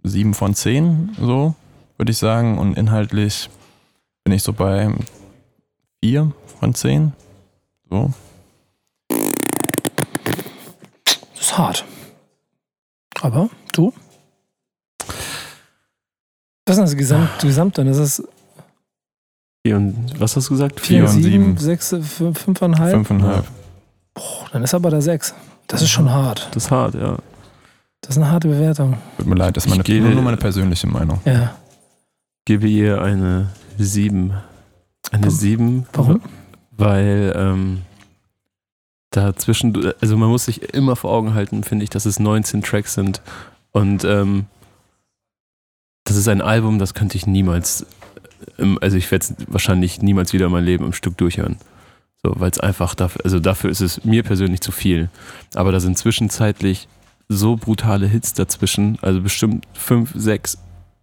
7 von 10, so würde ich sagen. Und inhaltlich bin ich so bei 4 von 10. So. Das ist hart. Aber du? Was ist denn das Gesamt, Gesamte? Das ist Vier und, was hast du gesagt? 4, und 7, sieben. 6, 5,5. 5,5. Boah, dann ist aber da 6. Das ist schon hart. Das ist hart, ja. Das ist eine harte Bewertung. Tut mir leid, das ist meine, Ich gehe- nur meine persönliche Meinung. Ja. Gebe ihr eine 7. Eine 7. Warum? Weil ähm, dazwischen, also man muss sich immer vor Augen halten, finde ich, dass es 19 Tracks sind. Und ähm, das ist ein Album, das könnte ich niemals, also ich werde es wahrscheinlich niemals wieder in meinem Leben im Stück durchhören. So, weil es einfach dafür, also dafür ist es mir persönlich zu viel. Aber da sind zwischenzeitlich so brutale Hits dazwischen, also bestimmt fünf, sechs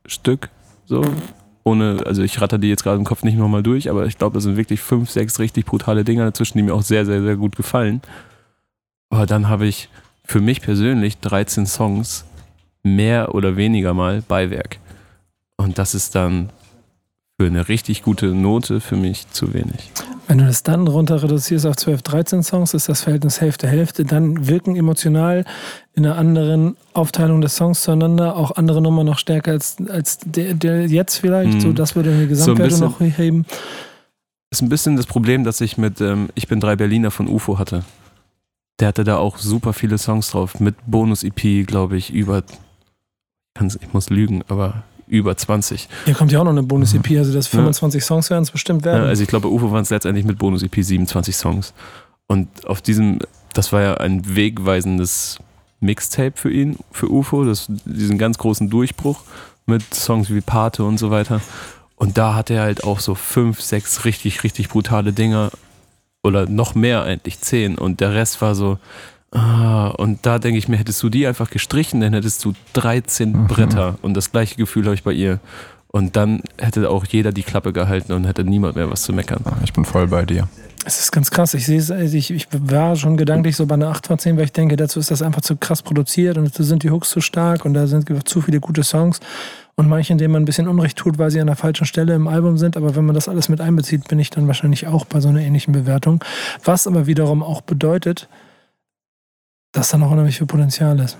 Stück, so. Ohne, also ich ratter die jetzt gerade im Kopf nicht nochmal durch, aber ich glaube, da sind wirklich fünf, sechs richtig brutale Dinger dazwischen, die mir auch sehr, sehr, sehr gut gefallen. Aber dann habe ich für mich persönlich 13 Songs mehr oder weniger mal Beiwerk. Und das ist dann für eine richtig gute Note für mich zu wenig. Wenn du das dann runter reduzierst auf 12, 13 Songs, ist das Verhältnis Hälfte, Hälfte. Dann wirken emotional in einer anderen Aufteilung des Songs zueinander auch andere Nummern noch stärker als, als der, der jetzt vielleicht. Mhm. So, das würde eine So ein Gesamtwertung noch heben. Ist ein bisschen das Problem, dass ich mit ähm, Ich bin drei Berliner von UFO hatte. Der hatte da auch super viele Songs drauf. Mit Bonus-EP, glaube ich, über. Ich muss lügen, aber über 20. Hier kommt ja auch noch eine Bonus-EP, also das 25 Songs werden es bestimmt Ja, werden. also ich glaube, bei UFO waren es letztendlich mit Bonus-EP 27 Songs. Und auf diesem, das war ja ein wegweisendes Mixtape für ihn, für UFO, das, diesen ganz großen Durchbruch mit Songs wie Pate und so weiter. Und da hat er halt auch so fünf, sechs richtig, richtig brutale Dinger oder noch mehr eigentlich, zehn. Und der Rest war so, ah, und da denke ich mir, hättest du die einfach gestrichen, dann hättest du 13 Mhm. Bretter. Und das gleiche Gefühl habe ich bei ihr. Und dann hätte auch jeder die Klappe gehalten und hätte niemand mehr was zu meckern. Ja, Ich bin voll bei dir. Es ist ganz krass. Ich sehe es, also ich, ich war schon gedanklich so bei einer 8 von 10, weil ich denke, dazu ist das einfach zu krass produziert und dazu sind die Hooks zu stark und da sind zu viele gute Songs und manche, denen man ein bisschen Unrecht tut, weil sie an der falschen Stelle im Album sind. Aber wenn man das alles mit einbezieht, bin ich dann wahrscheinlich auch bei so einer ähnlichen Bewertung. Was aber wiederum auch bedeutet, dass da noch unheimlich viel Potenzial ist.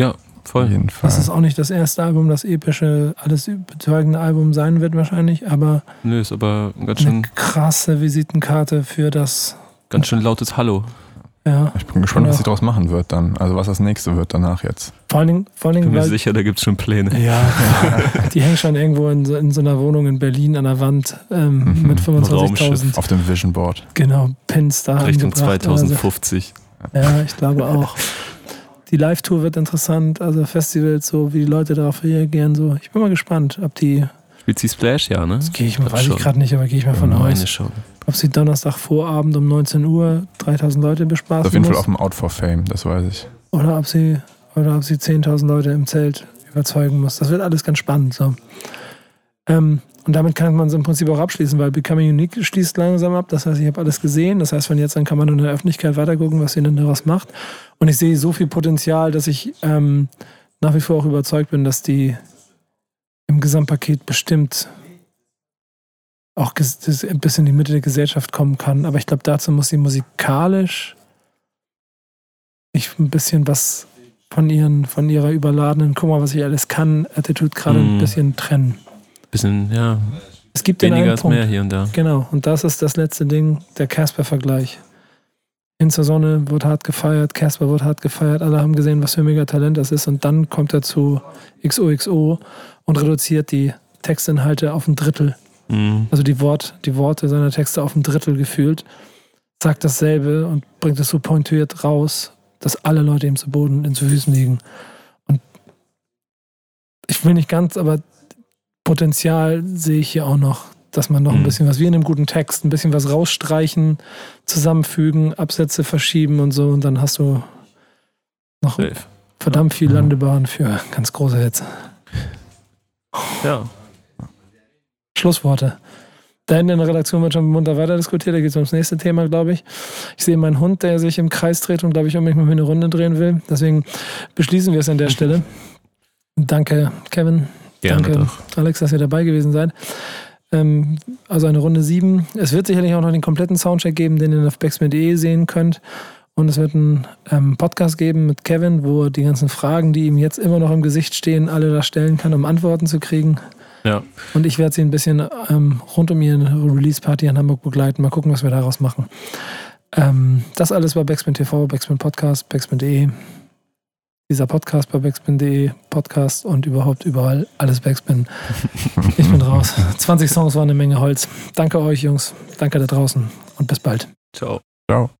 Auf Voll. jeden Fall. Das ist auch nicht das erste Album, das epische, alles überzeugende Album sein wird wahrscheinlich, aber Nö, ist aber ganz eine schön, krasse Visitenkarte für das ganz schön lautes Hallo. Ja. Ich bin gespannt, Genau. was sie daraus machen wird dann. Also was das nächste wird danach jetzt. Vor allen Dingen, vor allen Bin Dingen mir weil, sicher, da gibt es schon Pläne. ja, [LAUGHS] die hängen schon irgendwo in so, in so einer Wohnung in Berlin an der Wand ähm, Mhm. mit 25.000 Raumschiff. Auf dem Vision Board. genau, Pins da Richtung angebracht. Also, 2050. ja, ich glaube auch. Die Live-Tour wird interessant, also Festivals, so wie die Leute darauf reagieren. So. Ich bin mal gespannt, ob die, Spielt sie Splash, ja, ne? das gehe ich mal, weiß ich schon. gerade nicht, aber gehe ich mal von Ja, aus, schon. ob sie Donnerstag Vorabend um 19 Uhr 3000 Leute bespaßen auf jeden Fall muss, auf dem Out for Fame, das weiß ich. oder ob sie oder ob sie 10.000 Leute im Zelt überzeugen muss. Das wird alles ganz spannend. So. Ähm, und damit kann man es im Prinzip auch abschließen, weil Becoming Unique schließt langsam ab. Das heißt, ich habe alles gesehen. Das heißt, von jetzt an kann man in der Öffentlichkeit weitergucken, was sie denn daraus macht. Und ich sehe so viel Potenzial, dass ich ähm, nach wie vor auch überzeugt bin, dass die im Gesamtpaket bestimmt auch ges- das bis in die Mitte der Gesellschaft kommen kann. Aber ich glaube, dazu muss sie musikalisch ich ein bisschen was von ihren, von ihrer überladenen, guck mal, was ich alles kann, Attitude gerade ein Mhm. bisschen trennen. Bisschen, ja, Es gibt weniger einen als Punkt. mehr hier und da. Genau, und das ist das letzte Ding, der Casper-Vergleich. In zur Sonne wird hart gefeiert, Casper wird hart gefeiert, alle haben gesehen, was für ein mega Talent das ist und dann kommt er zu XOXO und reduziert die Textinhalte auf ein Drittel. Mhm. Also die, Wort, die Worte seiner Texte auf ein Drittel gefühlt, sagt dasselbe und bringt es so pointiert raus, dass alle Leute ihm zu Boden, in zu Füßen liegen. Und ich will nicht ganz, aber Potenzial sehe ich hier auch noch, dass man noch ein Mhm. bisschen was, wie in einem guten Text, ein bisschen was rausstreichen, zusammenfügen, Absätze verschieben und so und dann hast du noch Safe. verdammt viel Landebahn für ganz große Hits. Ja. Schlussworte. Da hinten in der Redaktion wird schon munter weiter diskutiert. Da geht es ums nächste Thema, glaube ich. Ich sehe meinen Hund, der sich im Kreis dreht und, glaube ich, unbedingt mit mir eine Runde drehen will. Deswegen beschließen wir es an der [LAUGHS] Stelle. Danke, Kevin. Gerne Danke, doch. Alex, dass ihr dabei gewesen seid. Ähm, also eine Runde sieben. Es wird sicherlich auch noch den kompletten Soundcheck geben, den ihr auf backspin.de sehen könnt. Und es wird einen ähm, Podcast geben mit Kevin, wo er die ganzen Fragen, die ihm jetzt immer noch im Gesicht stehen, alle da stellen kann, um Antworten zu kriegen. Ja. Und ich werde sie ein bisschen ähm, rund um ihre Release-Party in Hamburg begleiten. Mal gucken, was wir daraus machen. Ähm, das alles bei Backspin TV, Backspin Podcast, Backspin.de. Dieser Podcast bei Backspin.de, Podcast und überhaupt überall alles Backspin. Ich bin raus. [LAUGHS] 20 Songs waren eine Menge Holz. Danke euch, Jungs. Danke da draußen und bis bald. Ciao. Ciao.